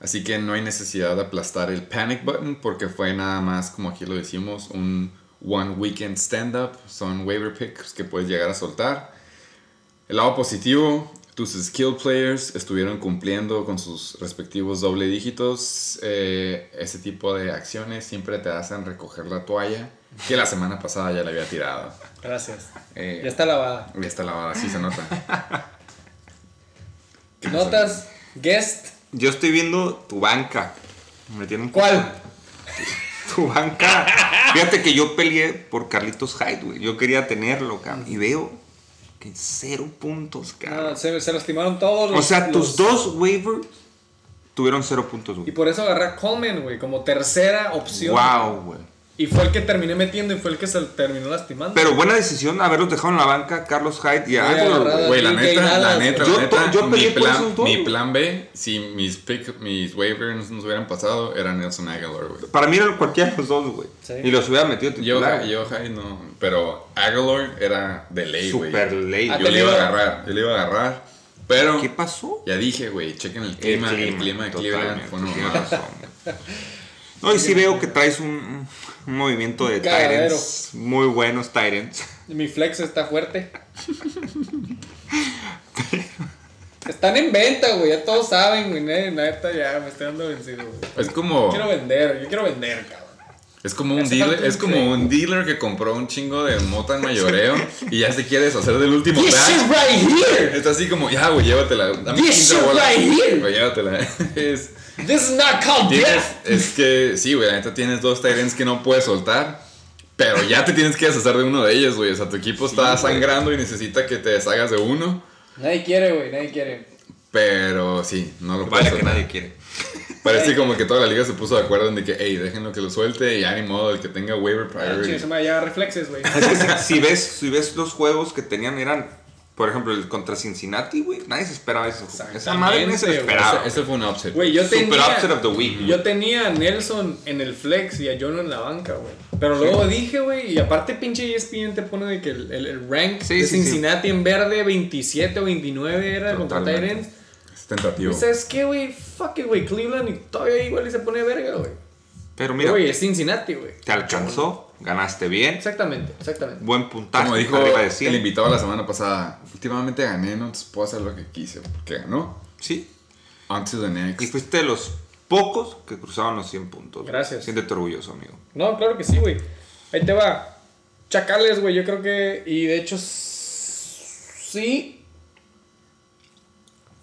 Así que no hay necesidad de aplastar el panic button porque fue nada más, como aquí lo decimos, un one weekend stand up. Son waiver picks que puedes llegar a soltar. El lado positivo, tus skill players estuvieron cumpliendo con sus respectivos doble dígitos. Eh, ese tipo de acciones siempre te hacen recoger la toalla que la semana pasada ya la había tirado. Gracias. Eh, Ya está lavada. Ya está lavada, sí se nota. Notas, guest. Yo estoy viendo tu banca. Me tiene un poco- ¿Cuál? Tu banca. Fíjate que yo peleé por Carlitos Hyde, güey. Yo quería tenerlo, cabrón. Y veo que cero puntos, cabrón. Ah, se, se lastimaron todos. o los- sea, tus los- dos waivers tuvieron cero puntos, Y por eso agarré a Coleman, güey, como tercera opción. Wow, güey. Y fue el que terminé metiendo y fue el que se terminó lastimando. Pero buena decisión haberlos dejado en la banca, Carlos Hyde y agarrado. güey. La neta, la neta, la neta, Yo- yo mi, plan, mi plan B, si mis pick, mis waivers nos hubieran pasado, era Nelson Aguilar, güey. Para mí era cualquiera de los dos, güey. Sí. Y los hubiera metido Yo, titular. yo, Jai, no, pero Aguilar era de ley, güey. Super ley. Ah, Yo te le iba a agarrar, yo le iba a agarrar, pero ¿Qué pasó? ya dije, güey, chequen el clima, el clima, de Cleveland fue una No, y sí veo que traes un, un movimiento de Cagadero. Tyrants, muy buenos Tyrants. Mi flex está fuerte. Están en venta, güey. Ya todos saben, güey. ne- Neta, ya me estoy dando vencido, güey. Es como, Quiero vender, yo quiero vender, cabrón. es como un dealer, es como un dealer que compró un chingo de mota en mayoreo y ya se quiere deshacer del último This shit right here. Está así como, ya, güey, llévatela. Dame This 15 shit right here. Güey, llévatela. Es, This is not called tienes, death. es que, sí, güey, la neta tienes dos Tyrants que no puedes soltar. Pero ya te tienes que deshacer de uno de ellos, güey. O sea, tu equipo está güey. sangrando y necesita que te deshagas de uno. Nadie quiere, güey. Nadie quiere. Pero sí, no lo Vaya que nadie quiere. Parece como que toda la liga se puso de acuerdo en de que, hey, déjenlo que lo suelte y ya ni modo, el que tenga waiver Ah, priority. chingue, se me ya reflexes, güey. Si, si ves, si ves los juegos que tenían eran, por ejemplo, el contra Cincinnati, güey, nadie se esperaba eso. Esa madre no se lo esperaba. Ese, ese fue un upset. Güey, yo Super tenía. upset of the week. Yo tenía a Nelson en el flex y a John en la banca, güey. Pero luego dije, güey, y aparte pinche ESPN te pone de que el, el- el rank Sí, de sí, Cincinnati en verde 27 o 29 era contra. Tyrants. Es tentativo. ¿Sabes qué, güey? Fuck it, güey. Cleveland y todavía igual y se pone verga, güey. Pero mira, Güey, es Cincinnati, güey. te alcanzó, ganaste bien, Exactamente, exactamente. buen puntaje, Como dijo de el 100. invitado la semana pasada, últimamente gané, no entonces puedo hacer lo que quise, porque ganó. Sí, On to the next. y fuiste de los pocos que cruzaban los 100 puntos. Gracias. Siéntete orgulloso, amigo. No, claro que sí, güey. Ahí te va. Chacales, güey, yo creo que. Y de hecho, sí.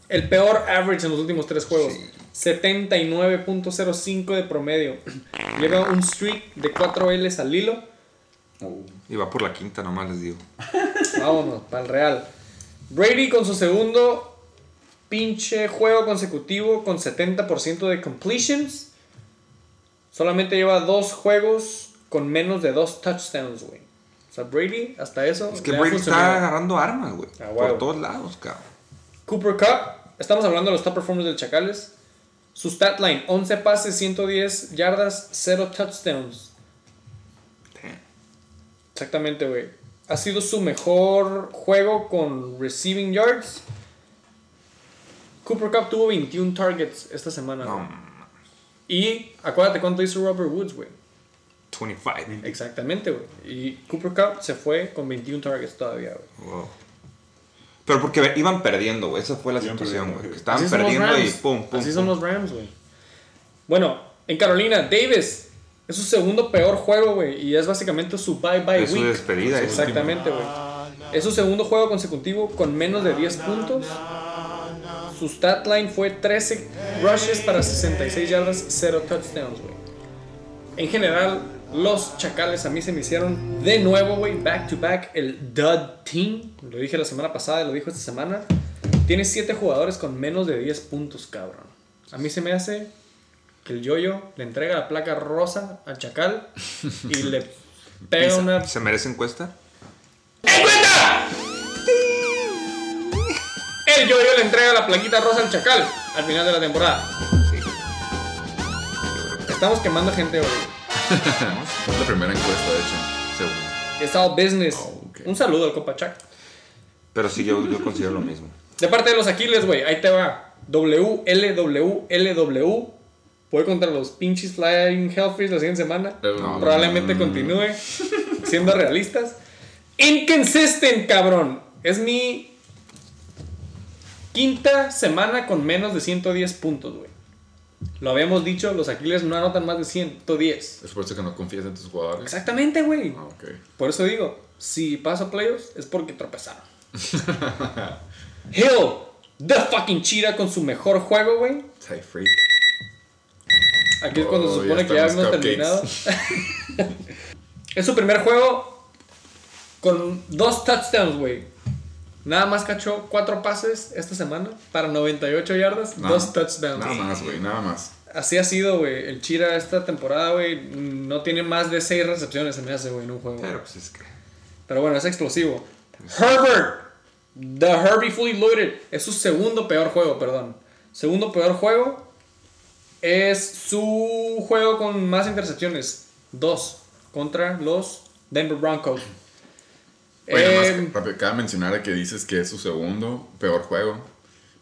El peor average en los últimos tres juegos. 79.05 de promedio. Lleva un streak de 4 L's al hilo. Y va por la quinta, nomás les digo. Vámonos, para el Real. Brady con su segundo pinche juego consecutivo con 70% de completions. Solamente lleva dos juegos con menos de dos touchdowns, güey. O sea, Brady, hasta eso. Es que Brady está agarrando armas, güey. Ah, por todos lados, cabrón. Cooper Cup, estamos hablando de los top performers del Chacales. Su stat line: 11 pases, 110 yardas, 0 touchdowns. Damn. Exactamente, güey. Ha sido su mejor juego con receiving yards. Cooper Cup tuvo 21 targets esta semana. No. Y acuérdate cuánto hizo Robert Woods, güey. 25. Exactamente, güey. Y Cooper Cup se fue con 21 targets todavía, güey. Wow. Pero porque iban perdiendo, güey. Esa fue la Iban situación, güey. Estaban Así perdiendo y pum, pum. Así pum. son los Rams, güey. Bueno, en Carolina, Davis es su segundo peor juego, güey. Y es básicamente su bye-bye Es su week. despedida, es su Exactamente, güey. Es su segundo juego consecutivo con menos de 10 puntos. Su stat line fue 13 rushes para 66 yardas, 0 touchdowns, güey. En general, los chacales a mí se me hicieron de nuevo, güey, back to back, el dud team. Lo dije la semana pasada lo dijo esta semana. Tiene 7 jugadores con menos de 10 puntos, cabrón. A mí se me hace que el yoyo le entrega la placa rosa al chacal y le pega una. ¿Se merece encuesta? El yoyo le entrega la plaquita rosa al chacal al final de la temporada. Sí. Estamos quemando gente hoy. Es la primera encuesta, de hecho. Seguro. Es all business. Oh. Un saludo al copa Chac. Pero sí, yo, yo considero lo mismo. De parte de los Aquiles, güey, ahí te va. WLWLW. Voy contra los pinches Flying Hellfish la siguiente semana. No, Probablemente no, no, no. continúe siendo realistas. Inconsistent, cabrón. Es mi quinta semana con menos de 110 puntos, güey. Lo habíamos dicho, los Aquiles no anotan más de 110. Es por eso que no confías en tus jugadores. Exactamente, güey. Ah. Por eso digo, si paso playoffs es porque tropezaron. Hill, the fucking cheetah con su mejor juego, güey. Ty Freak. Aquí es cuando Oh, se supone ya que ya hemos terminado. es su primer juego con dos touchdowns, güey. Nada más cachó cuatro pases esta semana para 98 yardas, Nada- dos touchdowns. Nada más, güey, nada más. Así ha sido, güey. El Chira esta temporada, güey, no tiene más de 6 recepciones, se me hace, güey, en un juego. Pero pues es que. Pero bueno, es explosivo. Herbert. The Herbie Fully Loaded. Es su segundo peor juego, perdón. Segundo peor juego. Es su juego con más intercepciones. Dos. Contra los Denver Broncos. Oye, nada más, Eh, rápido, cabe mencionar que dices que es su segundo peor juego.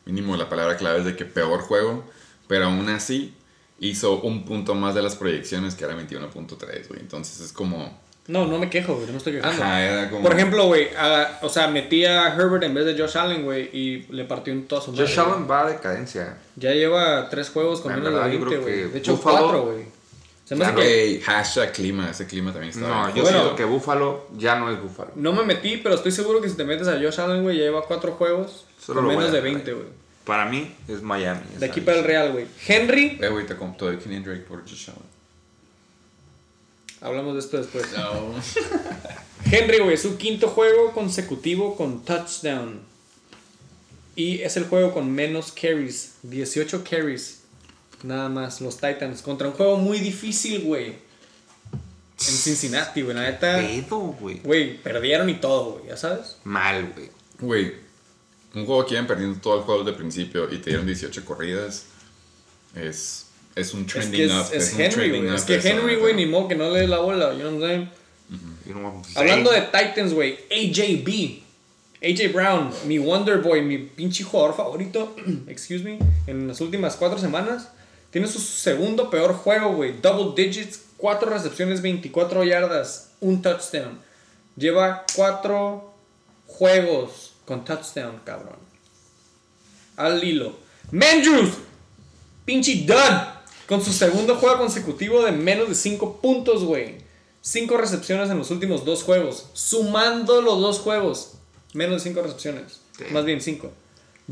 Mínimo la palabra clave es de que peor juego. Pero aún así hizo un punto más de las proyecciones que era 21.3, güey. Entonces es como... no, no me quejo, güey. No me estoy quejando. Ajá, era como... Por ejemplo, güey, a- o sea, metí a Herbert en vez de Josh Allen, güey, y le partió un toso. Josh Allen va a decadencia. Ya lleva tres juegos con menos de verdad, yo 20, creo güey. De hecho, Buffalo- cuatro, güey. Se me hace que hashtag clima. Ese clima también está No, bien yo Bueno. siento que Buffalo ya no es Buffalo. no me metí, pero estoy seguro que si te metes a Josh Allen, güey, ya lleva cuatro juegos Solo con menos de dejar 20, ahí. güey. Para mí es Miami. De aquí para el. Real, güey. Henry, Eh, güey, te compto de Kenny Drake por Josh Allen. hablamos de esto después. Henry, güey, su quinto juego consecutivo con touchdown. Y es el juego con menos carries. 18 carries. Nada más, los Titans. Contra un juego muy difícil, güey. En Cincinnati, güey. La neta. Pedo, güey. Güey, perdieron y todo, güey. ¿Ya sabes? Mal, güey. Güey, un juego que iban perdiendo todo el juego de principio y te dieron 18 corridas. Es, es un Es trending que es, up. es un Henry, trending güey. up Es que Henry, güey, ni modo que no le dé la bola. You know what I'm saying? Hablando de Titans, güey, AJB. AJ Brown, mi Wonder Boy, mi pinche jugador favorito, excuse me, en las últimas cuatro semanas, tiene su segundo peor juego, güey. Double digits, cuatro recepciones, 24 yardas, un touchdown. Lleva cuatro juegos con touchdown, cabrón. Al hilo. Mandrews, pinche dud, con su segundo juego consecutivo de menos de 5 puntos, güey. 5 recepciones en los últimos dos juegos. Sumando los dos juegos. Menos de 5 recepciones. Más bien 5.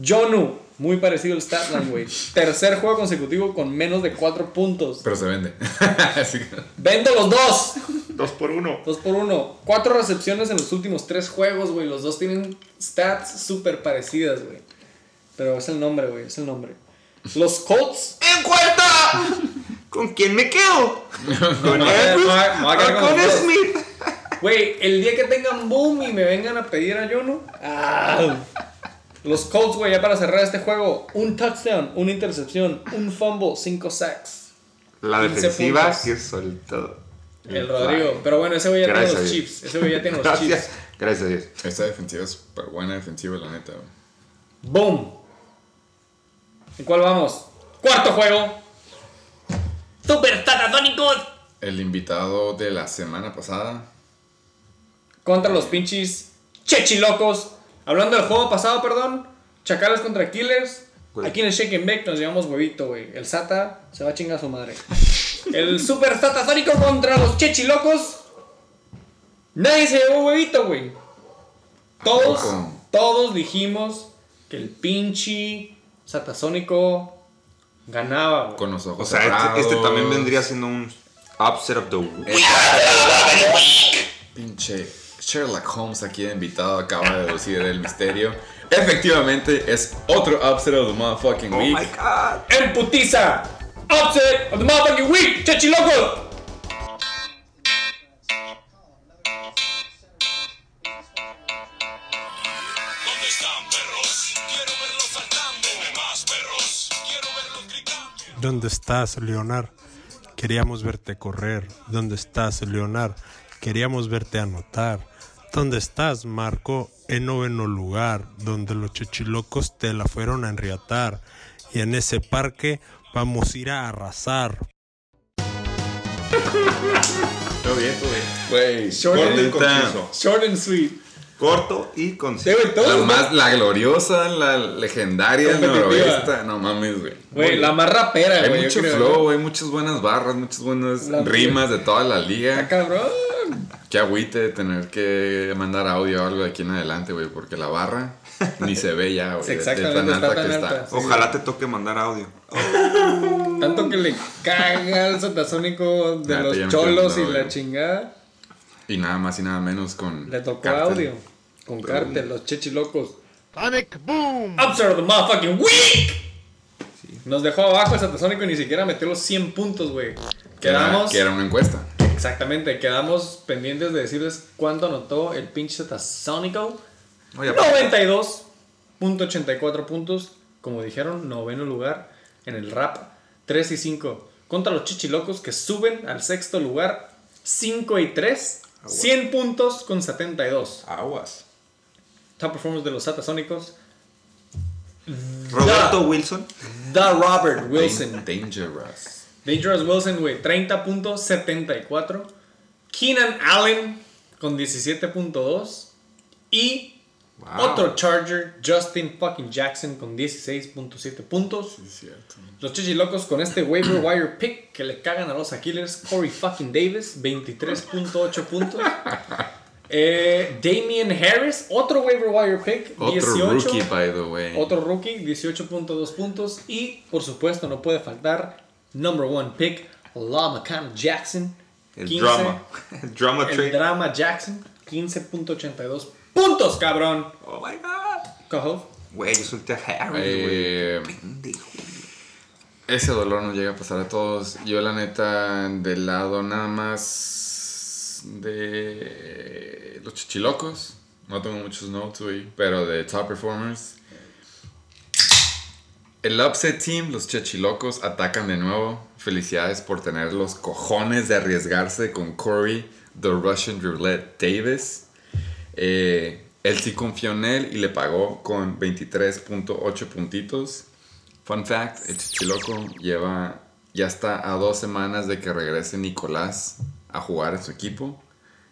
Jonu, muy parecido al Statline, güey. Tercer juego consecutivo con menos de 4 puntos. Pero se vende. Vendo los dos. Dos por uno. 2 por 1. 4 recepciones en los últimos 3 juegos, güey. Los dos tienen stats súper parecidas, güey. Pero es el nombre, güey. Es el nombre. Los Colts. ¡En cuenta! ¿Con quién me quedo? ¿Con Me voy a- Andrews me voy a- me voy a quedar o con dos. Smith? Güey, el día que tengan boom y me vengan a pedir a Yono. Ah. Los Colts, güey, ya para cerrar este juego. Un touchdown, una intercepción, un fumble, 5 sacks. La 15 defensiva que soltó. El Rodrigo. Pero bueno, ese güey ya Gracias tiene los chips. Ese güey ya tiene los chips. Gracias a Dios. Esta defensiva es súper buena defensiva, la neta. Boom. ¿En cuál vamos? Cuarto juego. Super Tatatónicos. El invitado de la semana pasada. Contra los pinches chechilocos. Hablando del juego pasado, perdón. Chacales contra Killers. Güey. Aquí en el Shake and Bake nos llevamos huevito, güey. El Sata se va a chingar a su madre. El Super Satasónico contra los chechilocos. Nadie se llevó huevito, güey. Todos, todos dijimos que el pinche Satasónico ganaba, güey. Con los ojos O sea, este, este también vendría siendo un upset of the week. Pinche Sherlock Holmes aquí de invitado acaba de deducir el misterio. Efectivamente, es otro upset of the motherfucking Oh week. my god. En putiza. Upset of the motherfucking week, chechilocos. ¿Dónde estás, Leonard? Queríamos verte correr. ¿Dónde estás, Leonard? Queríamos verte anotar. ¿Dónde estás, Marco? En noveno lugar, donde los chichilocos te la fueron a enriatar. Y en ese parque vamos a ir a arrasar. Todo bien, todo bien. Güey, Short Corto y conciso. Short and sweet. Corto y conciso. La más, la gloriosa, la legendaria Competitiva. noroeste. No mames, güey. Güey, la más rapera, Hay güey. yo mucho creo, flow, hay muchas buenas barras, muchas buenas La- rimas de toda la Está liga. cabrón. Qué agüite de tener que mandar audio o algo de aquí en adelante, güey, porque la barra ni se ve ya, güey. Exactamente, tan está alta tan que alta. está. Sí. Ojalá te toque mandar audio. Tanto que le caga al satasónico de Neta, los cholos y la chingada. Y nada más y nada menos con. Le tocó Cartel. audio. Con Pero- Cartel, los chechilocos. Panic Boom. The motherfucking week. Nos dejó abajo el Satasónico y ni siquiera metió los 100 puntos, güey. Quedamos. Que era una encuesta. Exactamente, quedamos pendientes de decirles cuánto anotó el pinche Satasónico. Oye, 92.84 puntos, como dijeron, noveno lugar en el rap. 3 y 5 contra los chichilocos que suben al sexto lugar. 5 y 3, 100 puntos con 72. aguas. Top performance de los Satasónicos. Roberto Wilson. The Robert Wilson. Dangerous. Dangerous Wilson, güey, 30.74. Keenan Allen con 17.2. Y Wow. otro Charger, Justin fucking Jackson con 16.7 puntos. Cierto. Los chichilocos con este waiver wire pick que le cagan a los Aquilers. Corey fucking Davis, 23.8 puntos. Eh, Damian Harris, otro waiver wire pick, Otro 18. rookie, by the way. Otro rookie, 18.2 puntos. Y por supuesto, no puede faltar number one pick, La McCann Jackson. El 15. drama. El drama El trade. drama Jackson, 15.82 puntos, cabrón. Oh my god. Cojo. Güey, yo solté a Harry, Eh. Pendejo. Ese dolor nos llega a pasar a todos. Yo, la neta, del lado nada más de los chichilocos. No tengo muchos notes, güey. Pero de top performers. El upset team, los chichilocos, atacan de nuevo. Felicidades por tener los cojones de arriesgarse con Corey, The Russian Roulette Davis. Eh, él sí confió en él y le pagó con 23.8 puntitos. Fun fact, el Chichiloco lleva, ya está a dos semanas de que regrese Nicolás a jugar en su equipo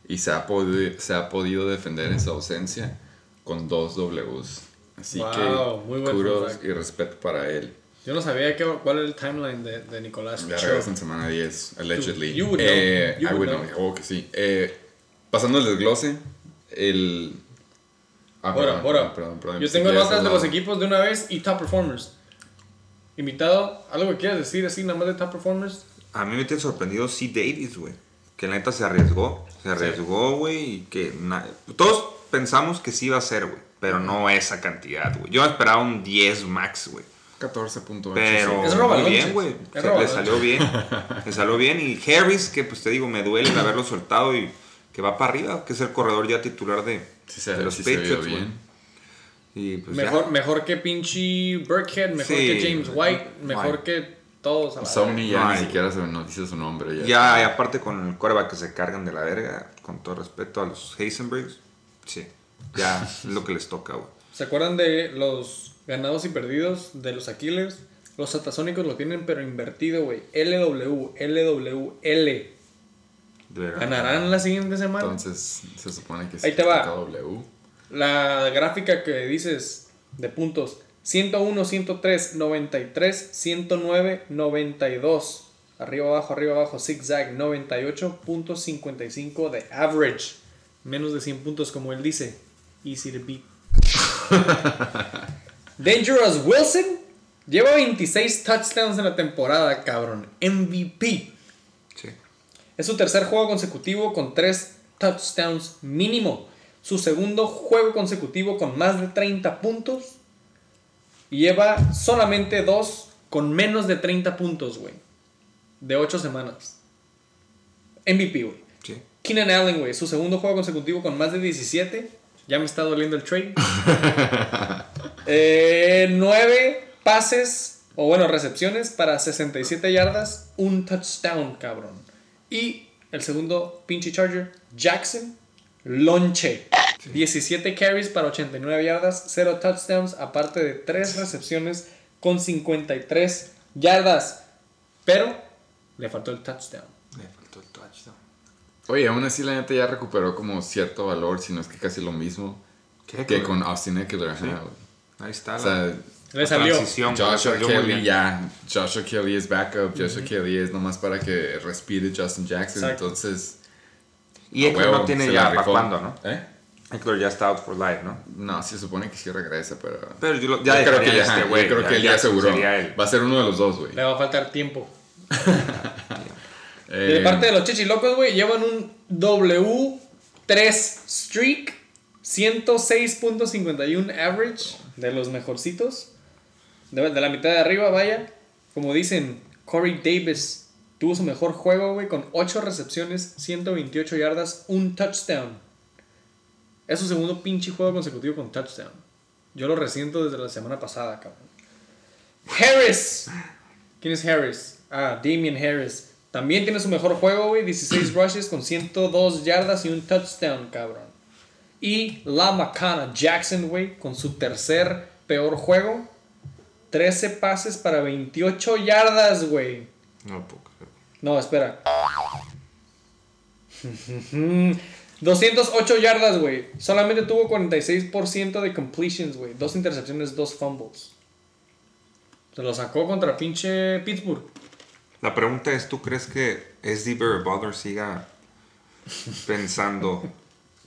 y se ha, podi- se ha podido defender en su ausencia con dos Ws. Así Wow, muy que buen fun kudos y respeto para él. Yo no sabía que, cuál era el timeline de, de Nicolás. Ya Cho. regresa en semana 10, allegedly. You would Eh, know. You I would would know. know. Oh, que sí. Eh, pasando el desglose, el... Ah, Ahora, perdón, ahora. perdón, perdón, Yo tengo notas de los equipos de una vez y top performers. Invitado, ¿algo que quieras decir así, nada más de top performers? A mí me tiene sorprendido C. Davis, güey. Que la neta se arriesgó. Se arriesgó, güey. Y que na- todos pensamos que sí iba a ser, güey. Pero no esa cantidad, güey. Yo esperaba un 10 max, güey. 14.8. Pero sí. Es muy bien, güey. Le salió bien. Le salió bien. Y Harris, que pues te digo, me duele el haberlo soltado y que va para arriba, que es el corredor ya titular de, Sí se, de los sí Patriots, güey. Y pues mejor, ya. mejor que pinche Burkhead, mejor Sí. que James White, mejor White. que todos. a la Sony ya ni siquiera se nos dice su nombre. Ya, Ya, y aparte con el coreback que se cargan de la verga, con todo respeto a los Heisenbergs, sí, ya es lo que les toca, güey. ¿Se acuerdan de los ganados y perdidos de los Aquilers? Los satasónicos lo tienen pero invertido, güey. LW, LW, L. ¿Ganarán la siguiente semana? Entonces se supone que Ahí sí te va. W. La gráfica que dices de puntos 101, 103, 93, 109, 92. Arriba, abajo, arriba, abajo, zigzag, 98.55 de average. Menos de 100 puntos, como él dice. Easy to beat. Dangerous Wilson lleva 26 touchdowns en la temporada, cabrón. MVP. Sí. Es su tercer juego consecutivo con 3 touchdowns mínimo. Su segundo juego consecutivo con más de 30 puntos. Y lleva solamente dos con menos de 30 puntos, güey. De 8 semanas. MVP, güey. Sí. Keenan Allen, güey. Su segundo juego consecutivo con más de 17. Ya me está doliendo el trade. Eh, 9 pases, o bueno, recepciones para 67 yardas. Un touchdown, cabrón. Y el segundo pinche Charger, Jackson, lonche. 17 carries para 89 yardas, 0 touchdowns, aparte de 3 recepciones con 53 yardas. Pero le faltó el touchdown. Me faltó el touchdown. Oye, aún así la neta ya recuperó como cierto valor, si no es que casi lo mismo ¿Qué? que con Austin Eckler. güey. Ahí está O la, sea, Le la salió. transición. Joshua salió muy Kelly ya, Joshua Kelly es backup, Joshua Kelly es nomás para que respire Justin Jackson, Exacto. entonces... Y Eckler huevo, no tiene ya para cuándo, ¿no? ¿Eh? Eckler ya está out for life, ¿no? No, se supone que sí regresa, pero... Pero yo lo- ya yo creo que ya, este yo güey, creo ya que él ya aseguró. él. Va a ser uno de los dos, güey. Le va a faltar tiempo. Eh, de parte de los chichilocos, güey, llevan un W3 streak, 106.51 average, de los mejorcitos. de, la mitad de arriba, vaya. Como dicen, Corey Davis tuvo su mejor juego, güey, con 8 recepciones, 128 yardas, un touchdown. Es su segundo pinche juego consecutivo con touchdown. Yo lo resiento desde la semana pasada, cabrón. Harris. ¿Quién es Harris? Ah, Damian Harris. También tiene su mejor juego, güey. 16 rushes con 102 yardas y un touchdown, cabrón. Y La Macana Jackson, güey, con su tercer peor juego. 13 pases para 28 yardas, güey. No. No, espera. 208 yardas, güey. Solamente tuvo 46% de completions, güey. Dos intercepciones, dos fumbles. Se lo sacó contra pinche Pittsburgh. La pregunta es, ¿tú crees que SD Butler siga pensando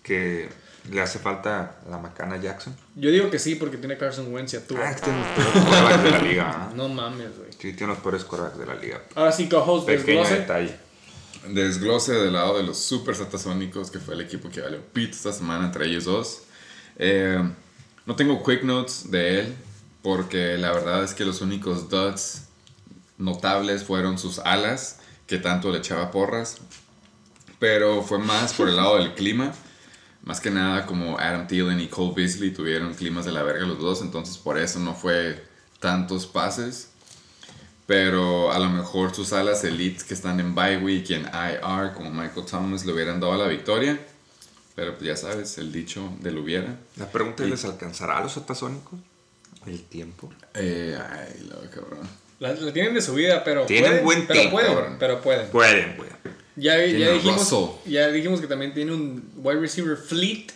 que le hace falta la macana Jackson? Yo digo que sí, porque tiene Carson Wentz y a Tua. Ah, que tiene los peores quarterbacks de la liga. ¿ah? No mames, güey. Sí, tiene los peores quarterbacks de la liga. Ahora sí, Pequeño desglose. detalle. Desglose del lado de los Super Satasónicos, que fue el equipo que valió pito esta semana entre ellos dos. Eh, no tengo quick notes de él, porque la verdad es que los únicos duds notables fueron sus alas, que tanto le echaba porras. Pero fue más por el lado del clima. Más que nada como Adam Thielen y Cole Beasley tuvieron climas de la verga los dos, entonces por eso no fue tantos pases. Pero a lo mejor sus alas elites que están en bye week y en IR, como Michael Thomas, le hubieran dado la victoria. Pero pues ya sabes, el dicho del hubiera. La pregunta es, ¿les alcanzará a los atasónicos el tiempo? Eh, ay, lo cabrón. La, la tienen de subida, pero Tienen pueden. buen pero team, pueden, pero pueden. Pueden, güey. Ya, ya, a dijimos, Russell. ya dijimos que también tiene un wide receiver fleet.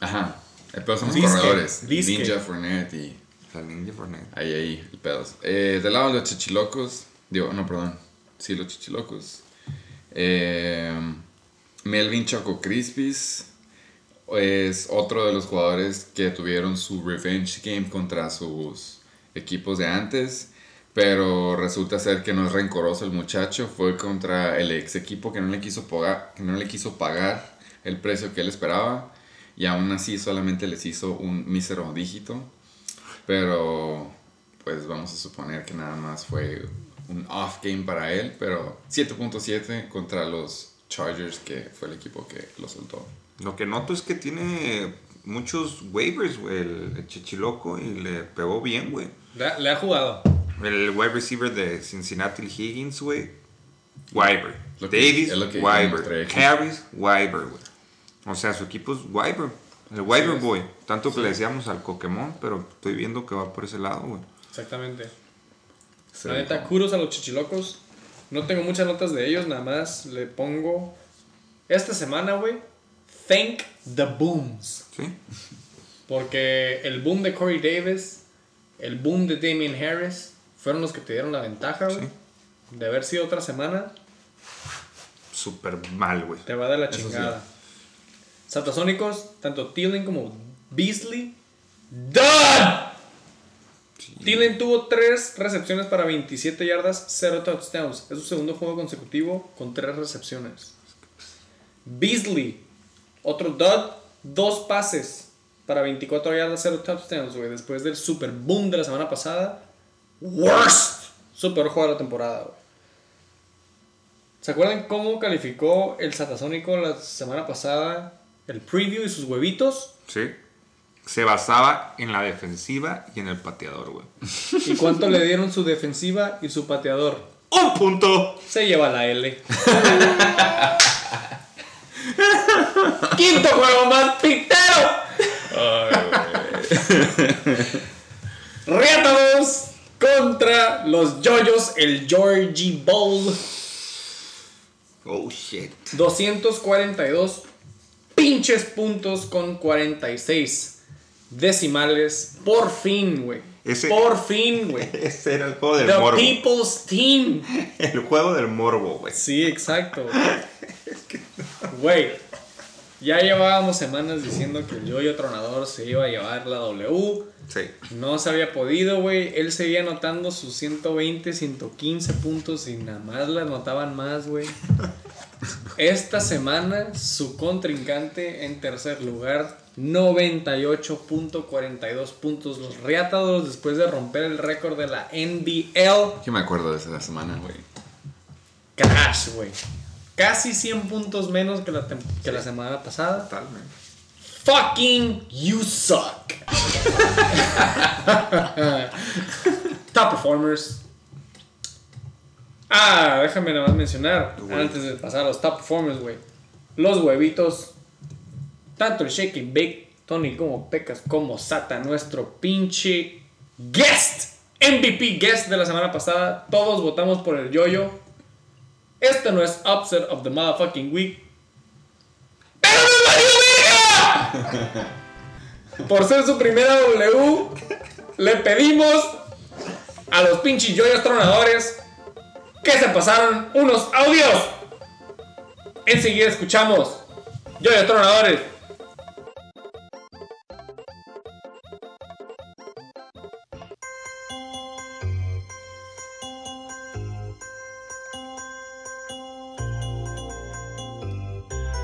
Ajá. El pedo son los corredores. disque. Ninja Fournette y La Ninja Fournette. ahí, ahí, el pedo. Eh, del lado de los chichilocos, digo, no, perdón. Sí, los chichilocos. Eh, Melvin Choco Crispis es otro de los jugadores que tuvieron su revenge game contra sus equipos de antes. Pero resulta ser que no es rencoroso el muchacho. Fue contra el ex equipo que no le quiso pagar, que no le quiso pagar el precio que él esperaba. Y aún así solamente les hizo un mísero dígito. Pero pues vamos a suponer que nada más fue un off game para él. Pero 7.7 contra los Chargers, que fue el equipo que lo soltó. Lo que noto es que tiene muchos waivers, güey, el, chichiloco, y le pegó bien, güey. Le ha jugado. El wide receiver de Cincinnati, Higgins, güey. Que- Davis, aquí. Harris, Waiver, güey. O sea, su equipo es Waiver. El Waiver Boy. Tanto que le decíamos al Pokémon, pero estoy viendo que va por ese lado, güey. Exactamente. Se La neta, kudos a los chichilocos. No tengo muchas notas de ellos, nada más le pongo. Esta semana, güey. Thank the booms. ¿Sí? Porque el boom de Corey Davis, el boom de Damian Harris, fueron los que te dieron la ventaja, güey. Sí. De haber sido otra semana, Súper mal, güey. te va a dar la Eso sí. chingada. Satasónicos, tanto Thielen como Beasley. ¡Done! Thielen tuvo 3 recepciones para 27 yardas, 0 touchdowns. Es su segundo juego consecutivo con 3 recepciones. Beasley, otro dud, 2 pases para 24 yardas, 0 touchdowns, güey. Después del super boom de la semana pasada. Worst. Su peor juego de la temporada, güey. ¿Se acuerdan cómo calificó el Satasónico la semana pasada? El preview y sus huevitos. Sí. Se basaba en la defensiva y en el pateador, güey. ¿Y cuánto le dieron su defensiva y su pateador? ¡Un punto! Se lleva la L. Quinto juego más pitero. Riátalos contra los Yoyos, el Georgie Bowl. Oh, shit. 242 pinches puntos con 46 decimales. Por fin, güey. Ese- Por fin, güey. Ese era el juego del The morbo. People's Team. El juego del morbo, güey. Sí, exacto. Güey, ya llevábamos semanas diciendo que el Yoyo Tronador se iba a llevar la W. Sí. No se había podido, güey. Él seguía anotando sus 120, 115 puntos y nada más le anotaban más, güey. Esta semana su contrincante en tercer lugar, 98.42 puntos. Los Reatadores después de romper el récord de la NBL. Yo me acuerdo de esa semana, güey. Crash, güey. Casi 100 puntos menos que la, que la semana pasada. Totalmente. Fucking you suck. Top performers. Ah, déjame nada más mencionar, antes de pasar a los top performers, güey. Los huevitos, tanto el Shake and Bake, Tony como Pecas, como Sata, nuestro pinche guest, MVP guest de la semana pasada. Todos votamos por el yoyo. Este no es Upset of the Motherfucking Week. ¡Pero me valió verga! Por ser su primera W, le pedimos a los pinches yoyos tronadores que se pasaron unos audios. Enseguida escuchamos yoyos tronadores.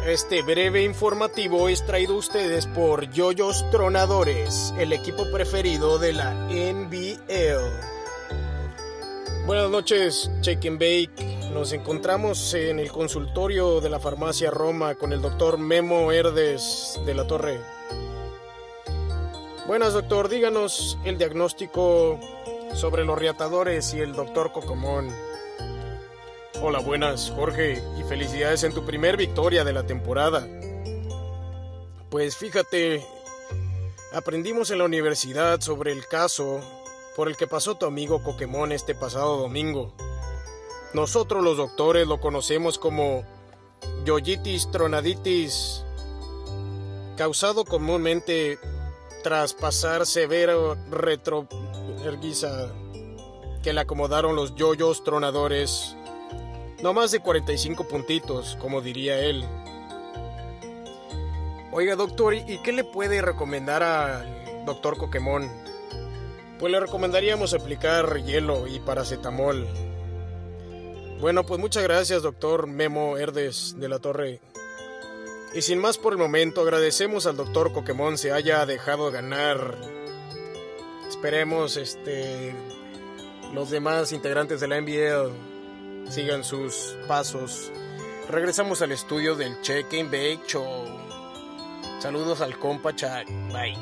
Este breve informativo es traído a ustedes por Yoyos Tronadores, el equipo preferido de la NBL. Buenas noches, Check Bake. Nos encontramos en el consultorio de la farmacia Roma con el doctor Memo Herdes de la Torre. Buenas, doctor. Díganos el diagnóstico sobre los riatadores y el doctor Cocomón. Hola, buenas, Jorge, y felicidades en tu primer victoria de la temporada. Pues fíjate, aprendimos en la universidad sobre el caso por el que pasó tu amigo Pokémon este pasado domingo. Nosotros los doctores lo conocemos como yoyitis tronaditis, causado comúnmente tras pasar severo retroerguiza que le acomodaron los yoyos tronadores no más de 45 puntitos, como diría él. Oiga, doctor, ¿y qué le puede recomendar al doctor Coquemón? Pues le recomendaríamos aplicar hielo y paracetamol. Bueno, pues muchas gracias, doctor Memo Herdes de la Torre. Y sin más por el momento, agradecemos al doctor Coquemón se haya dejado ganar. Esperemos, este, los demás integrantes de la NBA sigan sus pasos. Regresamos al estudio del Check and Bake Show. Saludos al compa Chuck. Bye.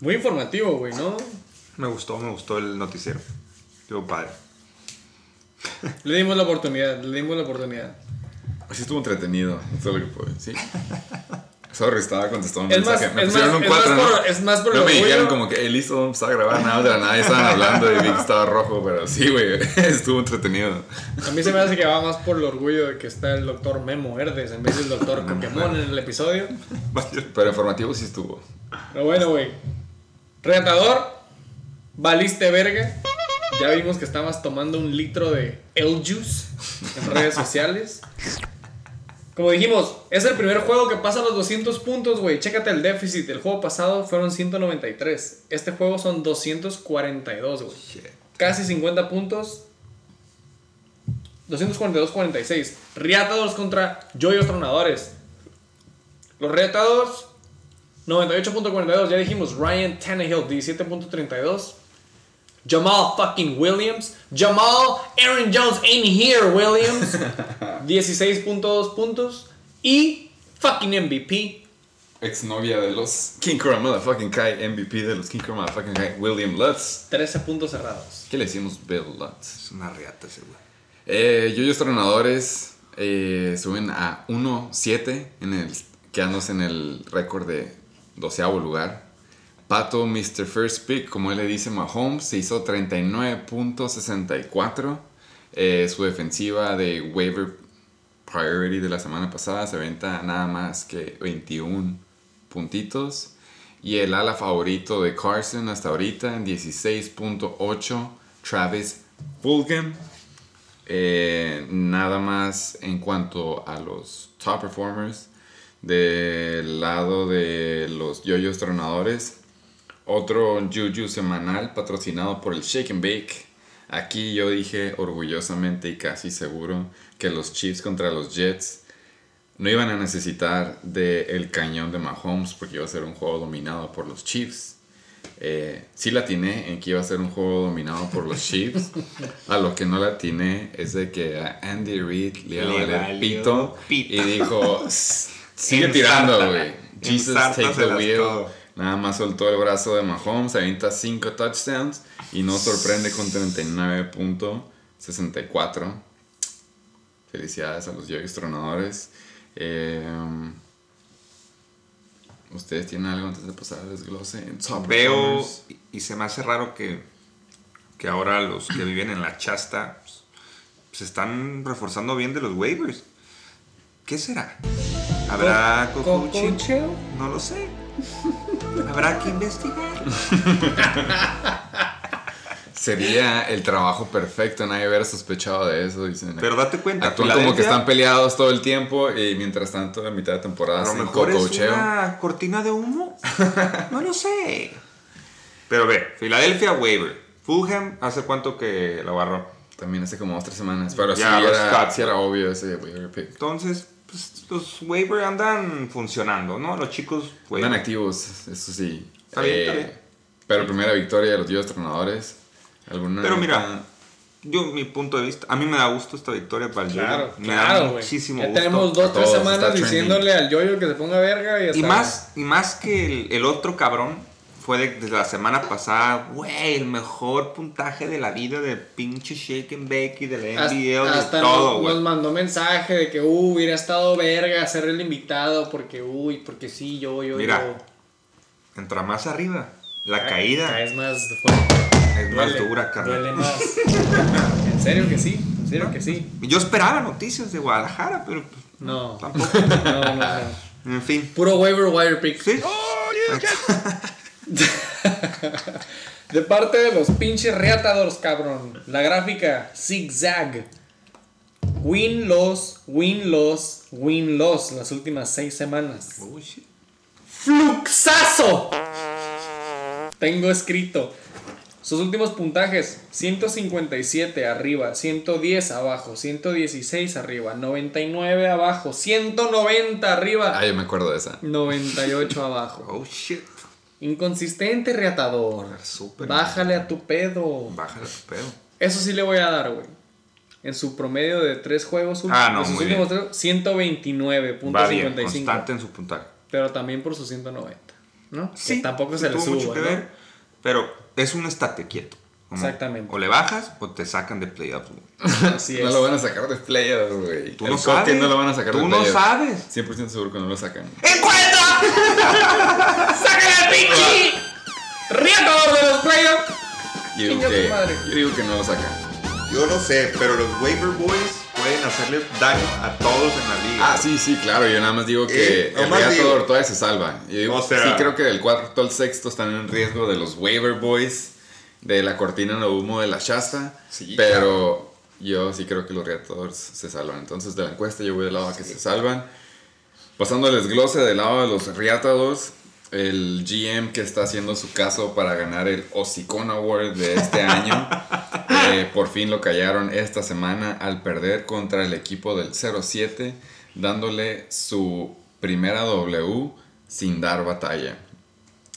Muy informativo, güey, ¿no? Me gustó, me gustó el noticiero. Estuvo padre. Le dimos la oportunidad, le dimos la oportunidad. Así estuvo entretenido, eso es lo que puedo decir. Sorry, estaba contestando un Es más, mensaje. Me es pusieron más, un es más 4, ¿no? por, es más por No me orgullo. dijeron como que, eh, listo, vamos a grabar nada de la nada. Y estaban hablando y vi que estaba rojo, pero sí, güey, estuvo entretenido. A mí se me hace que va más por el orgullo de que está el doctor Memo Herdes en vez del doctor Pokémon en el episodio. Pero informativo sí estuvo. Pero bueno, güey. Retador, valiste verga. Ya vimos que estabas tomando un litro de El Juice en redes sociales. Como dijimos, es el primer juego que pasa los 200 puntos, güey. Chécate el déficit. El juego pasado fueron 193. Este juego son 242, güey. Casi 50 puntos. 242-46. Riatados contra Joyos Tronadores. Los Riatados 98.42, ya dijimos Ryan Tannehill 17.32. Jamal fucking Williams. Jamal Aaron Jones ain't here, Williams. 16.2 puntos. Y fucking MVP. Exnovia de los King Cobra Motherfucking Kai, MVP de los King Cobra Motherfucking Kai, William Lutz. 13 puntos cerrados. ¿Qué le decimos Bill Lutz? Es una riata ese güey. Eh, Yoyos Tronadores eh, suben a 1-7, en el, quedándose en el récord de doceavo lugar. Pato, Mr. First Pick, como él le dice Mahomes, se hizo 39.64. Eh, su defensiva de waiver priority de la semana pasada se venta nada más que 21 puntitos. Y el ala favorito de Carson hasta ahorita en 16.8, Travis Fulgham. Eh, nada más en cuanto a los top performers. Del lado de los yoyos tronadores, otro Juju semanal patrocinado por el Shake and Bake. Aquí yo dije orgullosamente y casi seguro que los Chiefs contra los Jets no iban a necesitar del cañón de Mahomes porque iba a ser un juego dominado por los Chiefs. Eh, sí la atiné en que iba a ser un juego dominado por los Chiefs. A lo que no la atiné es de que a Andy Reid le iba a Le valer pito, pito. y dijo, "S- sigue tirando, güey. Jesus, take the wheel. todo. Nada más soltó el brazo de Mahomes, avienta 5 touchdowns y no sorprende con 39.64. Felicidades a los Yoyos Tronadores. Eh, ¿Ustedes tienen algo antes de pasar al desglose? Veo performers? y- se me hace raro que, que ahora los que viven en la chasta pues, se están reforzando bien de los waivers. ¿Qué será? ¿Habrá Co- coaching? coacheo. No lo sé. Habrá que investigar. Sería el trabajo perfecto, nadie hubiera sospechado de eso. Dicen. Pero date cuenta, Actúan como que están peleados todo el tiempo y mientras tanto, en mitad de temporada, A lo mejor es una cortina de humo. No lo sé. Pero ve, Filadelfia waiver. Fulham, ¿hace cuánto que la barró? También hace como dos tres semanas. Pero Ya, sí, era, sí era obvio ese waiver pick. Entonces, pues, los waiver andan funcionando, ¿no? Los chicos waiver. Andan activos, eso sí. Está bien, está Eh, bien. Pero primera victoria de los Dios Tronadores. ¿Alguna Pero mira, yo, mi punto de vista, a mí me da gusto esta victoria para el Claro, Yoyo. Me da claro, güey. muchísimo Ya gusto. tenemos dos, tres semanas diciéndole al yoyo que se ponga verga y, más, y más que el, el otro cabrón fue de- desde la semana pasada, güey, el mejor puntaje de la vida de pinche Shake and Bake y de la Hasta, NBL y hasta todo, nos, güey. nos mandó mensaje de que uh, hubiera estado verga ser el invitado porque uy, porque sí, yo, yo, Mira, yo. Entra más arriba. La Ca- caída Caes más fuerte. es más Duele, dura, carnal. Duele más. en serio que sí, en serio que sí. Yo esperaba noticias de Guadalajara, pero No. tampoco. No, no, no. En fin. Puro waiver wire pick. Sí. De parte de los pinches reatadores, cabrón. La gráfica zigzag. Win loss, win loss, win loss las últimas seis semanas. Oh, shit. ¡Fluxazo! Tengo escrito. Sus últimos puntajes: 157 arriba, 110 abajo, 116 arriba, 99 abajo, 190 arriba, Ah, yo me acuerdo de esa. 98 abajo. Oh shit. Inconsistente, reatador. Súper. Bájale a tu pedo. Bájale tu pedo. Eso sí le voy a dar, güey. En su promedio de tres juegos últimos, Ah, no, de sus muy últimos bien. tres, 129.55. Va bien, constante en su puntaje. Pero también por sus 190, ¿no? Sí, que tampoco se le ver, pero es un estate quieto. Como Exactamente. O le bajas o te sacan de playoffs. güey. Así No es. lo van a sacar de playoffs, güey. Tú El no sabes. no lo van a sacar Tú de no playoffs. sabes. 100% seguro que no lo sacan. ¡Encuentra! ¡Sácale al pinche! ¡Reatador de los playoffs! Yo digo, que, madre. yo digo que no lo sacan. Yo no sé, pero los waiver boys pueden hacerle daño a todos en la liga. Ah, sí, sí, claro. Yo nada más digo que Eh, el digo. todavía se salva. Yo digo, O sea- sí creo que del cuarto al sexto están en riesgo de los waiver boys, de la cortina de humo de la Shasta. Sí, pero yo sí creo que los Reatadores se salvan. Entonces, de la encuesta yo voy del lado a que se salvan. Pasando al desglose del lado de los Reatadores, el GM que está haciendo su caso para ganar el Osicon Award de este año, eh, por fin lo callaron esta semana al perder contra el equipo del 07, dándole su primera W sin dar batalla.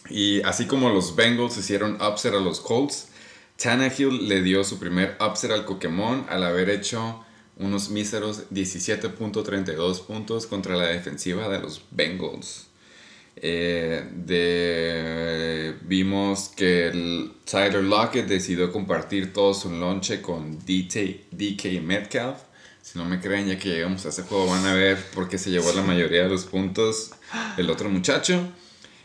Y así como los Bengals hicieron upset a los Colts, Tannehill le dio su primer upset al Pokémon al haber hecho unos míseros 17.32 puntos contra la defensiva de los Bengals. Eh, de, vimos que el Tyler Lockett decidió compartir todo su lonche con DT, DK Metcalf. Si no me creen, ya que llegamos a ese juego, van a ver por qué se llevó la mayoría de los puntos el otro muchacho.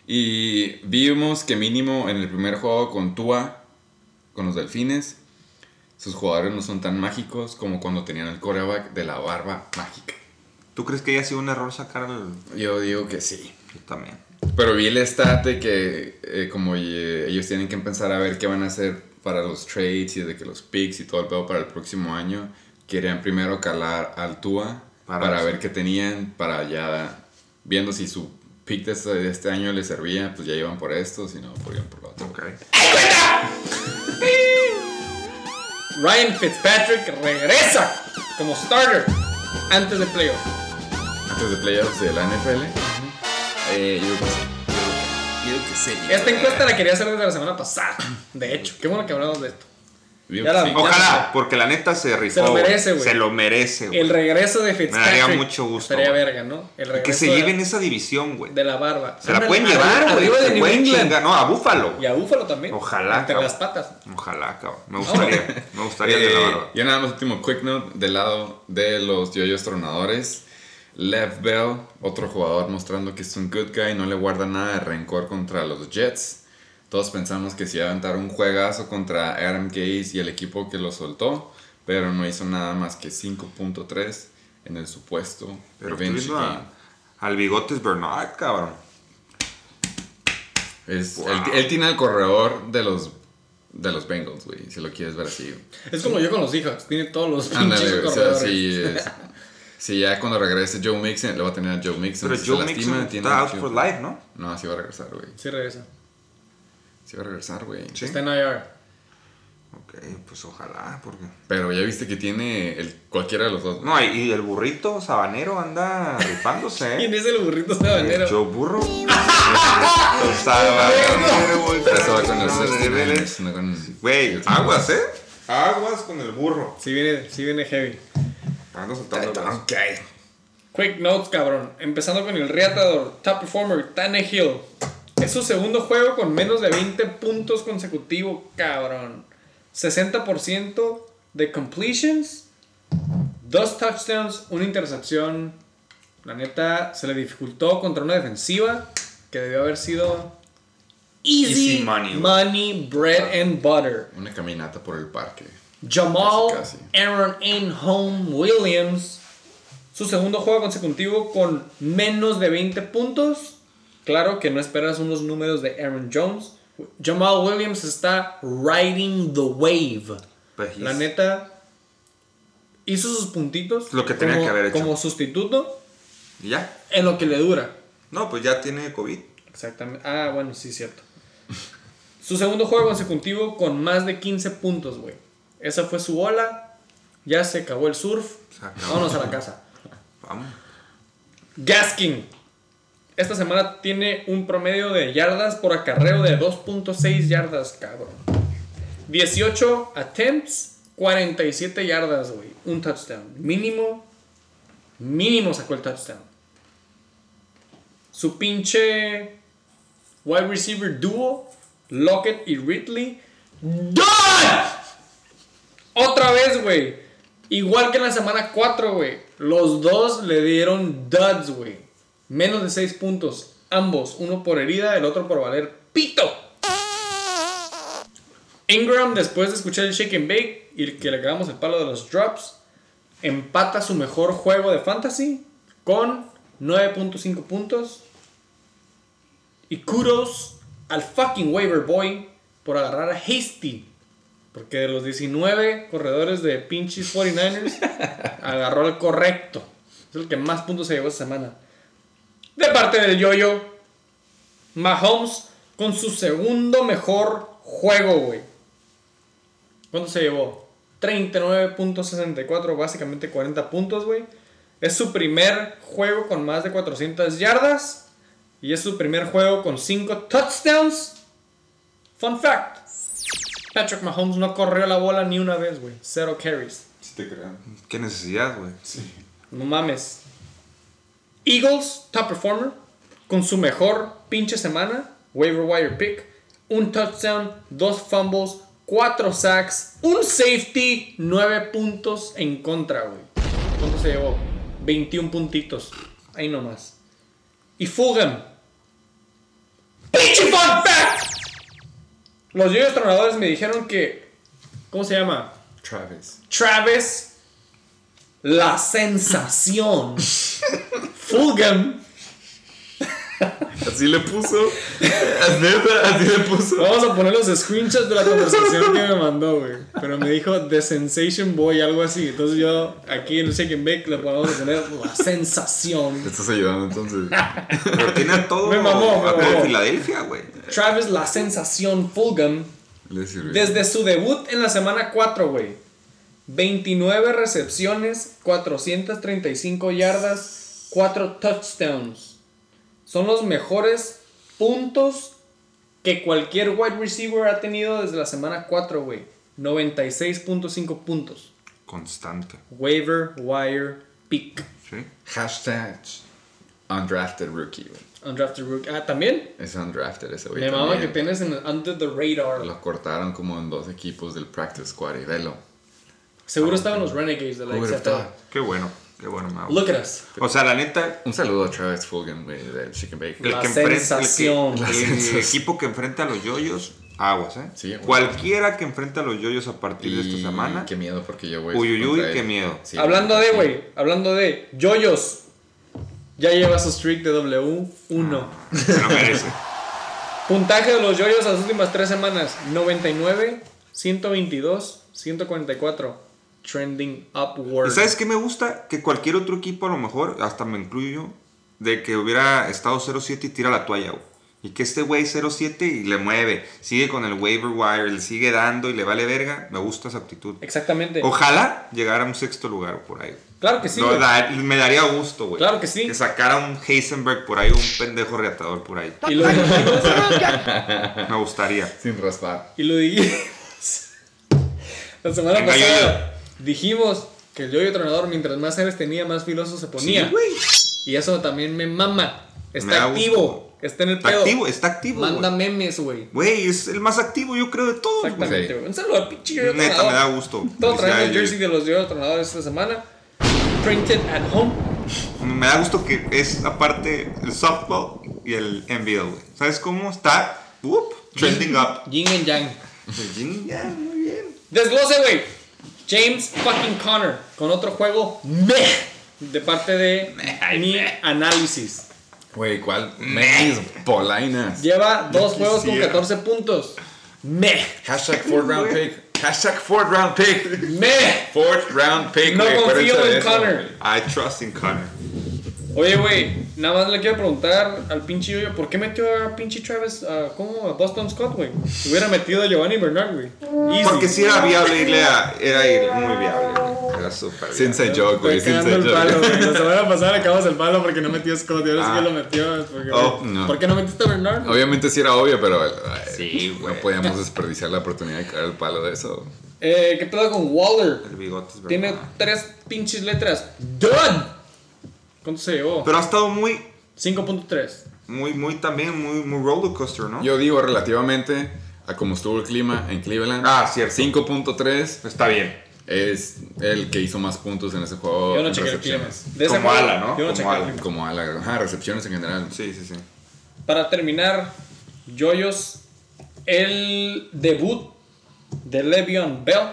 Y vimos que mínimo en el primer juego con Tua, con los Delfines, sus jugadores no son tan mágicos como cuando tenían el coreback de la barba mágica. ¿Tú crees que haya sido un error sacar al.? Yo digo que sí. Yo también. Pero vi el stat de que eh, como eh, ellos tienen que empezar a ver qué van a hacer para los trades y de que los picks y todo el pedo para el próximo año, querían primero calar al Tua Para para, ver qué tenían para ya viendo si su pick de este, de este año le servía, pues ya iban por esto, si no, pues iban por lo otro. Ok. Ryan Fitzpatrick regresa como starter antes de playoff. Antes de playoffs de la NFL, eh, yo creo que sí. Yo creo que sí. Esta encuesta la quería hacer desde la semana pasada. De hecho, qué bueno que hablamos de esto. Yo Ya creo la que sí. vi. Ojalá, porque la neta se rifó. Se lo merece, güey. Se lo merece, güey. El regreso de Fitzpatrick. daría mucho gusto, Estaría verga, ¿no? El regreso Que se de- lleven esa división, güey. de la barba. Se la pueden llevar, güey. Arriba de Se New pueden England. chingar. No, a Búfalo. Y a Búfalo también. Ojalá, Entre cabrón. las patas. Ojalá, cabrón. Me gustaría. Me gustaría de la Eh, barba. yo nada más último quick note del lado de los yoyos tronadores. Lev Bell, otro jugador mostrando que es un good guy, no le guarda nada de rencor contra los Jets. Todos pensamos que se iba a aventar un juegazo contra Adam Gaze y el equipo que lo soltó, pero no hizo nada más que 5.3 en el supuesto Pero revenge game. a- al bigotes Bernard, cabrón. Es- Wow. él, él tiene el corredor de los, de los Bengals, güey, si lo quieres ver así. Es como yo con los Seahawks. Tiene todos los pinches Ándale, o sea, sí, es- sí, ya cuando regrese Joe Mixon, le va a tener a Joe Mixon. Pero si Joe lastima, Mixon tiene está out for life, ¿no? No, sí va a regresar, güey. Sí regresa. Sí va a regresar, güey. Sí. Está en IR. Ok, pues ojalá, porque... Pero ya viste que tiene el, cualquiera de los dos. No, y, el burrito sabanero anda rifándose, ¿Quién ¿eh? es el burrito sabanero? Joe Burro. El sabanero, güey. Eso va con los No, de 69ers, veras. no con- Güey, aguas, ¿eh? Aguas con el burro. Sí viene, sí viene heavy. Ando soltando brazo. Quick notes, cabrón. Empezando con el reatador, top performer, Tannehill. Es su segundo juego con menos de 20 puntos consecutivos, cabrón. 60% de completions, dos touchdowns, una intercepción. La neta, se le dificultó contra una defensiva que debió haber sido easy, Easy money, money, bread and butter. Una caminata por el parque. Jamal Casi, casi. Aaron Home Williams. Su segundo juego consecutivo con menos de 20 puntos. Claro que no esperas unos números de Aaron Jones. Jamal Williams está riding the wave. Pues, La neta hizo sus puntitos. Lo que tenía como, que haber hecho. Como sustituto ¿Y ya? en lo que le dura. No, pues ya tiene COVID. Exactamente. Ah, bueno, sí, cierto. Su segundo juego consecutivo con más de 15 puntos, güey. Esa fue su ola. Ya se acabó el surf. Acabó. Vámonos a la casa. Vamos. Gaskin. Esta semana tiene un promedio de yardas por acarreo de 2.6 yardas, cabrón. 18 attempts, 47 yardas, güey. Un touchdown. Mínimo, mínimo sacó el touchdown. Su pinche wide receiver duo, Lockett y Ridley. ¡Done! Otra vez, güey. Igual que en la semana 4, güey. Los dos le dieron duds, güey. Menos de 6 puntos. Ambos. Uno por herida, el otro por valer pito. Ingram, después de escuchar el shake and bake y que le cagamos el palo de los drops, empata su mejor juego de fantasy con 9.5 puntos. Y kudos al fucking waiver boy por agarrar a Hasty. Porque de los 19 corredores de pinches 49ers, agarró el correcto. Es el que más puntos se llevó esta semana. De parte del yoyo, Mahomes con su segundo mejor juego, güey. ¿Cuánto se llevó? 39.64, básicamente 40 puntos, güey. Es su primer juego con más de 400 yardas. Y es su primer juego con 5 touchdowns. Fun fact. Patrick Mahomes no corrió la bola ni una vez, güey. Cero carries. Sí te creo. Qué necesidad, güey. No mames. Eagles, top performer, con su mejor pinche semana, waiver wire pick, un touchdown, dos fumbles, cuatro sacks, un safety, nueve puntos en contra, güey. ¿Cuánto se llevó? 21 puntitos. Ahí nomás. Y Fulham. ¡Pinche fun fact! Los yoyos tronadores me dijeron que. ¿Cómo se llama? Travis. Travis, la sensación. Fulgham Así le puso. Así le puso. Vamos a poner los screenshots de la conversación que me mandó, güey. Pero me dijo The Sensation Boy, algo así. Entonces yo aquí en el Shake and Bake le podemos poner la sensación. Te estás ayudando entonces. Pero tiene todo, Me mamó, me. Filadelfia, güey. Travis La Sensación Fulgham. Desde su debut en la semana 4, güey. 29 recepciones, 435 yardas, 4 touchdowns. Son los mejores puntos que cualquier wide receiver ha tenido desde la semana 4, güey. 96.5 puntos. Constante. Waiver, wire, pick. Sí. Hashtag undrafted rookie, güey. Undrafted rookie. Ah, también. Es undrafted ese güey. Me mama que tienes en el under the radar. Lo cortaron como en dos equipos del practice squad y velo. Seguro estaban los Renegades de la XFL. Qué bueno. Qué bueno, Mau. Look at us. O sea, la neta, Un saludo a Travis Fulgham, güey, del Chicken Bake. el La que enfrenta. El, que- equipo que enfrenta a los yoyos, aguas, ¿eh? Sí, bueno. Cualquiera que enfrenta a los yoyos a partir de esta semana. Qué miedo porque yo voy. Uy, uy, uy, qué miedo. Sí, hablando de, güey, hablando de Yoyos. Ya lleva su streak de W1. Se lo merece. Puntaje de los Yoyos a las últimas tres semanas: 99, 122, 144. Trending upward. ¿Y sabes qué me gusta? Que cualquier otro equipo, a lo mejor, hasta me incluyo yo, de que hubiera estado 0-7 y tira la toalla, güey. Y que este güey 0-7 y le mueve, sigue con el waiver wire, le sigue dando y le vale verga. Me gusta esa actitud. Exactamente. Ojalá llegara a un sexto lugar por ahí. Claro que sí. Güey. da- me daría gusto, güey. Claro que sí. Que sacara un Heisenberg por ahí, un pendejo reatador por ahí. Y lo. Me gustaría. Sin raspar. y lo dijimos. La semana Venga, pasada dijimos que el yoyo tronador, mientras más seres tenía, más filoso se ponía. Sí, y eso también me mama. Me Está da activo. Está en el Está pedo. activo, está activo. Manda memes, güey. Güey, es el más activo, yo creo, de todos. Exactamente, güey. Un saludo al pinche yoyo Neta, tronador. me da gusto. Todos traemos el jersey de los yoyo tronadores esta semana. Printed at home. Me da gusto que es aparte el softball y el NBL, güey. ¿Sabes cómo está? Whoop, trending up. Yin and yang. Yin yang, muy bien. Desglose, güey. James fucking Connor con otro juego meh de parte de mi análisis. Güey, ¿cuál? Mes, polainas. Lleva dos juegos con quisiera. 14 puntos. Meh. Hashtag fourth round pick. Hashtag fourth round pick. Meh. Fourth round pick. No confío en eso, Connor. I trust in Connor. Oye, güey, nada más le quiero preguntar al pinche yoyo, ¿por qué metió a pinche Travis, a, ¿cómo? A Boston Scott, güey? Hubiera metido a Giovanni Bernard, güey. Porque si era viable irle a. Era muy viable, güey. Era súper viable. inside joke, güey. El palo, joke. güey. La semana pasada le acabas el palo porque no metió a Scott y ahora sí Ah. que lo metió. Porque, Oh, no. ¿Por qué no metiste a Bernard? Obviamente sí era obvio, pero ay, Sí, no podíamos desperdiciar la oportunidad de caer el palo de eso. Eh, ¿Qué pedo con Waller? El bigote es verdad. Tiene tres pinches letras. ¡Done! ¿Cuánto se llevó? Pero ha estado muy, 5.3. muy, muy también, muy, muy roller coaster, ¿no? Yo digo relativamente a como estuvo el clima en Cleveland. Ah, cierto. 5.3 Está bien. es el que hizo más puntos en ese juego. Yo no chequé el clima. recepciones. De Como juego, ala, ¿no? Yo no Como chequé el ala. clima. Como a la ajá, recepciones en general. Sí, sí, sí. Para terminar, Yoyos, el debut de Le'Veon Bell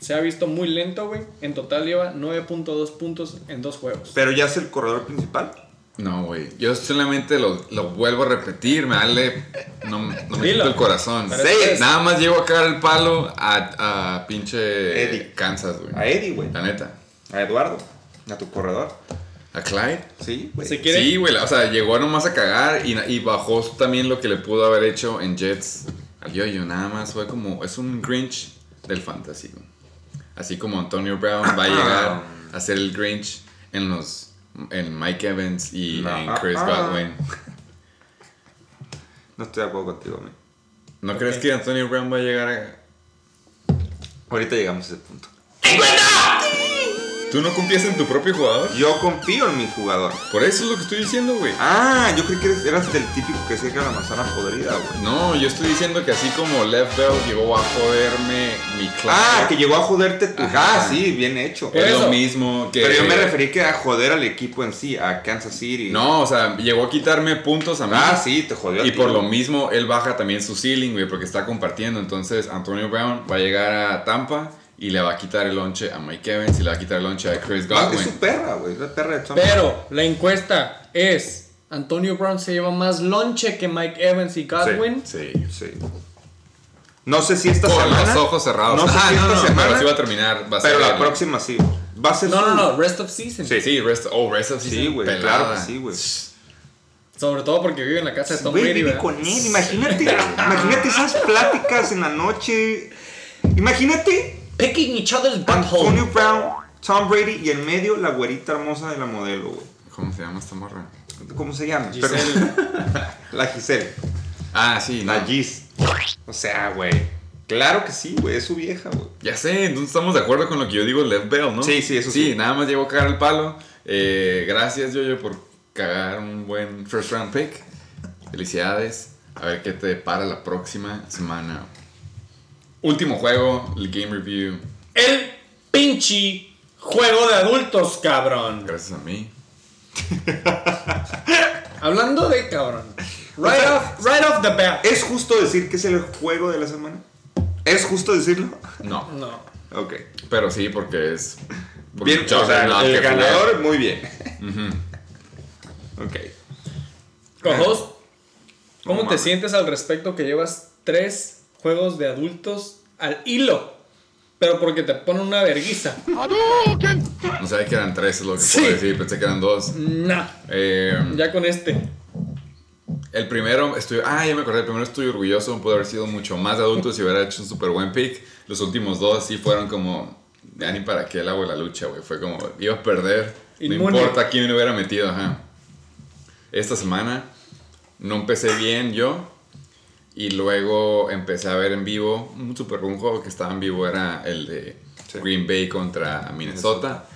se ha visto muy lento, güey. En total lleva 9.2 puntos en dos juegos. Pero ya es el corredor principal. No, güey. Yo solamente lo, lo vuelvo a repetir. Me dale. No, no me quito el corazón. Sí, Nada más llego a cagar el palo a, a pinche Eddie. Kansas, güey. A Eddie, güey. La neta. A Eduardo. A tu corredor. ¿A Clyde? Sí, güey. Sí, güey. O sea, llegó nomás a cagar y, y bajó también lo que le pudo haber hecho en Jets al yo-yo. Nada más fue como. Es un Grinch del fantasy, güey. Así como Antonio Brown va a llegar a ser el Grinch en los. En Mike Evans y No. en Chris Ah. Godwin. No estoy de acuerdo contigo, güey. ¿No crees que Antonio Brown va a llegar a.? Ahorita llegamos a ese punto. ¿Tú no confías en tu propio jugador? Yo confío en mi jugador. Por eso es lo que estoy diciendo, güey. Ah, yo creí que eres, eras del típico que decía que era la manzana podrida, güey. No, yo estoy diciendo que así como Left Bell llegó a joderme mi clase. Ah, que llegó a joderte tu. Ajá. Ah, sí, bien hecho. es Eso. lo mismo que. Pero yo me referí que a joder al equipo en sí, a Kansas City. No, o sea, llegó a quitarme puntos a mí. Ah, sí, te jodió. a Y ti, por lo mismo, él baja también su ceiling, güey, porque está compartiendo. Entonces, Antonio Brown va a llegar a Tampa y le va a quitar el lonche a Mike Evans y le va a quitar el lonche a Chris Ah, Godwin. es su perra, güey. Es la perra de Tom. Pero la encuesta es Antonio Brown se lleva más lonche que Mike Evans y Godwin. Sí. Sí. No sé si esta Con semana. los ojos cerrados. No sé Ah, si no, esta no, semana. pero sí va a terminar. Va a pero ser la el- próxima sí. Va a ser No, no, no, rest of season. Sí. Sí, rest, oh, rest of Sí, season güey. pelada. Claro que sí, güey. Sobre todo porque vive en la casa de Tom Güey, Brady, vive con él. Imagínate, imagínate esas pláticas en la noche. Imagínate Picking each other's Antonio butthole. Brown, Tom Brady y en medio la güerita hermosa de la modelo, güey. ¿Cómo se llama esta morra? ¿Cómo se llama? Giselle. Pero- la Giselle. Ah, sí, no. La Gis. O sea, güey. Claro que sí, güey. Es su vieja, güey. Ya sé, entonces estamos de acuerdo con lo que yo digo, Lev Bell, ¿no? Sí, sí, eso sí. Sí, nada más llegó a cagar el palo. Eh, gracias, Yoyo, por cagar un buen first round pick. Felicidades. A ver qué te depara la próxima semana. Último juego, el game review. El pinche juego de adultos, cabrón. Gracias a mí. Hablando de cabrón. Right off, right off the bat. ¿Es justo decir que es el juego de la semana? ¿Es justo decirlo? No, No. Ok. pero sí, porque es. porque Bien, o sea, el ganador, muy bien. Ok. Co-host, ¿cómo No te sientes al respecto que llevas tres juegos de adultos al hilo? Pero porque te ponen una verguiza. No sabía que eran tres, es lo que Sí. puedo decir. Pensé que eran dos. Nah. Eh, Ya con este. El primero, estoy, ah, ya me acordé, el primero estoy orgulloso, pudo haber sido mucho más adulto si hubiera hecho un súper buen pick. Los últimos dos sí fueron como, ya ni para qué el agua la lucha, güey. Fue como, iba a perder, no Inmune. importa quién me hubiera metido, ajá. Esta semana no empecé bien yo y luego empecé a ver en vivo un super un juego que estaba en vivo era el de Sí. Green Bay contra Minnesota.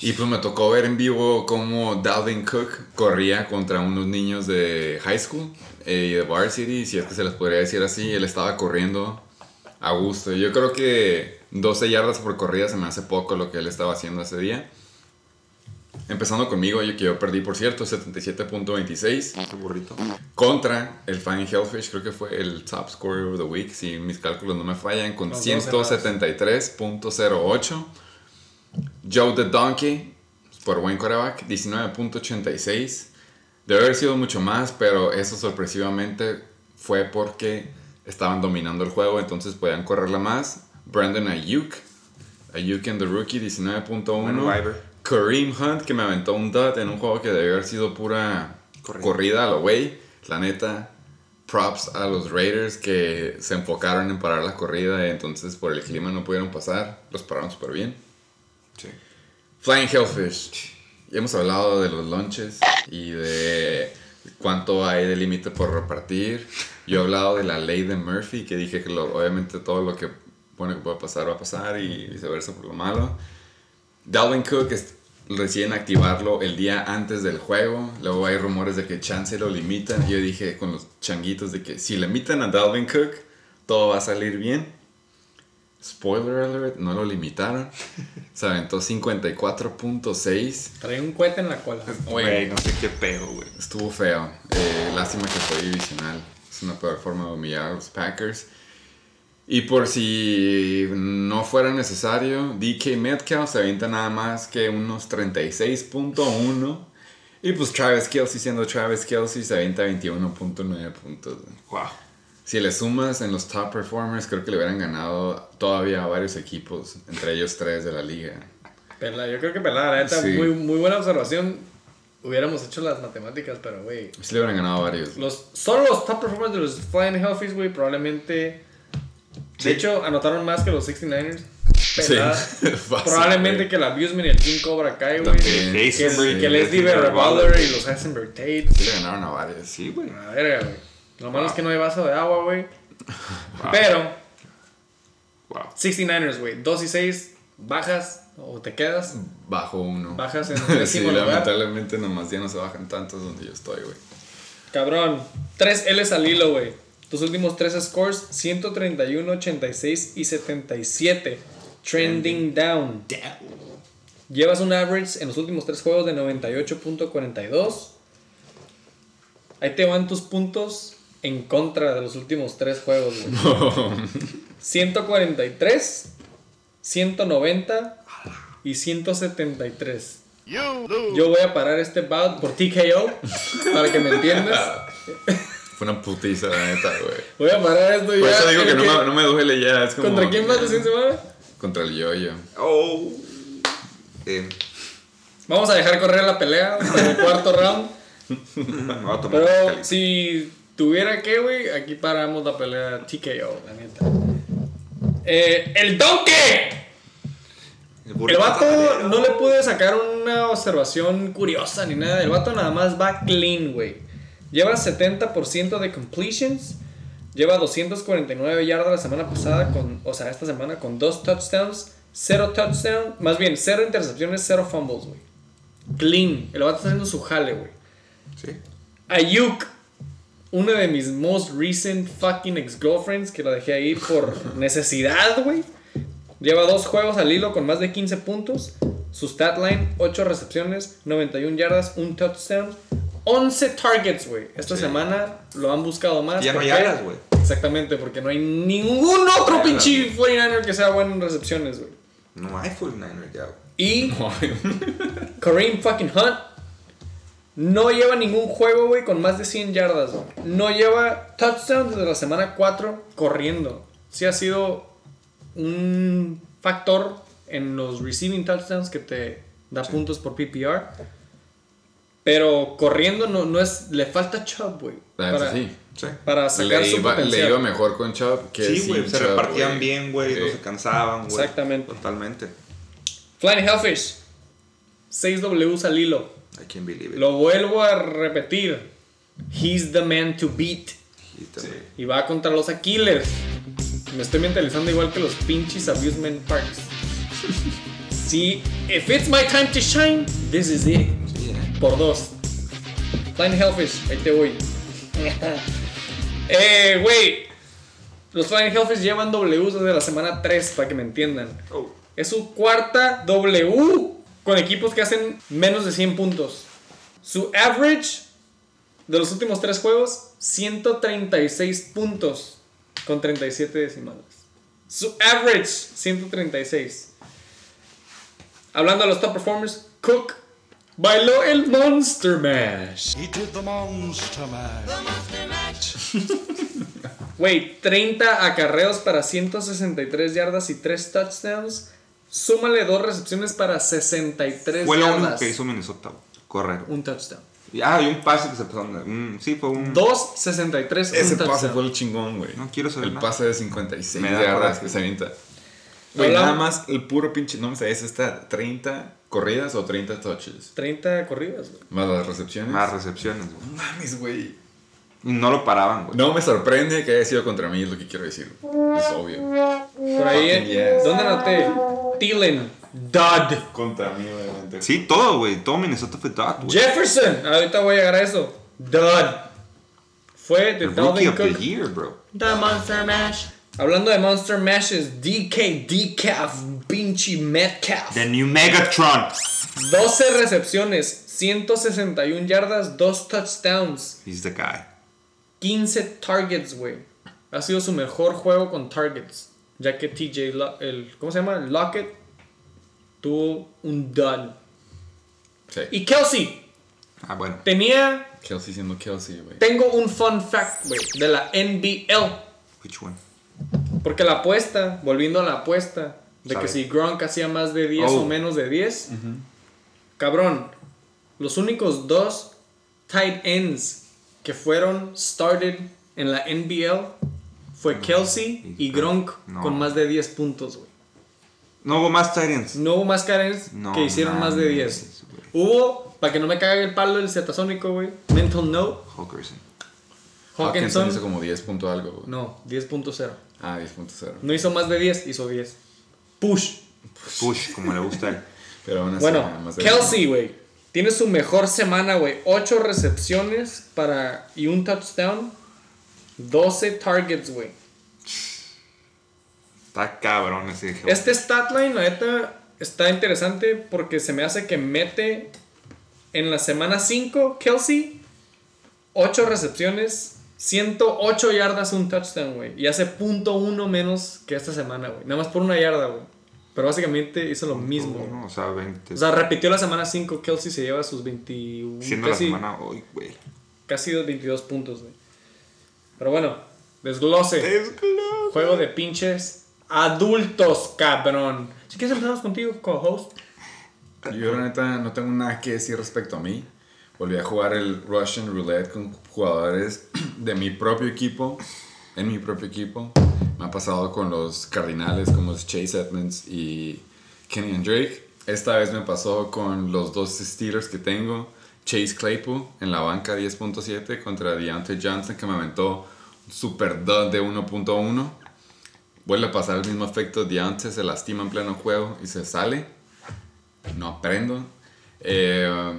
Y pues me tocó ver en vivo cómo Dalvin Cook corría contra unos niños de high school eh, y de varsity, si es que se les podría decir así. Él estaba corriendo a gusto. Yo creo que 12 yardas por corrida se me hace poco lo que él estaba haciendo ese día. Empezando conmigo, yo que yo perdí, por cierto, 77.26 Qué burrito. contra el Fine Hellfish, creo que fue el top scorer of the week, si mis cálculos no me fallan, con Los dos 173.08. Joe the Donkey, por buen coreback, 19.86. Debe haber sido mucho más, pero eso sorpresivamente fue porque estaban dominando el juego, entonces podían correrla más. Brandon Ayuk, Ayuk and the Rookie, Buen 19.1. Kareem Hunt, que me aventó un dot en un juego que debió haber sido pura Corrida. corrida a lo güey. La neta, props a los Raiders que se enfocaron en parar la corrida y entonces por el clima no pudieron pasar. Los pararon súper bien. Sí. Flying Hellfish. Ya hemos hablado de los lunches y de cuánto hay de límite por repartir. Yo he hablado de la ley de Murphy, que dije que lo- obviamente todo lo que bueno que puede pasar va a pasar y viceversa por lo malo. Dalvin Cook es, deciden activarlo el día antes del juego. Luego hay rumores de que chance lo limitan. Yo dije con los changuitos de que si limitan a Dalvin Cook, todo va a salir bien. Spoiler alert, no lo limitaron. Se aventó 54.6. Trae un cohete en la cola. Güey, no sé qué pedo, güey. Estuvo feo. Eh, lástima que fue divisional. Es una peor forma de humillar a los Packers. Y por si no fuera necesario, DK Metcalf se avienta nada más que unos 36.1. Y pues Travis Kelsey, siendo Travis Kelsey, se avienta 21.9 puntos. Wow. Si le sumas en los top performers, creo que le hubieran ganado todavía a varios equipos, entre ellos tres de la liga. Pelada, yo creo que pelada, la neta, Sí. muy, muy buena observación. Hubiéramos hecho las matemáticas, pero güey. Sí le hubieran ganado varios. Los, solo los top performers de los Flying Hellfish, güey, probablemente. De hecho, anotaron más que los 69ers. Pelada. Fácil, Probablemente que el Abusement y el King Cobra Kai, güey. Que, el- y que Leslie Revolver y los Heisenberg Tate. Sí le ganaron a varios. Sí, güey. La verga, güey. Lo malo es que no hay vaso de agua, güey. Pero, Wow. 69ers, güey. 2 y 6, bajas o te quedas. Bajo uno. Bajas en el sí, lugar. lamentablemente nomás ya no se bajan tantos donde yo estoy, güey. Cabrón. 3 L's al hilo, güey. Tus últimos 3 scores: 131, 86 y 77. Trending down. Llevas un average en los últimos 3 juegos de 98.42. Ahí te van tus puntos en contra de los últimos 3 juegos, güey. 143, 190 y 173. Yo voy a parar este bout por TKO, para que me entiendas. Fue una putiza, la neta, güey. Voy a parar esto Por ya. eso digo que no que- me, no me duele ya. Es como, ¿Contra quién vas la siguiente semana? Contra el yo-yo. Oh. Eh, Vamos a dejar correr la pelea hasta el cuarto round. me voy a tomar Pero si tuviera que, güey, aquí paramos la pelea TKO, la neta. Eh, ¡El Donkey! El El vato no le pude sacar una observación curiosa ni nada. El vato nada más va clean, güey. Lleva 70% de completions. Lleva 249 yardas la semana pasada, con, o sea, esta semana con dos touchdowns, cero touchdowns, más bien cero intercepciones, cero fumbles, güey. Clean. El vato está haciendo su jale, güey. Sí. Ayuk, una de mis most recent fucking ex-girlfriends que la dejé ahí por necesidad, güey. Lleva dos juegos al hilo con más de 15 puntos. Su stat line, 8 recepciones, 91 yardas, un touchdown, 11 targets, güey. Esta semana lo han buscado más. Ya no ¿Por hay güey. Exactamente, porque no hay ningún otro pinche 49er que sea bueno en recepciones, güey. No hay full niner ya, güey. Y Kareem fucking Hunt no lleva ningún juego, güey, con más de 100 yardas, güey. No lleva touchdown desde la semana 4 corriendo. Sí ha sido un factor en los receiving touchdowns que te da puntos por PPR. Pero corriendo no, no es... Le falta chub, güey. Neta, Para, sí. Sí. para sacar Le su iba, potencial. le iba mejor con Chubb que Sí, güey. Se Chubb, repartían bien, güey. No Sí. se cansaban, güey. Exactamente. Totalmente. Flying Hellfish. 6 Ws al hilo. I can't believe it. Lo vuelvo a repetir. He's the man to beat. Y también. Y va contra los Aquiles. Me estoy mentalizando igual que los pinches amusement parks. Si, if it's my time to shine, this is it. Por dos. Flying Hellfish, ahí te voy. eh, güey. Los Flying Hellfish llevan Ws desde la semana 3, para que me entiendan. Oh. Es su cuarta W con equipos que hacen menos de 100 puntos. Su average de los últimos tres juegos, 136 puntos con 37 decimales. Su average, 136. Hablando de los top performers, Cook bailó el Monster Mash. He did the monster mash. Güey, 30 acarreos para 163 yardas y 3 touchdowns. Súmale dos recepciones para 63 Fue lo yardas. único que hizo Minnesota, güey. Correr. Un touchdown. Ah, y un pase que se pasó. un- sí, fue un. 2, 63, Ese un pase touchdown. fue el chingón, güey. No quiero saber El nada. pase de 56 Me da yardas que se avienta. Güey, nada más el puro pinche. No me sabes, ¿está 30 corridas o 30 touches? 30 corridas, güey. Más las recepciones. Más recepciones, güey. No mames, güey. No lo paraban, güey. No me sorprende que haya sido contra mí, es lo que quiero decir. Es obvio. Por ahí, Fucking yes. ¿dónde anoté? Thielen, Dud. Contra mí, obviamente. Sí, todo, güey. Todo Minnesota fue dot, güey. Jefferson, ahorita voy a llegar a eso. Dud. Fue de Dalvin of the Cook. Year, bro. The Monster Mash. Hablando de Monster Mashes, DK, Decaf, pinche Metcalf. The New Megatron. 12 recepciones, 161 yardas, 2 touchdowns, He's the guy. 15 targets, güey. Ha sido su mejor juego con targets. Ya que TJ, Lo- el, ¿cómo se llama? Lockett tuvo un dud. Sí. Y Kelsey Ah, bueno. tenía. Kelsey siendo Kelsey, güey. Tengo un fun fact, güey, de la NBL. Which one? Porque la apuesta, volviendo a la apuesta, de Sabe. que si Gronk hacía más de 10 Oh. o menos de 10, cabrón, los únicos dos tight ends que fueron started en la NBL fue Kelsey y Gronk No. con más de 10 puntos, güey. No hubo más Titans. No hubo más Karens No que hicieron más de mames, 10. güey. Hubo, para que no me cague el palo el cetasónico, güey, Mental Note, Hawkinson. Hawkinson Hawkinson, hizo como 10 punto algo, güey. no, 10.0. Ah, 10.0. No hizo más de 10, hizo 10. Push. Push, como le gusta a él. Pero aún así, Bueno, más Kelsey, güey. Tiene su mejor semana, güey. 8 recepciones para y un touchdown. 12 targets, güey. Está cabrón ese hijo. Este stat line, la neta, está interesante porque se me hace que mete en la semana 5, Kelsey, 8 recepciones, 108 yardas, un touchdown, güey. Y hace punto uno menos que esta semana, güey. Nada más por una yarda, güey. Pero básicamente hizo lo mismo. güey. ¿no? O sea, 20. O sea, repitió la semana 5. Kelsey se lleva sus 21. siendo casi, la semana hoy, güey. casi los 22 puntos, güey. Pero bueno, desglose. Juego de pinches adultos, cabrón. Si quieres empezamos contigo, co-host. Yo la neta no tengo nada que decir respecto a mí. Volví a jugar el Russian Roulette con jugadores de mi propio equipo, en mi propio equipo. Me ha pasado con los Cardinales como Chase Edmonds y Kenny Drake. Esta vez me pasó con los dos Steelers que tengo. Chase Claypool en la banca 10.7 contra Deontay Johnson que me aventó un super dud de 1.1. Vuelve a pasar el mismo efecto. Deontay se lastima en pleno juego y se sale no aprendo. Eh,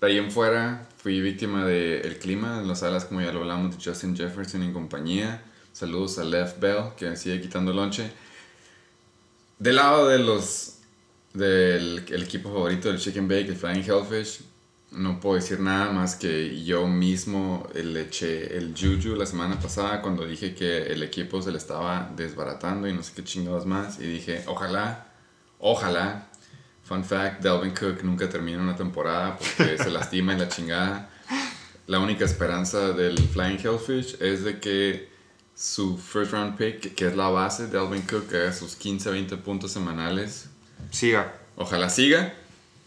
de ahí en fuera fui víctima del clima en las alas, como ya lo hablamos, de Justin Jefferson y compañía. Saludos a Left Bell, que sigue quitando lonche. Del lado de los del el equipo favorito del Chicken Bake, el Flying Hellfish, no puedo decir nada más que yo mismo le eché el juju la semana pasada cuando dije que el equipo se le estaba desbaratando y no sé qué chingados más. Y dije, ojalá, ojalá Fun fact, Delvin Cook nunca termina una temporada porque se lastima en la chingada. La única esperanza del Flying Hellfish es de que su first round pick, que es la base, Delvin Cook, que haga sus 15, 20 puntos semanales. Siga. Ojalá siga.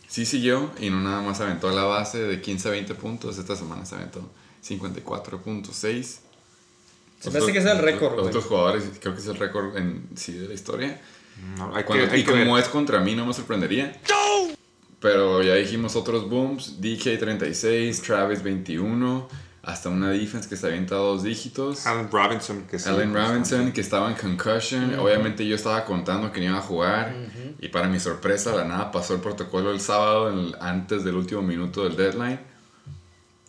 Sí siguió y no nada más aventó la base de 15, 20 puntos. Esta semana se aventó 54.6. Se me hace que es el récord. Otros jugadores, creo que es el récord en sí de la historia. No, hay que, Cuando- hay y que como ver. es contra mí, no me sorprendería. Pero ya dijimos otros booms: DK 36, Travis 21, hasta una defense que se avienta a dos dígitos. Allen Robinson, que sí. Allen Robinson, que estaba en concussion. Obviamente yo estaba contando que no iba a jugar. Y para mi sorpresa, la nada pasó el protocolo el sábado, el- antes del último minuto del deadline.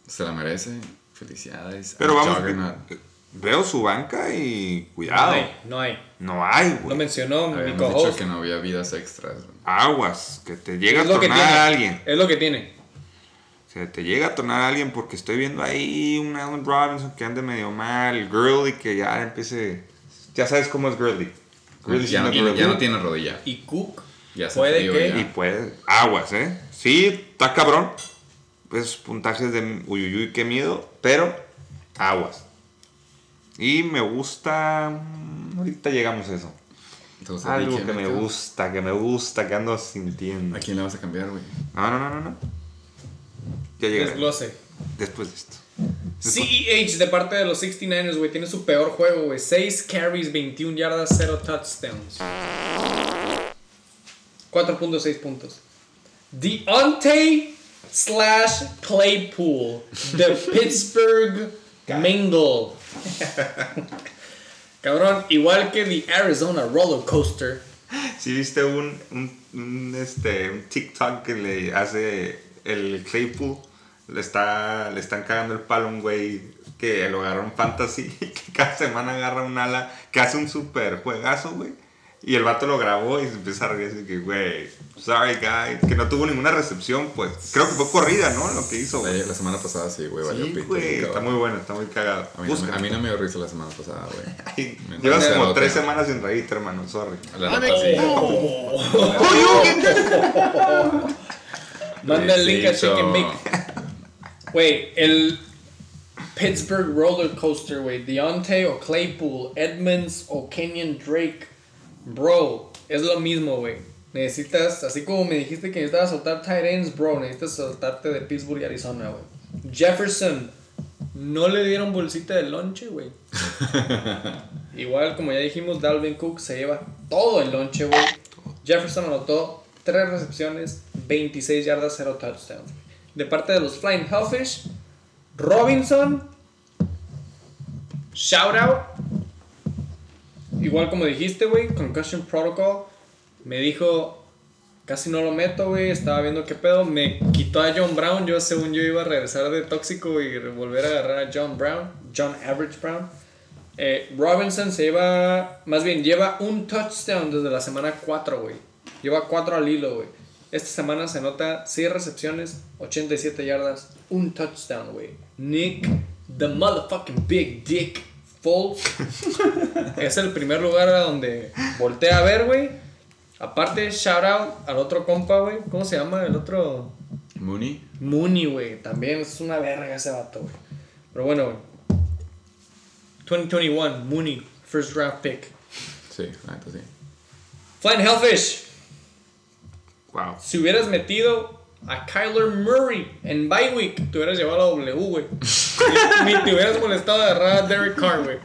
Se la merece. Felicidades. Pero vamos, Juggernaut. veo su banca y No cuidado. hay, no hay. No hay, güey. mencionó mi Habíamos dicho co-host. que no había vidas extras. güey. Aguas, que te llega a tornar a alguien. Es lo que tiene. Sea, te llega a tornar a alguien porque estoy viendo ahí un Allen Robinson que ande medio mal, Gurley que ya empiece... Ya sabes cómo es Gurley. Gurley Ya, no tiene, ya no tiene rodilla. Y Cook Ya se puede que. ya. Y pues, aguas, ¿eh? Sí, está cabrón. Pues puntajes de uyuyuy, qué miedo. Pero, aguas. Y me gusta... mm, Ahorita llegamos a eso. Entonces, Algo que me gusta, que me gusta, que ando sintiendo. ¿A quién le vas a cambiar, güey? No, no, no, no, no. Ya llegaré. Desglose. Después de esto. CEH de parte de los 69ers, güey, tiene su peor juego, güey. 6 carries, 21 yardas, 0 touchdowns. 4.6 puntos. Deontay slash Claypool de Pittsburgh Mingle. Cabrón, igual que the Arizona Roller Coaster. Si viste un, un, un, este, un TikTok que le hace el Claypool, le, está, le están cagando el palo a un güey que lo agarró en fantasy, que cada semana agarra un ala, que hace un super juegazo, güey. Y el vato lo grabó y se empieza a reír así que, güey, sorry guy, que no tuvo ninguna recepción, pues. Creo que fue corrida, ¿no? Lo que hizo, güey. La, la semana pasada sí, güey, valió Sí, pito, güey, está muy bueno, está muy cagado. A mí, no me, Búscalo. a mí no me dio risa la semana pasada, güey. Llevas como tres semanas sin reírte, hermano, sorry. La neta, sí. Manda el link a. Chicken Bake. Güey, el Pittsburgh Roller Coaster, güey. Deontay o Claypool, Edmonds o Kenyon Drake. Bro, es lo mismo, güey. Necesitas, así como me dijiste que necesitabas soltar tight ends, bro, necesitas soltarte de Pittsburgh y Arizona, güey. Jefferson, no le dieron bolsita de lonche, güey. Igual, como ya dijimos, Dalvin Cook se lleva todo el lonche, güey. Jefferson anotó 3 recepciones, 26 yardas, 0 touchdowns. De parte de los Flying Hellfish, Robinson, shout out. Igual como dijiste, güey, Concussion Protocol. Me dijo, casi no lo meto, güey. Estaba viendo qué pedo. Me quitó a John Brown. Yo, según yo, iba a regresar de tóxico y volver a agarrar a John Brown. John Average Brown. Eh, Robinson se lleva, más bien, lleva un touchdown desde la semana 4, güey. Lleva 4 al hilo, güey. Esta semana se nota 6 recepciones, 87 yardas, un touchdown, güey. Nick, the motherfucking big dick Foles, es el primer lugar a donde voltea a ver, güey. Aparte, shout out al otro compa, güey. ¿Cómo se llama? El otro. Mooney. Mooney, güey. También es una verga ese vato, güey. Pero bueno, güey. 2021, Mooney, first draft pick. Sí, neta sí. Flying Hellfish. Wow. Si hubieras metido a Kyler Murray en bye week, te hubieras llevado a la W, güey. Ni, ni te hubieras molestado de agarrar a Derek Carr, güey.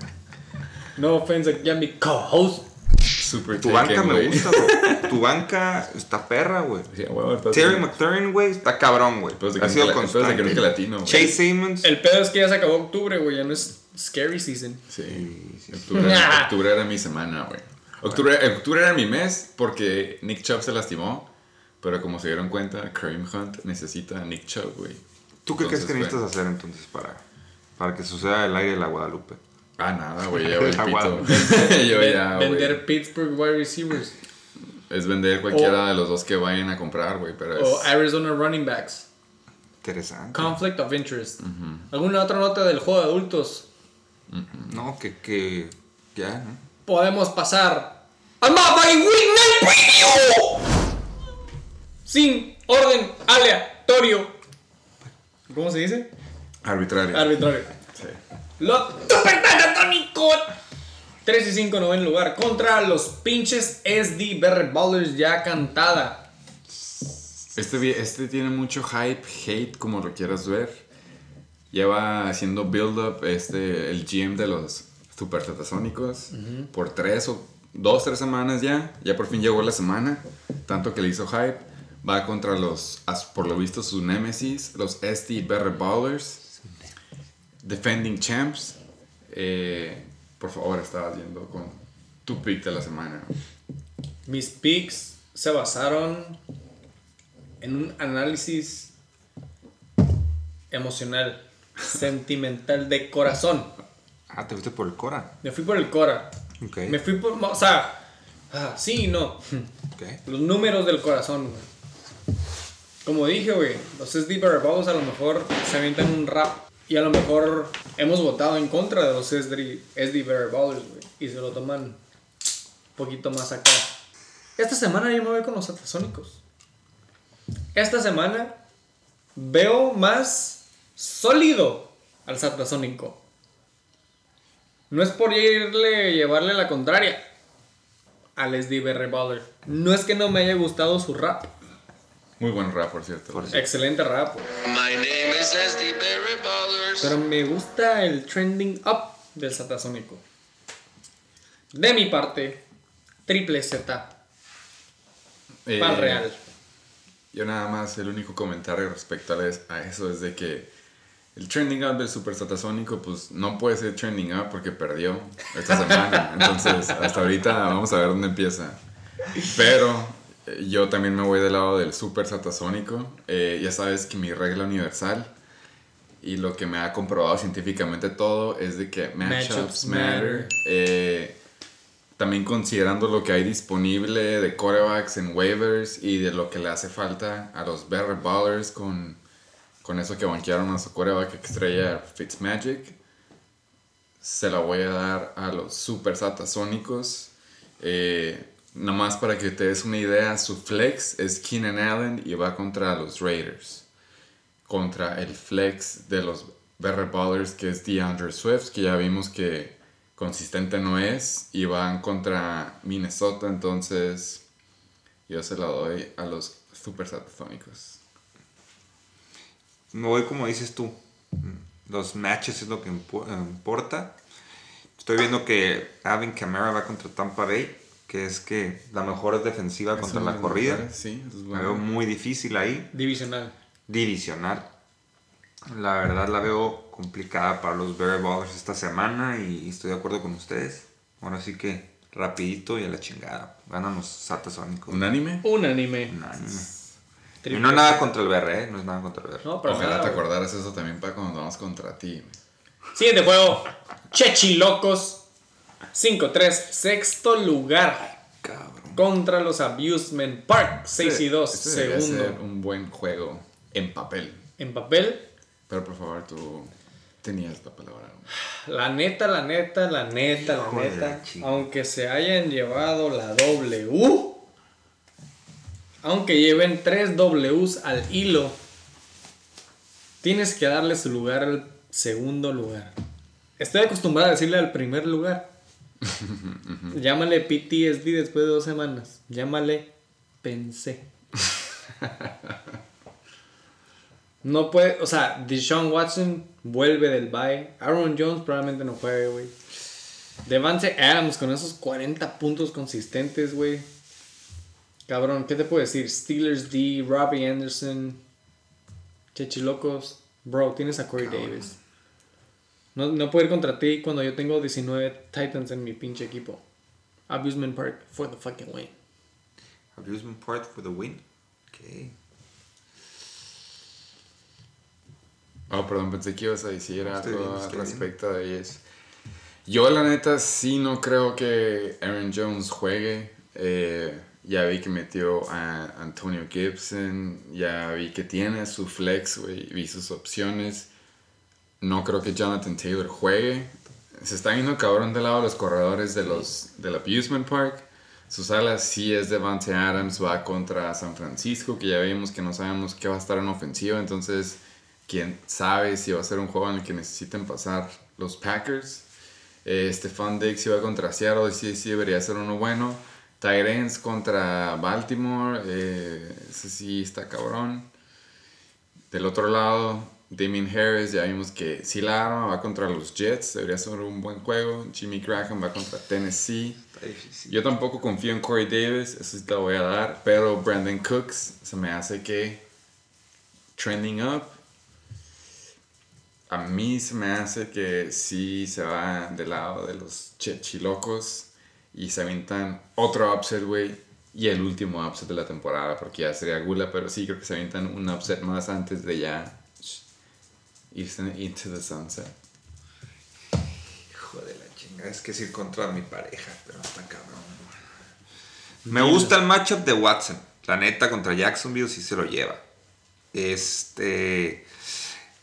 No offense aquí a mi co-host. Super Tu banca me gusta, güey. Tu banca está perra, güey. Sí. Terry McLaurin, güey, está cabrón, güey. Ha sido que la- espérate que no constante. que latino, güey. Chase Simmons. El pedo es que ya se acabó octubre, güey. Ya no es scary season. Sí, octubre, octubre era mi semana, güey. Octubre, octubre era mi mes porque Nick Chubb se lastimó. Pero como se dieron cuenta, Kareem Hunt necesita a Nick Chubb, güey. ¿Tú qué crees que necesitas hacer entonces para, para que suceda el aire de la Guadalupe? Ah, nada, güey, ya el Aguado. pito. Yo ya, güey. Vender Pittsburgh wide receivers. Es vender cualquiera de los dos que vayan a comprar, güey, pero es... O Arizona running backs. Interesante. Conflict of interest. ¿Alguna otra nota del juego de adultos? No, que, que ya, ¿no? Podemos pasar al Motherfucking Week Night Preview. Sin orden aleatorio. ¿Cómo se dice? Arbitrario. Arbitrario. Sí. Los Super Tatatónicos. 3 y 5 no en lugar contra los pinches SD Barrett Ballers ya cantada. Este, este tiene mucho hype, hate, como lo quieras ver. Lleva haciendo build-up este, el GM de los Super Tatasónicos por tres o dos, tres semanas ya. Ya por fin llegó la semana. Tanto que le hizo hype. Va contra los, por lo visto, su nemesis, los SD Better Ballers. Defending Champs. Eh, por favor, estabas yendo con tu pick de la semana. Mis picks se basaron en un análisis emocional, sentimental, de corazón. Ah, te fuiste por el Cora. Me fui por el Cora. Ok. Me fui por. O sea, ah, sí y no. Ok. Los números del corazón, güey. Como dije, güey, los SD Barbados a lo mejor se avientan un rap. Y a lo mejor hemos votado en contra de los SD, SD Barbados, güey. Y se lo toman un poquito más acá. Esta semana yo me voy con los atasónicos. Esta semana veo más sólido al satasónico. No es por irle, llevarle la contraria al SDB Baller. No es que no me haya gustado su rap. Muy buen rap, por cierto. Por. Excelente rap. My name is SD Barry Ballers. Pero me gusta el trending up del satasónico. De mi parte, triple Z. Eh, Pal real. Yo nada más, el único comentario respecto a, es- a eso es de que el trending up del Super Satasónico, pues no puede ser trending up porque perdió esta semana. Entonces, hasta ahorita vamos a ver dónde empieza. Pero yo también me voy del lado del Super Satasónico. Eh, ya sabes que mi regla universal y lo que me ha comprobado científicamente todo es de que matchups, matter. Eh, también considerando lo que hay disponible de quarterbacks en waivers y de lo que le hace falta a los better ballers con, con eso que banquearon a su quarterback estrella Fitzmagic, se la voy a dar a los super satasónicos. Eh, nada más para que te des una idea, su flex es Keenan Allen y va contra los Raiders. Contra el flex de los better ballers que es DeAndre Swift, que ya vimos que consistente no es y van contra Minnesota, entonces yo se la doy a los super satasónicos. Me voy como dices tú. Los matches es lo que eh, importa. Estoy viendo que Alvin Kamara va contra Tampa Bay, que es que la mejor defensiva contra Eso la es corrida. bueno, Sí, es La veo bueno. muy difícil ahí. Divisional. Divisional. La verdad la veo complicada para los Bear Ballers esta semana y estoy de acuerdo con ustedes. Ahora sí que rapidito y a la chingada. Ganan los Satasónicos. ¿Unánime? Unánime. Unánime. Y no nada contra el BR, ¿eh? No es nada contra el BR. No, pero Ojalá nada, te acordaras eso también para cuando vamos contra ti. Siguiente juego. Chechilocos. 5-3. Sexto lugar. Cabrón. Contra los Abusement Park. 6 y 2. Este debería Segundo. ser un buen juego en papel. En papel. Pero por favor, tú tenías la palabra. La neta, la neta, la neta, la neta. Aunque se hayan llevado la W. aunque lleven tres Ws al hilo, tienes que darle su lugar al segundo lugar. Estoy acostumbrado a decirle al primer lugar. Llámale PTSD después de dos semanas. Llámale pensé. No puede, o sea, Deshaun Watson vuelve del bye. Aaron Jones probablemente no juegue, güey. Devante Adams con esos 40 puntos consistentes, güey. Cabrón, ¿qué te puedo decir? Steelers D, Robbie Anderson, Chechilocos. Bro, tienes a Corey Davis. No, no puedo ir contra ti cuando yo tengo 19 Titans en mi pinche equipo. Abusement Park for the fucking win. Abusement Park for the win. Ok. Oh, perdón, pensé que ibas a decir algo bien, al estoy bien. respecto de ellos. Yo, la neta, sí no creo que Aaron Jones juegue. Eh, ya vi que metió a Antonio Gibson. Ya vi que tiene su flex, güey. Vi sus opciones. No creo que Jonathan Taylor juegue. Se está yendo cabrón del lado los corredores de los, del Abusement Park. Sus alas sí es Devante Adams, va contra San Francisco, que ya vimos que no sabemos qué va a estar en ofensiva. Entonces, quién sabe si va a ser un juego en el que necesiten pasar los Packers. Eh, Stefan Diggs iba contra Seattle, sí, sí debería ser uno bueno. Tyrants contra Baltimore, eh, ese sí está cabrón. Del otro lado, Damien Harris, ya vimos que sí la arma, va contra los Jets, debería ser un buen juego. Jimmy Graham va contra Tennessee. Está difícil. Yo tampoco confío en Corey Davis, eso sí te lo voy a dar, pero Brandon Cooks se me hace que trending up. A mí se me hace que sí se va del lado de los chechilocos y se avientan otro upset, güey. Y el último upset de la temporada, porque ya sería gula, pero sí creo que se avientan un upset más antes de ya irse into the sunset. Hijo de la chingada, es que es ir contra mi pareja, pero está cabrón. Me gusta el matchup de Watson. La neta, contra Jacksonville sí se lo lleva. Este.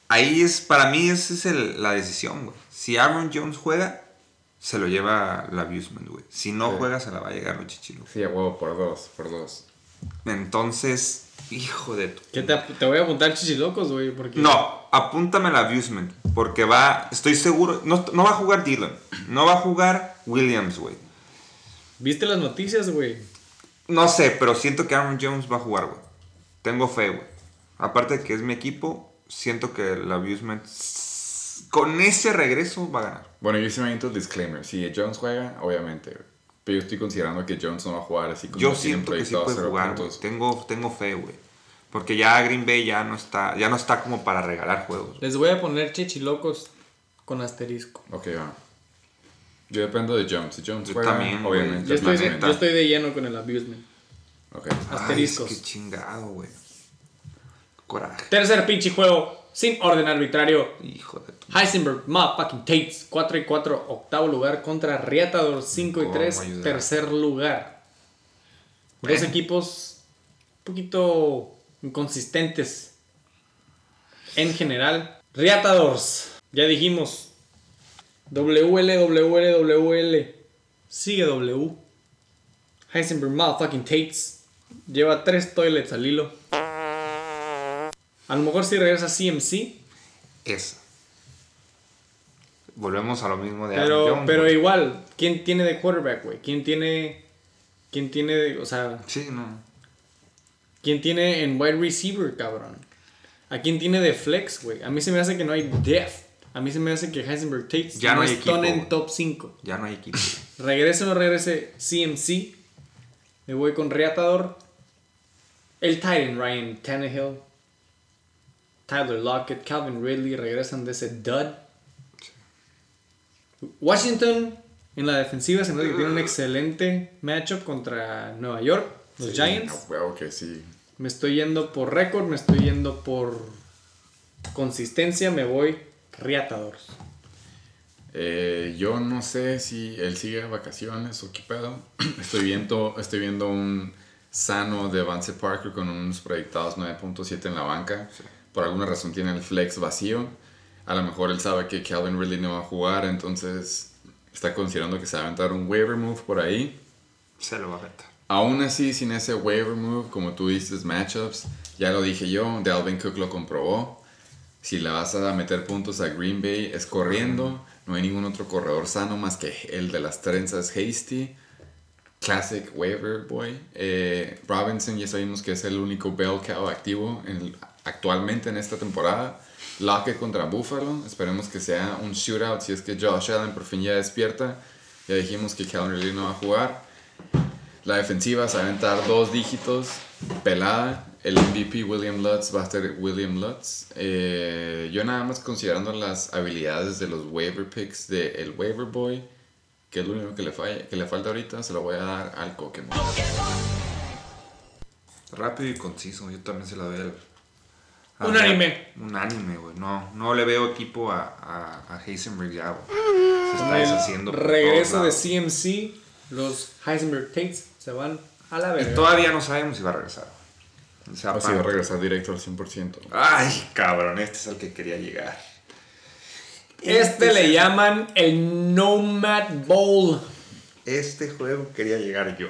Ahí es, para mí, esa es el- la decisión, güey. Si Aaron Jones juega, se lo lleva la Abusement, güey. Si no Sí. juega, se la va a llegar los chichilos. Sí, a huevo, por dos, por dos. Entonces, hijo de tu. ¿Qué te, te voy a apuntar chichilocos, güey? Porque No, apúntame la Abusement. Porque va, estoy seguro. No, no va a jugar Dylan. No va a jugar Williams, güey. ¿Viste las noticias, güey? No sé, pero siento que Aaron Jones va a jugar, güey. Tengo fe, güey. Aparte de que es mi equipo, siento que el Abusement con ese regreso va a ganar. Bueno, yo aviento el disclaimer. Si Jones juega, obviamente. güey. Pero yo estoy considerando que Jones no va a jugar así como Yo siento que sí puede jugar. Tengo, tengo fe, güey. Porque ya Green Bay ya no está, ya no está como para regalar juegos. Les voy a poner chichilocos con asterisco. Ok, va. Yo dependo de Jones. Si Jones Yo juega, también, obviamente. Yo es estoy, de, meta. yo estoy de lleno con el abusement. Ok. Ay, Asteriscos. es que chingado, güey. Coraje. Tercer pinche juego, sin orden arbitrario. Hijo de. Heisenberg, motherfucking Tates, 4 y 4, octavo lugar contra Riatador, 5 y ¿Cómo 3, ayudar? tercer lugar. Dos Bueno. equipos un poquito inconsistentes en general. Riatadors, ya dijimos. WL, WL, WL. Sigue W. Heisenberg, motherfucking Tates. Lleva 3 toilets al hilo. A lo mejor si regresa CMC. Esa. Volvemos a lo mismo de Aaron Pero, Jones, pero igual, ¿quién tiene de quarterback, güey? ¿Quién tiene. ¿Quién tiene de. O sea, Sí, no. ¿quién tiene en wide receiver, cabrón? ¿A quién tiene de flex, güey? A mí se me hace que no hay depth. A mí se me hace que Heisenberg Tates Ya no hay equipo, en top 5. Ya no hay equipo. Regrese o no regrese CMC. Me voy con Reatador. El Titan, Ryan Tannehill. Tyler Lockett, Calvin Ridley regresan de ese dud. Washington en la defensiva se hace que tiene un excelente matchup contra Nueva York, los Sí, Giants. sí. Me estoy yendo por récord, me estoy yendo por consistencia, me voy Riatadores. Eh, yo no sé si él sigue de vacaciones o qué pedo. Estoy viendo, estoy viendo un sano de Vance Parker con unos proyectados 9.7 en la banca. Por alguna razón tiene el flex vacío. A lo mejor él sabe que Calvin Ridley no va a jugar, entonces está considerando que se va a aventar un waiver move por ahí. Se lo va a aventar. Aún así, sin ese waiver move, como tú dices, matchups, ya lo dije yo, Dalvin Cook lo comprobó. Si le vas a meter puntos a Green Bay es corriendo. No hay ningún otro corredor sano más que el de las trenzas Hasty. Classic waiver boy. Eh, Robinson ya sabemos que es el único bell cow activo en- actualmente en esta temporada. Lockett contra Buffalo. Esperemos que sea un shootout si es que Josh Allen por fin ya despierta. Ya dijimos que Calvin Ridley no va a jugar. La defensiva se va a aventar dos dígitos, pelada. El MVP William Lutz va a ser William Lutz. Eh, yo nada más considerando las habilidades de los waiver picks de el waiver boy, que es lo único que le, falla, que le falta ahorita, se lo voy a dar al Pokémon. Rápido y conciso, yo también se la doy al. A- Un anime. Un anime, güey. No, no le veo equipo a, a, a Heisenberg ya, güey. Se está deshaciendo. Regreso de. CMC, los Heisenberg Tates se van a la Y verga. todavía no sabemos si va a regresar. O sea, O si va a regresar directo al 100%. Ay, cabrón, este es el que quería llegar. Este es le llaman el Nomad Bowl. Este juego quería llegar yo.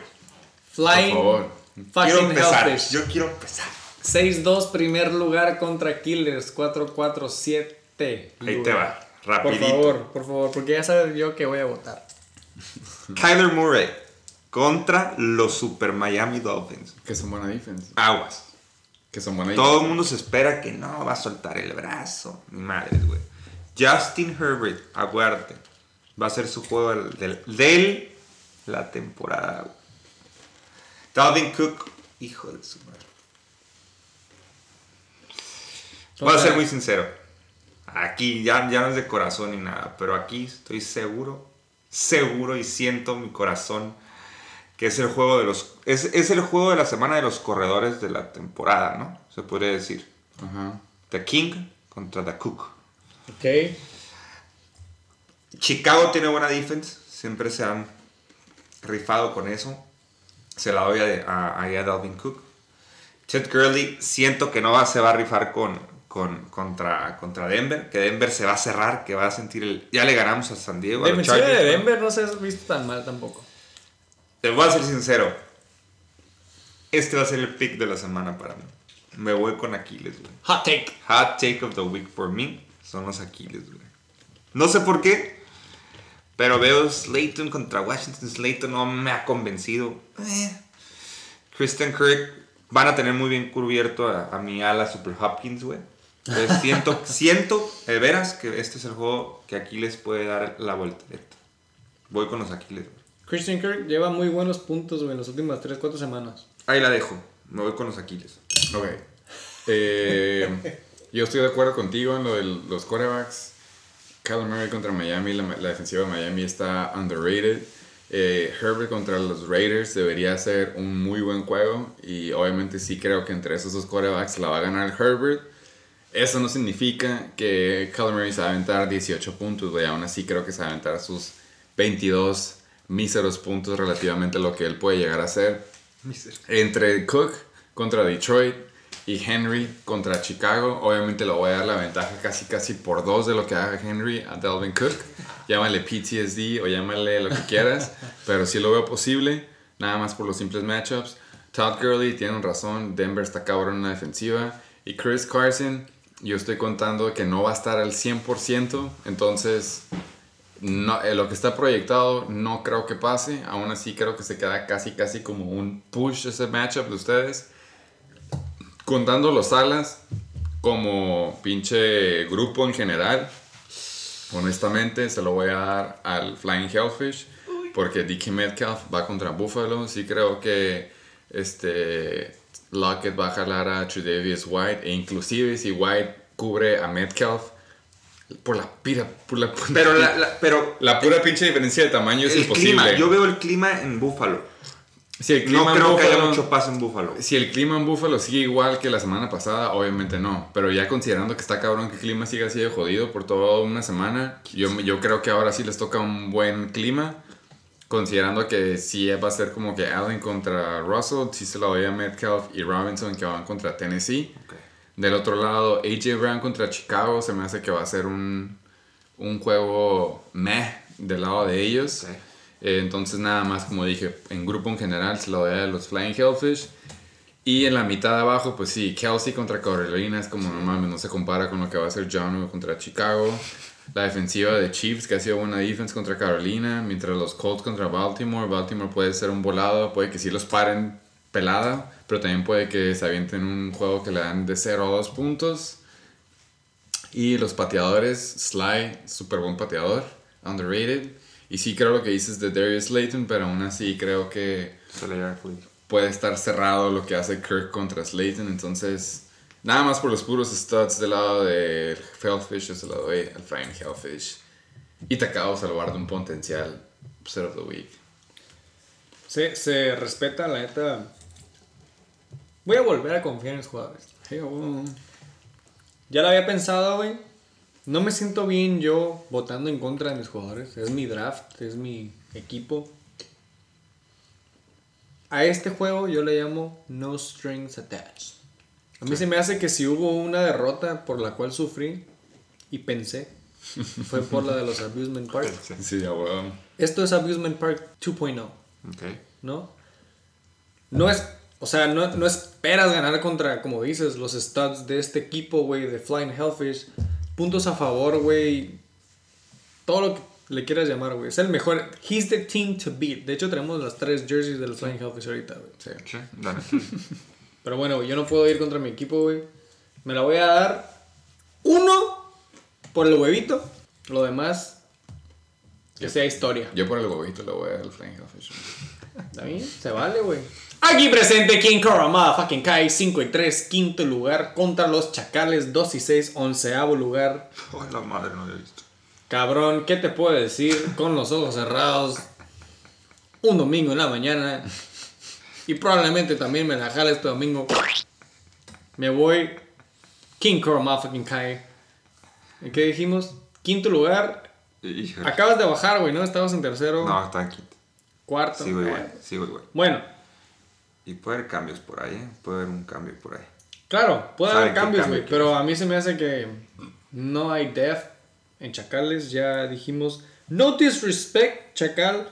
Flying Por favor. Quiero empezar. Yo quiero empezar. 6-2 primer lugar contra Killers 4-4-7. Ahí te va. Por Rapidito. favor, por favor, porque ya sabes yo que voy a votar. Kyler Murray contra los Super Miami Dolphins. Que son buena defense. Aguas. Que son buena Todo el mundo se espera que no va a soltar el brazo. Mi madre, güey. Justin Herbert, aguarte. Va a ser su juego del, del- del- la temporada. Dalvin Cook, hijo de su madre. Voy a ser muy sincero. Aquí ya, ya no es de corazón ni nada, pero aquí estoy seguro, seguro y siento mi corazón que es el juego de los es, es el juego de la semana de los corredores de la temporada, ¿no? Se podría decir. Ajá. The King contra The Cook. Ok. Chicago tiene buena defense, siempre se han rifado con eso. Se la doy a, a, a Dalvin Cook. Chet Gurley, siento que no va, se va a rifar con, con, contra, contra Denver, que Denver se va a cerrar, que va a sentir el... Ya le ganamos a San Diego. a los Defensiva de. Denver no se ha visto tan mal tampoco. Te voy a ser sincero. Este va a ser el pick de la semana para mí. Me voy con Aquiles, güey. Hot take. Hot take of the week for me son los Aquiles, güey. No sé por qué, pero veo Slayton contra Washington. Slayton no me ha convencido. Eh. Christian Kirk van a tener muy bien cubierto a, a mi ala Super Hopkins, güey. Entonces siento, siento, de veras, que este es el juego que Aquiles puede dar la vuelta. Voy con los Aquiles. Christian Kirk lleva muy buenos puntos güey, en las últimas 3-4 semanas. Ahí la dejo. Me voy con los Aquiles. Ok. Eh, yo estoy de acuerdo contigo en lo de los quarterbacks. Kyler Murray contra Miami, la, la defensiva de Miami está underrated. Eh, Herbert contra los Raiders debería ser un muy buen juego. Y obviamente sí creo que entre esos dos quarterbacks la va a ganar Herbert. Eso no significa que Kyler Murray se va a aventar 18 puntos, güey. Aún así creo que se va a aventar sus 22 míseros puntos relativamente a lo que él puede llegar a hacer. Entre Cook contra Detroit y Henry contra Chicago, obviamente le voy a dar la ventaja casi casi por dos de lo que haga Henry a Delvin Cook. Llámale PTSD o llámale lo que quieras, pero sí lo veo posible, nada más por los simples matchups. Todd Gurley tiene razón, Denver está cabrón en la defensiva. Y Chris Carson, yo estoy contando que no va a estar al 100%, entonces no, eh, lo que está proyectado no creo que pase. Aún así creo que se queda casi casi como un push ese matchup de ustedes. Contando los alas como pinche grupo en general. Honestamente se lo voy a dar al Flying Hellfish. Porque DK Metcalf va contra Buffalo. Sí creo que este Lockett va a jalar a Tredavious White. E inclusive si White cubre a Metcalf. Por la pira, por la, Pero la, la- pero la pura pinche diferencia de tamaño es el imposible. clima, yo veo el clima en Búfalo. si el clima No creo que haya mucho paz en Búfalo. Si el clima en Buffalo sigue igual que la semana pasada, obviamente no. Pero ya considerando que está cabrón que el clima siga así de jodido por toda una semana, yo, yo creo que ahora sí les toca un buen clima. Considerando que sí va a ser como que Allen contra Russell, sí se lo doy a Metcalf y Robinson que van contra Tennessee. Del otro lado, AJ Brown contra Chicago se me hace que va a ser un, un juego meh del lado de ellos. Eh, entonces nada más, como dije, en grupo en general se lo doy a los Flying Hellfish. Y en la mitad de abajo, pues sí, Kelsey contra Carolina es como no mames, no se compara con lo que va a hacer John contra Chicago. La defensiva de Chiefs, que ha sido buena defense contra Carolina, mientras los Colts contra Baltimore. Baltimore puede ser un volado, puede que sí los paren pelada, pero también puede que se avienten un juego que le dan de 0 a 2 puntos. Y los pateadores, Sly, súper buen pateador, underrated. Y sí creo lo que dices de Darius Slayton, pero aún así creo que puede estar cerrado lo que hace Kirk contra Slayton. Entonces, nada más por los puros studs del lado de Hellfish, yo se lo doy al Hellfish. Y te acabo de salvar de un potencial Set of the Week. Se, se respeta, la neta. Voy a volver a confiar en los jugadores. Ya lo había pensado, güey. No me siento bien yo votando en contra de mis jugadores. Es mi draft, es mi equipo. A este juego yo le llamo No Strings Attached. A mí se me hace que si hubo una derrota por la cual sufrí y pensé, fue por la de los Abusement Park. Sí, ya. Esto es Abusement Park 2.0. Ok. ¿no? No es, o sea, no, no esperas ganar contra, como dices, los studs de este equipo, güey, de Flying Hellfish. Puntos a favor, güey. Todo lo que le quieras llamar, güey. Es el mejor. He's the team to beat. De hecho, tenemos las tres jerseys del Flying Hellfish ahorita, güey. Sí. Sí, dale. Pero bueno, yo no puedo ir contra mi equipo, güey. Me la voy a dar uno por el huevito. Lo demás, que sea historia. Yo por el huevito le voy a dar al Flying. ¿Está bien? Se vale, güey. Aquí presente King Cobra Motherfucking Kai, 5 y 3, quinto lugar contra los Chacales, 2 y 6, onceavo lugar. Ay, la madre no lo he visto. Cabrón, ¿qué te puedo decir? Con los ojos cerrados, un domingo en la mañana, y probablemente también me la jale este domingo. Me voy King Cobra Motherfucking Kai. ¿Y qué dijimos? Quinto lugar. Híjole. Acabas de bajar, güey, ¿no? Estabas en tercero, No, está aquí. cuarto. Sigo igual, sigo igual. Bueno, Y puede haber cambios por ahí, ¿eh? Puede haber un cambio por ahí. Claro, puede haber cambios, cambio güey. quieres. Pero a mí se me hace que no hay depth en Chacales. Ya dijimos. No disrespect, Chacal.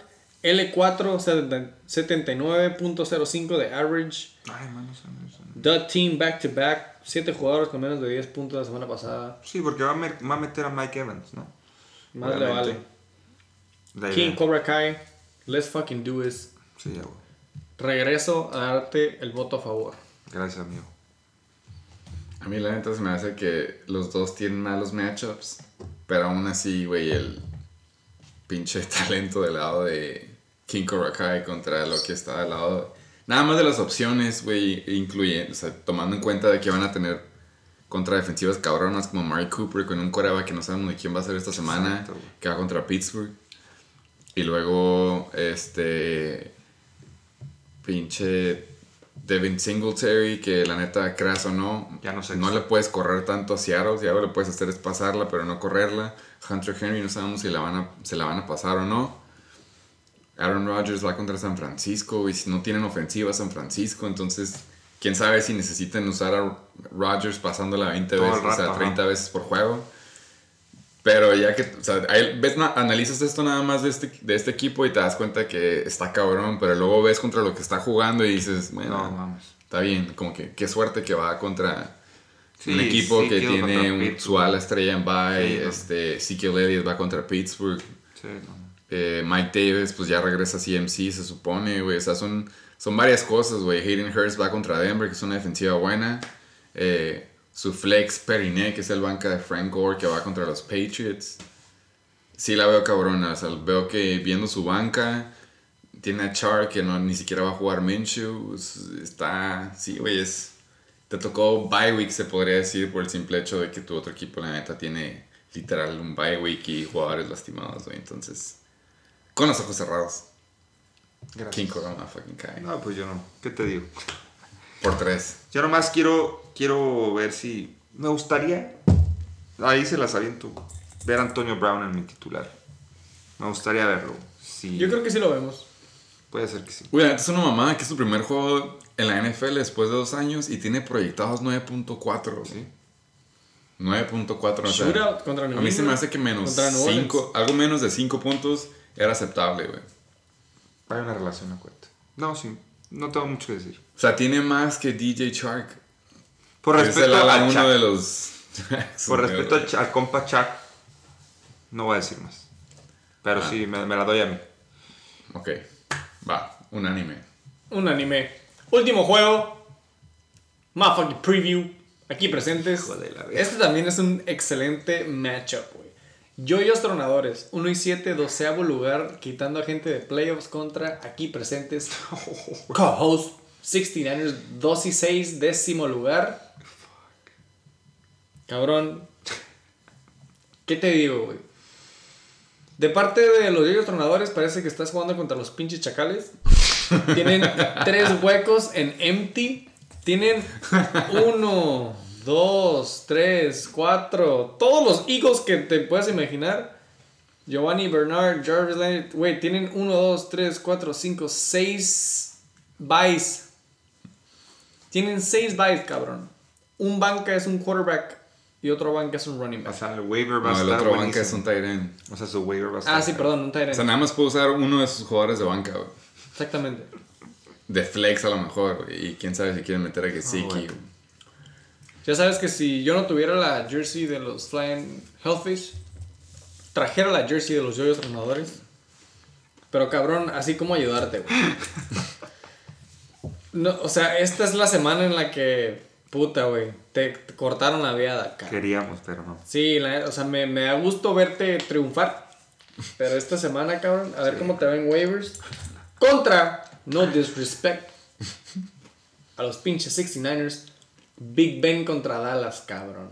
L4 70 79.05 de average. Ay, mano, eso no- eso no. The team back to back. 7 jugadores con menos de 10 puntos la semana pasada. Sí, porque va a, mer- va a meter a Mike Evans, ¿no? Más le vale. La King idea. Cobra Kai. Let's fucking do this. Sí, ya, güey. Regreso a darte el voto a favor. Gracias, amigo. A mí la neta se me hace que los dos tienen malos matchups, pero aún así, güey, el pinche talento del lado de King Cobra Kai contra lo que está del lado... Nada más de las opciones, güey, incluye, o sea, tomando en cuenta de que van a tener contra defensivas cabronas como Mari Cooper con un coreback que no sabemos de quién va a ser esta semana, Exacto, que va contra Pittsburgh. Y luego, este. Pinche. Devin Singletary, que la neta, creas o no, Ya no sé no le puedes correr tanto a Seattle. Si algo le puedes hacer es pasarla, pero no correrla. Hunter Henry no sabemos si la van a, se la van a pasar o no. Aaron Rodgers va contra San Francisco y si no tienen ofensiva San Francisco, entonces quién sabe si necesitan usar a Rodgers pasándola 20 Todo el veces, o sea, rato, 30 ajá. veces por juego. Pero ya que, o sea, ahí ves, na- analizas esto nada más de este, de este equipo y te das cuenta que está cabrón, pero luego ves contra lo que está jugando y dices, bueno, No, mames. está bien, como que qué suerte que va contra Sí, un equipo sí, que tiene un- su ala estrella en bye, Sí, no. este, Ezekiel Elliott va contra Pittsburgh. Sí, no. Eh, Mike Davis, pues ya regresa a CMC, se supone, güey. O sea, son, son varias cosas, güey. Hayden Hurst va contra Denver, que es una defensiva buena. Eh, su flex Periné, que es el banca de Frank Gore, que va contra los Patriots. Sí la veo cabrona. O sea, veo que viendo su banca, tiene a Char, que no, ni siquiera va a jugar Minshew. Es- Está, sí, güey, es... Te tocó bye week, se podría decir, por el simple hecho de que tu otro equipo, la neta, tiene literal un bye week y jugadores lastimados, güey. Entonces, con los ojos cerrados. Gracias. King Corona fucking Kai. No, pues yo no. ¿Qué te digo? Por tres. Yo nomás quiero, quiero ver si... Me gustaría... Ahí se las aviento. Ver a Antonio Brown en mi titular. Me gustaría verlo. Sí. Yo creo que sí lo vemos. Puede ser que sí. Neta es una mamada que es su primer juego en la NFL después de dos años y tiene proyectados 9.4. Sí. 9.4. O sea, contra New a mí se me hace que menos contra New Orleans. 5, algo menos de 5 puntos era aceptable, güey. Hay una relación, acuérdate. No, sí. No tengo mucho que decir. O sea, tiene más que DJ Shark. Por que es respeto el ala a uno Chuck. de los. Por respeto al, al compa Chuck. No voy a decir más. Pero Ah. sí, me, me la doy a mí. Ok, va, un anime. Un anime. Último juego. Motherfucking preview. Aquí presentes. Hijo de la. Este también es un excelente matchup, güey. Yoyos Tronadores, 1 y 7, doceavo lugar, quitando a gente de playoffs contra aquí presentes. Co-host, 69ers, 2 y 6, décimo lugar. Cabrón. ¿Qué te digo, güey? De parte de los Yoyos Tronadores, parece que estás jugando contra los pinches chacales. Tienen tres huecos en empty. Tienen uno, dos, tres, cuatro. Todos los Eagles que te puedas imaginar. Giovanni Bernard, Jarvis Leonard. Güey, tienen uno, dos, tres, cuatro, cinco, seis buys. Tienen seis buys, cabrón. Un banca es un quarterback y otro banca es un running O back. sea, el waiver va No, a el otro banca buenísimo. es un tight end. O sea, su waiver va a estar... Ah, sí, perdón, un tight O sea, end. nada más puedo usar uno de sus jugadores de banca, güey. Exactamente. De flex a lo mejor, güey. Y quién sabe si quieren meter a Gesicki. bueno. Ya sabes que si yo no tuviera la jersey de los Flying Hellfish, trajera la jersey de los Yoyos Tronadores. Pero cabrón, así como ayudarte, güey. No, o sea, esta es la semana en la que, puta, güey, te, te cortaron la viada, cabrón. Queríamos, pero no. Sí, la- o sea, me, me da gusto verte triunfar. Pero esta semana, cabrón, a ver cómo te ven waivers. Contra, no disrespect, a los pinches 69ers. Big Ben contra Dallas, cabrón.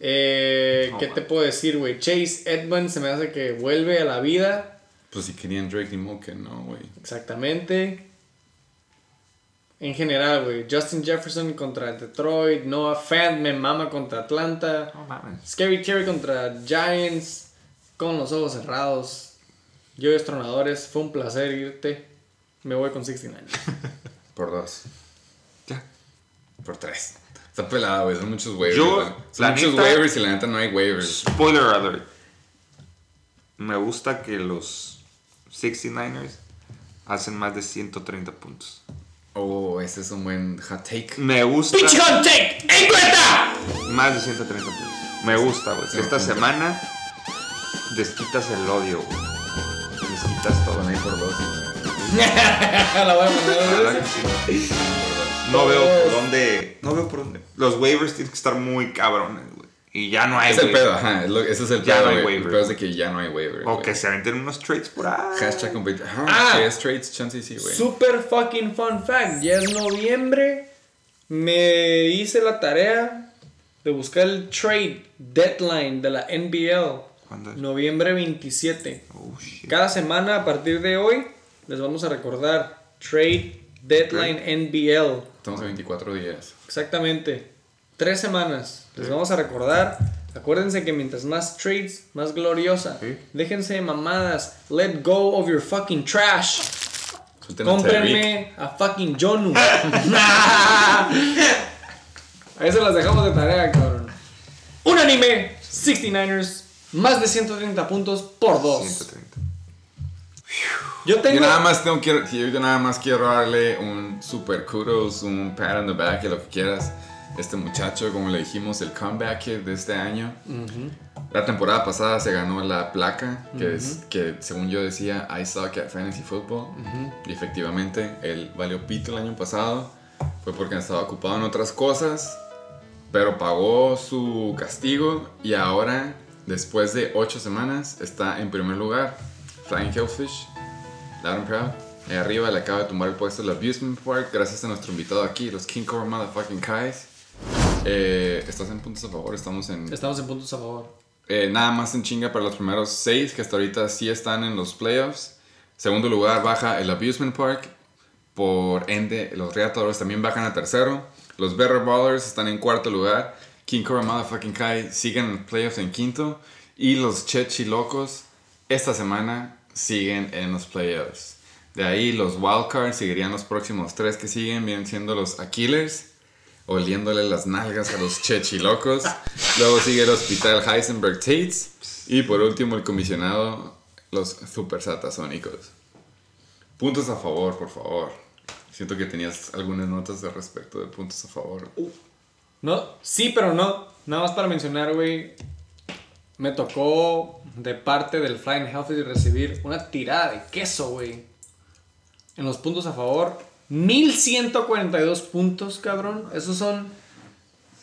Eh, ¿Qué man. te puedo decir, güey? Chase Edmonds se me hace que vuelve a la vida. Pues si querían Drake ni Moke, no, güey. Exactamente. En general, güey. Justin Jefferson contra Detroit. Noah Fant me mama contra Atlanta. Scary Terry contra Giants con los ojos cerrados. Yo tronadores, fue un placer irte. Me voy con 69. Por dos. Por tres. Está pelada, güey. Son muchos waivers. Yo. Son la muchos neta- waivers y la neta no hay waivers. Spoiler alert. Me gusta que los 69ers hacen más de 130 puntos. Oh, ese es un buen hot take. Me gusta ¡Pinche hot take! ¡Encuesta! más de 130 puntos. Me gusta, güey. Sí, Esta semana desquitas el odio, güey. Desquitas todo. Con ahí por dos. La voy a poner. sí. No veo por dónde. No veo por dónde. Los waivers tienen que estar muy cabrones, güey. Y ya no hay, Es el pedo, ajá. es lo- ese es el Ya pedo, no hay. El pedo es de que ya no hay waivers. O que se aventen unos trades por ahí. Hashtag competi- Ajá, Ah. que es trades, chance y sí, güey. Super fucking fun fact. Ya es noviembre. Me hice la tarea de buscar el trade deadline de la NBL. ¿Cuándo es? Noviembre 27. Oh, shit. Cada semana a partir de hoy les vamos a recordar Trade Deadline NBL. Estamos a 24 días. Exactamente. Tres semanas. Les vamos a recordar. Acuérdense que mientras más trades, más gloriosa. Sí. Déjense de mamadas. Let go of your fucking trash. Cómprenme a fucking Jonu. Ahí se las dejamos de tarea, cabrón. Un anime. 69ers. Más de 130 puntos por dos. 130. Yo tengo. Yo nada más tengo que, yo nada más quiero darle un super kudos, un pat on the back, lo que quieras. Este muchacho, como le dijimos, el comeback kid de este año. La temporada pasada se ganó la placa, que, es, que según yo decía, I suck at fantasy football. Y efectivamente, él valió pito el año pasado. Fue porque estaba ocupado en otras cosas. Pero pagó su castigo y ahora, después de ocho semanas, está en primer lugar. Flying Hellfish, loud and proud. Ahí arriba le acaba de tumbar el puesto el Abusement Park, gracias a nuestro invitado aquí, los King Cobra Motherfucking Kais. Eh, estás en puntos a favor, estamos en. Estamos en puntos a favor. eh, nada más en chinga para los primeros seis, que hasta ahorita sí están en los playoffs. Segundo lugar baja el Abusement Park. Por ende, los Reatadores también bajan a tercero. Los Better Ballers están en cuarto lugar. King Cobra Motherfucking Kai siguen en los playoffs en quinto. Y los Chechi Locos esta semana siguen en los playoffs. De ahí los Wildcards seguirían los próximos tres que siguen, vienen siendo los Aquilers, oliéndole las nalgas a los Chechilocos. Luego sigue el Hospital Heisenberg Tates. Y por último el comisionado, los Super Satasónicos. Puntos a favor, por favor. Siento que tenías algunas notas de respecto de puntos a favor. No, sí, pero no. Nada más para mencionar, güey. Me tocó de parte del Flying Healthy recibir una tirada de queso, güey. En los puntos a favor. 1142 puntos, cabrón. Esos son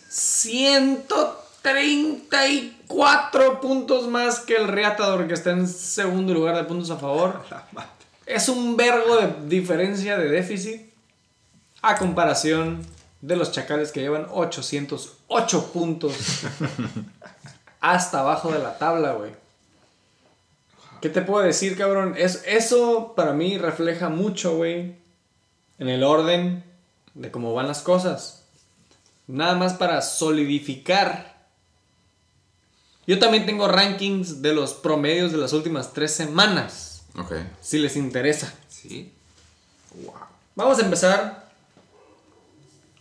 134 puntos más que el Reatador que está en segundo lugar de puntos a favor. Es un vergo de diferencia de déficit a comparación de los chacales que llevan 808 puntos hasta abajo de la tabla, güey. ¿Qué te puedo decir, cabrón? Es, eso para mí refleja mucho, güey, en el orden de cómo van las cosas. Nada más para solidificar. Yo también tengo rankings de los promedios de las últimas tres semanas, Ok. si les interesa. Sí. Vamos a empezar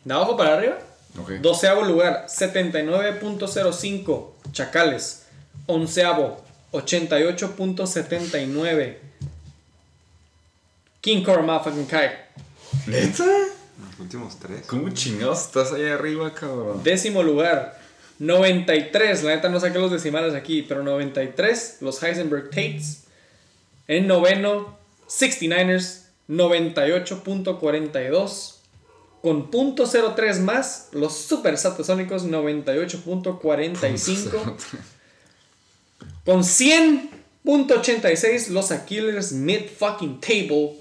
de abajo para arriba. Ok. Doceavo lugar, 79.05 Chacales. Onceavo, 88.79 King Core Motherfucking Kai. ¿Neta? Los últimos tres. ¿Cómo chingados estás ahí arriba, cabrón? Décimo lugar, 93. La neta no saqué los decimales aquí, pero 93. Los Heisenberg Tates. En noveno, 69ers, 98.42. Con .03 más, los Super Satasónicos, 98.45. Con 100.86 los Aquilers Mid Fucking Table.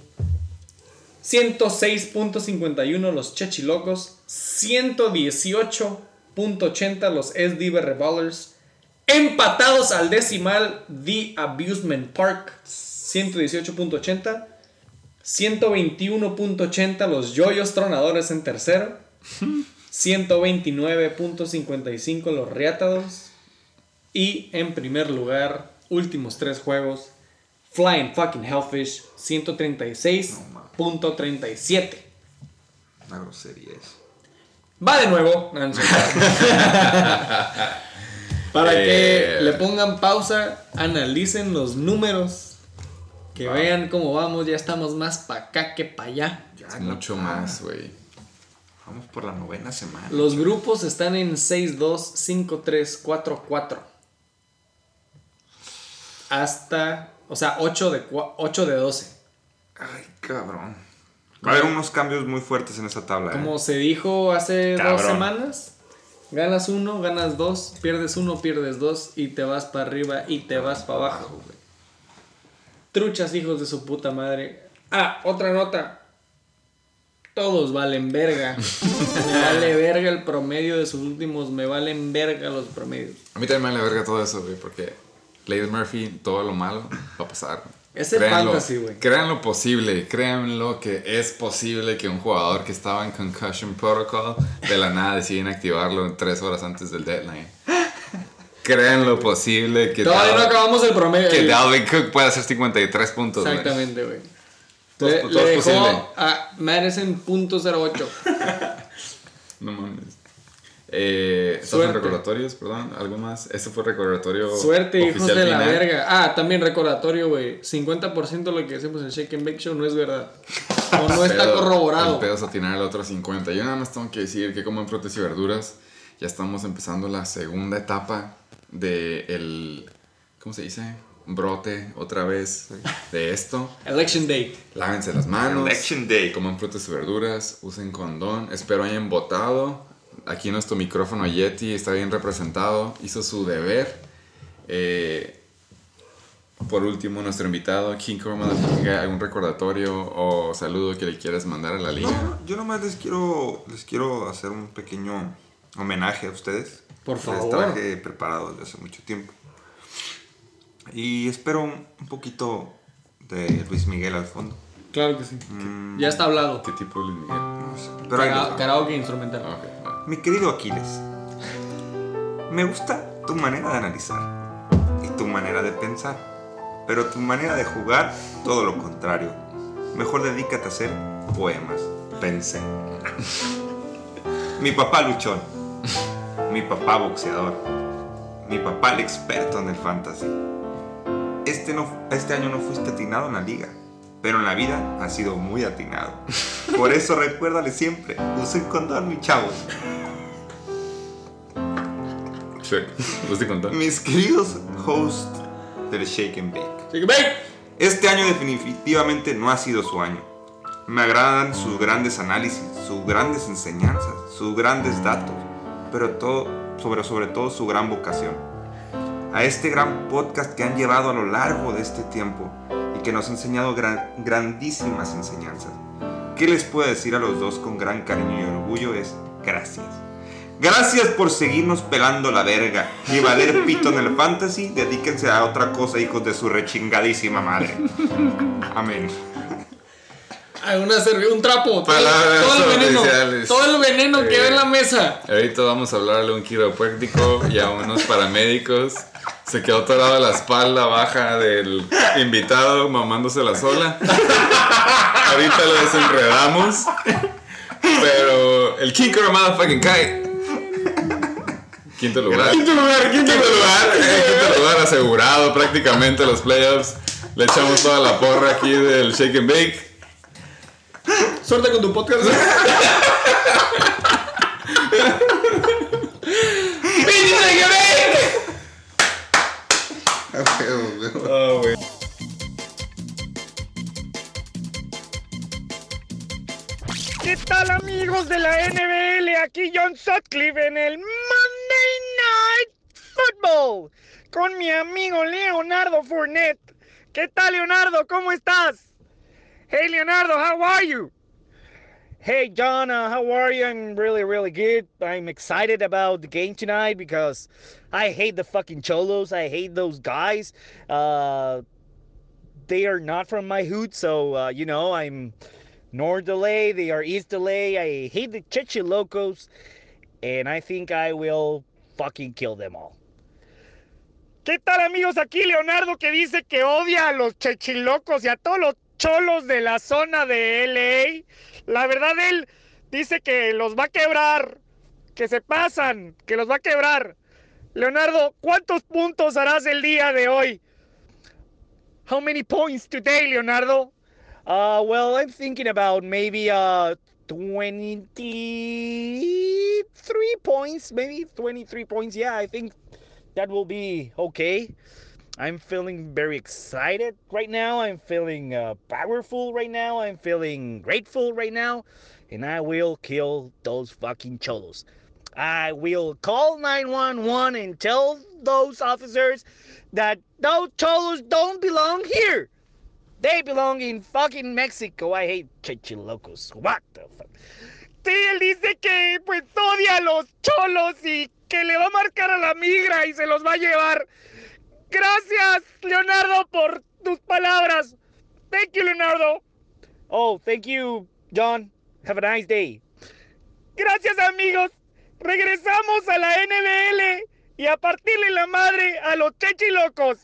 106.51 los Chechilocos. 118.80 los SD Reballers. Empatados al decimal The Abusement Park. 118.80. 121.80 los Yoyos Tronadores en tercero. 129.55 los Riatados. Y en primer lugar, últimos tres juegos, Flying Fucking Hellfish, 136.37. Una grosería eso. Va de nuevo. Para Eh. que le pongan pausa, analicen los números, que vean cómo vamos, ya estamos más para acá que para allá. Ya, Es mucho ah, más, güey. Vamos por la novena semana. Los grupos están en 6-2, 5-3, 4-4. Hasta, o sea, 8 de, cua- 8 de 12. Ay, cabrón. Va a haber unos cambios muy fuertes en esa tabla. ¿eh? Como se dijo hace dos Cabrón. semanas, ganas uno, ganas dos, pierdes uno, pierdes dos y te vas para arriba y te vas para abajo. Truchas hijos de su puta madre. Ah, otra nota. Todos valen verga. me vale verga el promedio de sus últimos, me valen verga los promedios. A mí también me vale verga todo eso, güey, porque Lady Murphy, todo lo malo va a pasar. Es el Créanlo, fantasy, güey. Crean lo posible, créanlo que es posible que un jugador que estaba en Concussion Protocol de la nada deciden activarlo tres horas antes del deadline. Crean lo posible que, Todavía no acabamos el promedio. que Dalvin Cook pueda hacer 53 puntos. Exactamente, güey. Todo- Le, todo le es dejó posible. a Madison punto .08. No mames. Eh, ¿Estás en Suerte. recordatorios? Perdón, ¿algo más? Ese fue recordatorio Suerte, hijos de la final. verga. Ah, también recordatorio, güey. 50% de lo que hacemos en Shake and Bake Show no es verdad. O no está Pedo- corroborado. El pedo es atinar el otro 50. Yo nada más tengo que decir que como en frutas y verduras ya estamos empezando la segunda etapa de el... ¿Cómo se dice? Brote otra vez de esto. Election Day. Lávense las manos. Election Day. Coman frutas y verduras. Usen condón. Espero hayan votado. Aquí nuestro micrófono Yeti está bien representado. Hizo su deber. Eh, por último, nuestro invitado, King Guy, ¿algún recordatorio o saludo que le quieras mandar a la liga? No, yo nomás les quiero, les quiero hacer un pequeño homenaje a ustedes. Por Les favor. traje preparado desde hace mucho tiempo. Y espero un un poquito de Luis Miguel al fondo. Claro que sí. Mm, Ya está hablado. ¿Qué tipo de Luis Miguel? no sé, Pero les Cara-. Karaoke instrumental. Ah, ok, va. Mi querido Aquiles, me gusta tu manera de analizar y tu manera de pensar, pero tu manera de jugar, todo lo contrario. Mejor dedícate a hacer poemas, pensé. Mi papá luchón, mi papá boxeador, mi papá el experto en el fantasy. Este, no, este año no fuiste atinado en la liga, pero en la vida ha sido muy atinado. Por eso recuérdale siempre, usen condón, mis chavos. Sí, estoy contando. Mis queridos hosts del Shake and Bake. Shake and bake. Este año definitivamente no ha sido su año. Me agradan sus grandes análisis, sus grandes enseñanzas, sus grandes datos, pero todo, sobre, sobre todo su gran vocación. A este gran podcast que han llevado a lo largo de este tiempo y que nos ha enseñado gran- grandísimas enseñanzas. ¿Qué les puedo decir a los dos con gran cariño y orgullo? Es gracias. Gracias por seguirnos pelando la verga y valer pito en el fantasy. Dedíquense a otra cosa, hijos de su rechingadísima madre. Amén. Una un trapo. Todo, Palabras todo el veneno. Todo el veneno que Eh, va en la mesa. Ahorita vamos a hablarle a un quiropráctico y a unos paramédicos. Se quedó atorado la espalda baja del invitado mamándose la sola. Ahorita lo desenredamos. Pero el King Motherfucking Kai. Quinto lugar. Quinto lugar, quinto Quinto lugar. lugar, eh, quinto lugar asegurado prácticamente los playoffs. Le echamos toda la porra aquí del Shake and Bake. Suerte con tu podcast. Oh, güey. ¿Qué tal amigos de la NBL? Aquí John Sutcliffe en el Monday Night Football con mi amigo Leonardo Fournette. ¿Qué tal Leonardo? ¿Cómo estás? Hey Leonardo, how are you? Hey John, uh, how are you? I'm really, really good. I'm excited about the game tonight because I hate the fucking cholos. I hate those guys. Uh, they are not from my hood, so uh, you know I'm north delay. They are east delay. I hate the Cheche locos, and I think I will fucking kill them all. ¿Qué tal amigos? Aquí Leonardo que dice que odia a los chechilocos y a todos los cholos de la zona de LA. La verdad él dice que los va a quebrar, que se pasan, que los va a quebrar. Leonardo, ¿cuántos puntos harás el día de hoy? How many points today, Leonardo? Uh, well, I'm thinking about maybe uh 23 points, maybe 23 points. Yeah, I think that will be okay. I'm feeling very excited right now. I'm feeling uh, powerful right now. I'm feeling grateful right now. And I will kill those fucking cholos. I will call 911 and tell those officers that those cholos don't belong here. They belong in fucking Mexico. I hate chichilocos. What the fuck? Él dice que pues odia a los cholos y que le va a marcar a la migra y se los va a llevar. Gracias, Leonardo, por tus palabras. Thank you, Leonardo. Oh, thank you, John. Have a nice day. Gracias, amigos. Regresamos a la NBL y a partirle la madre a los chechilocos.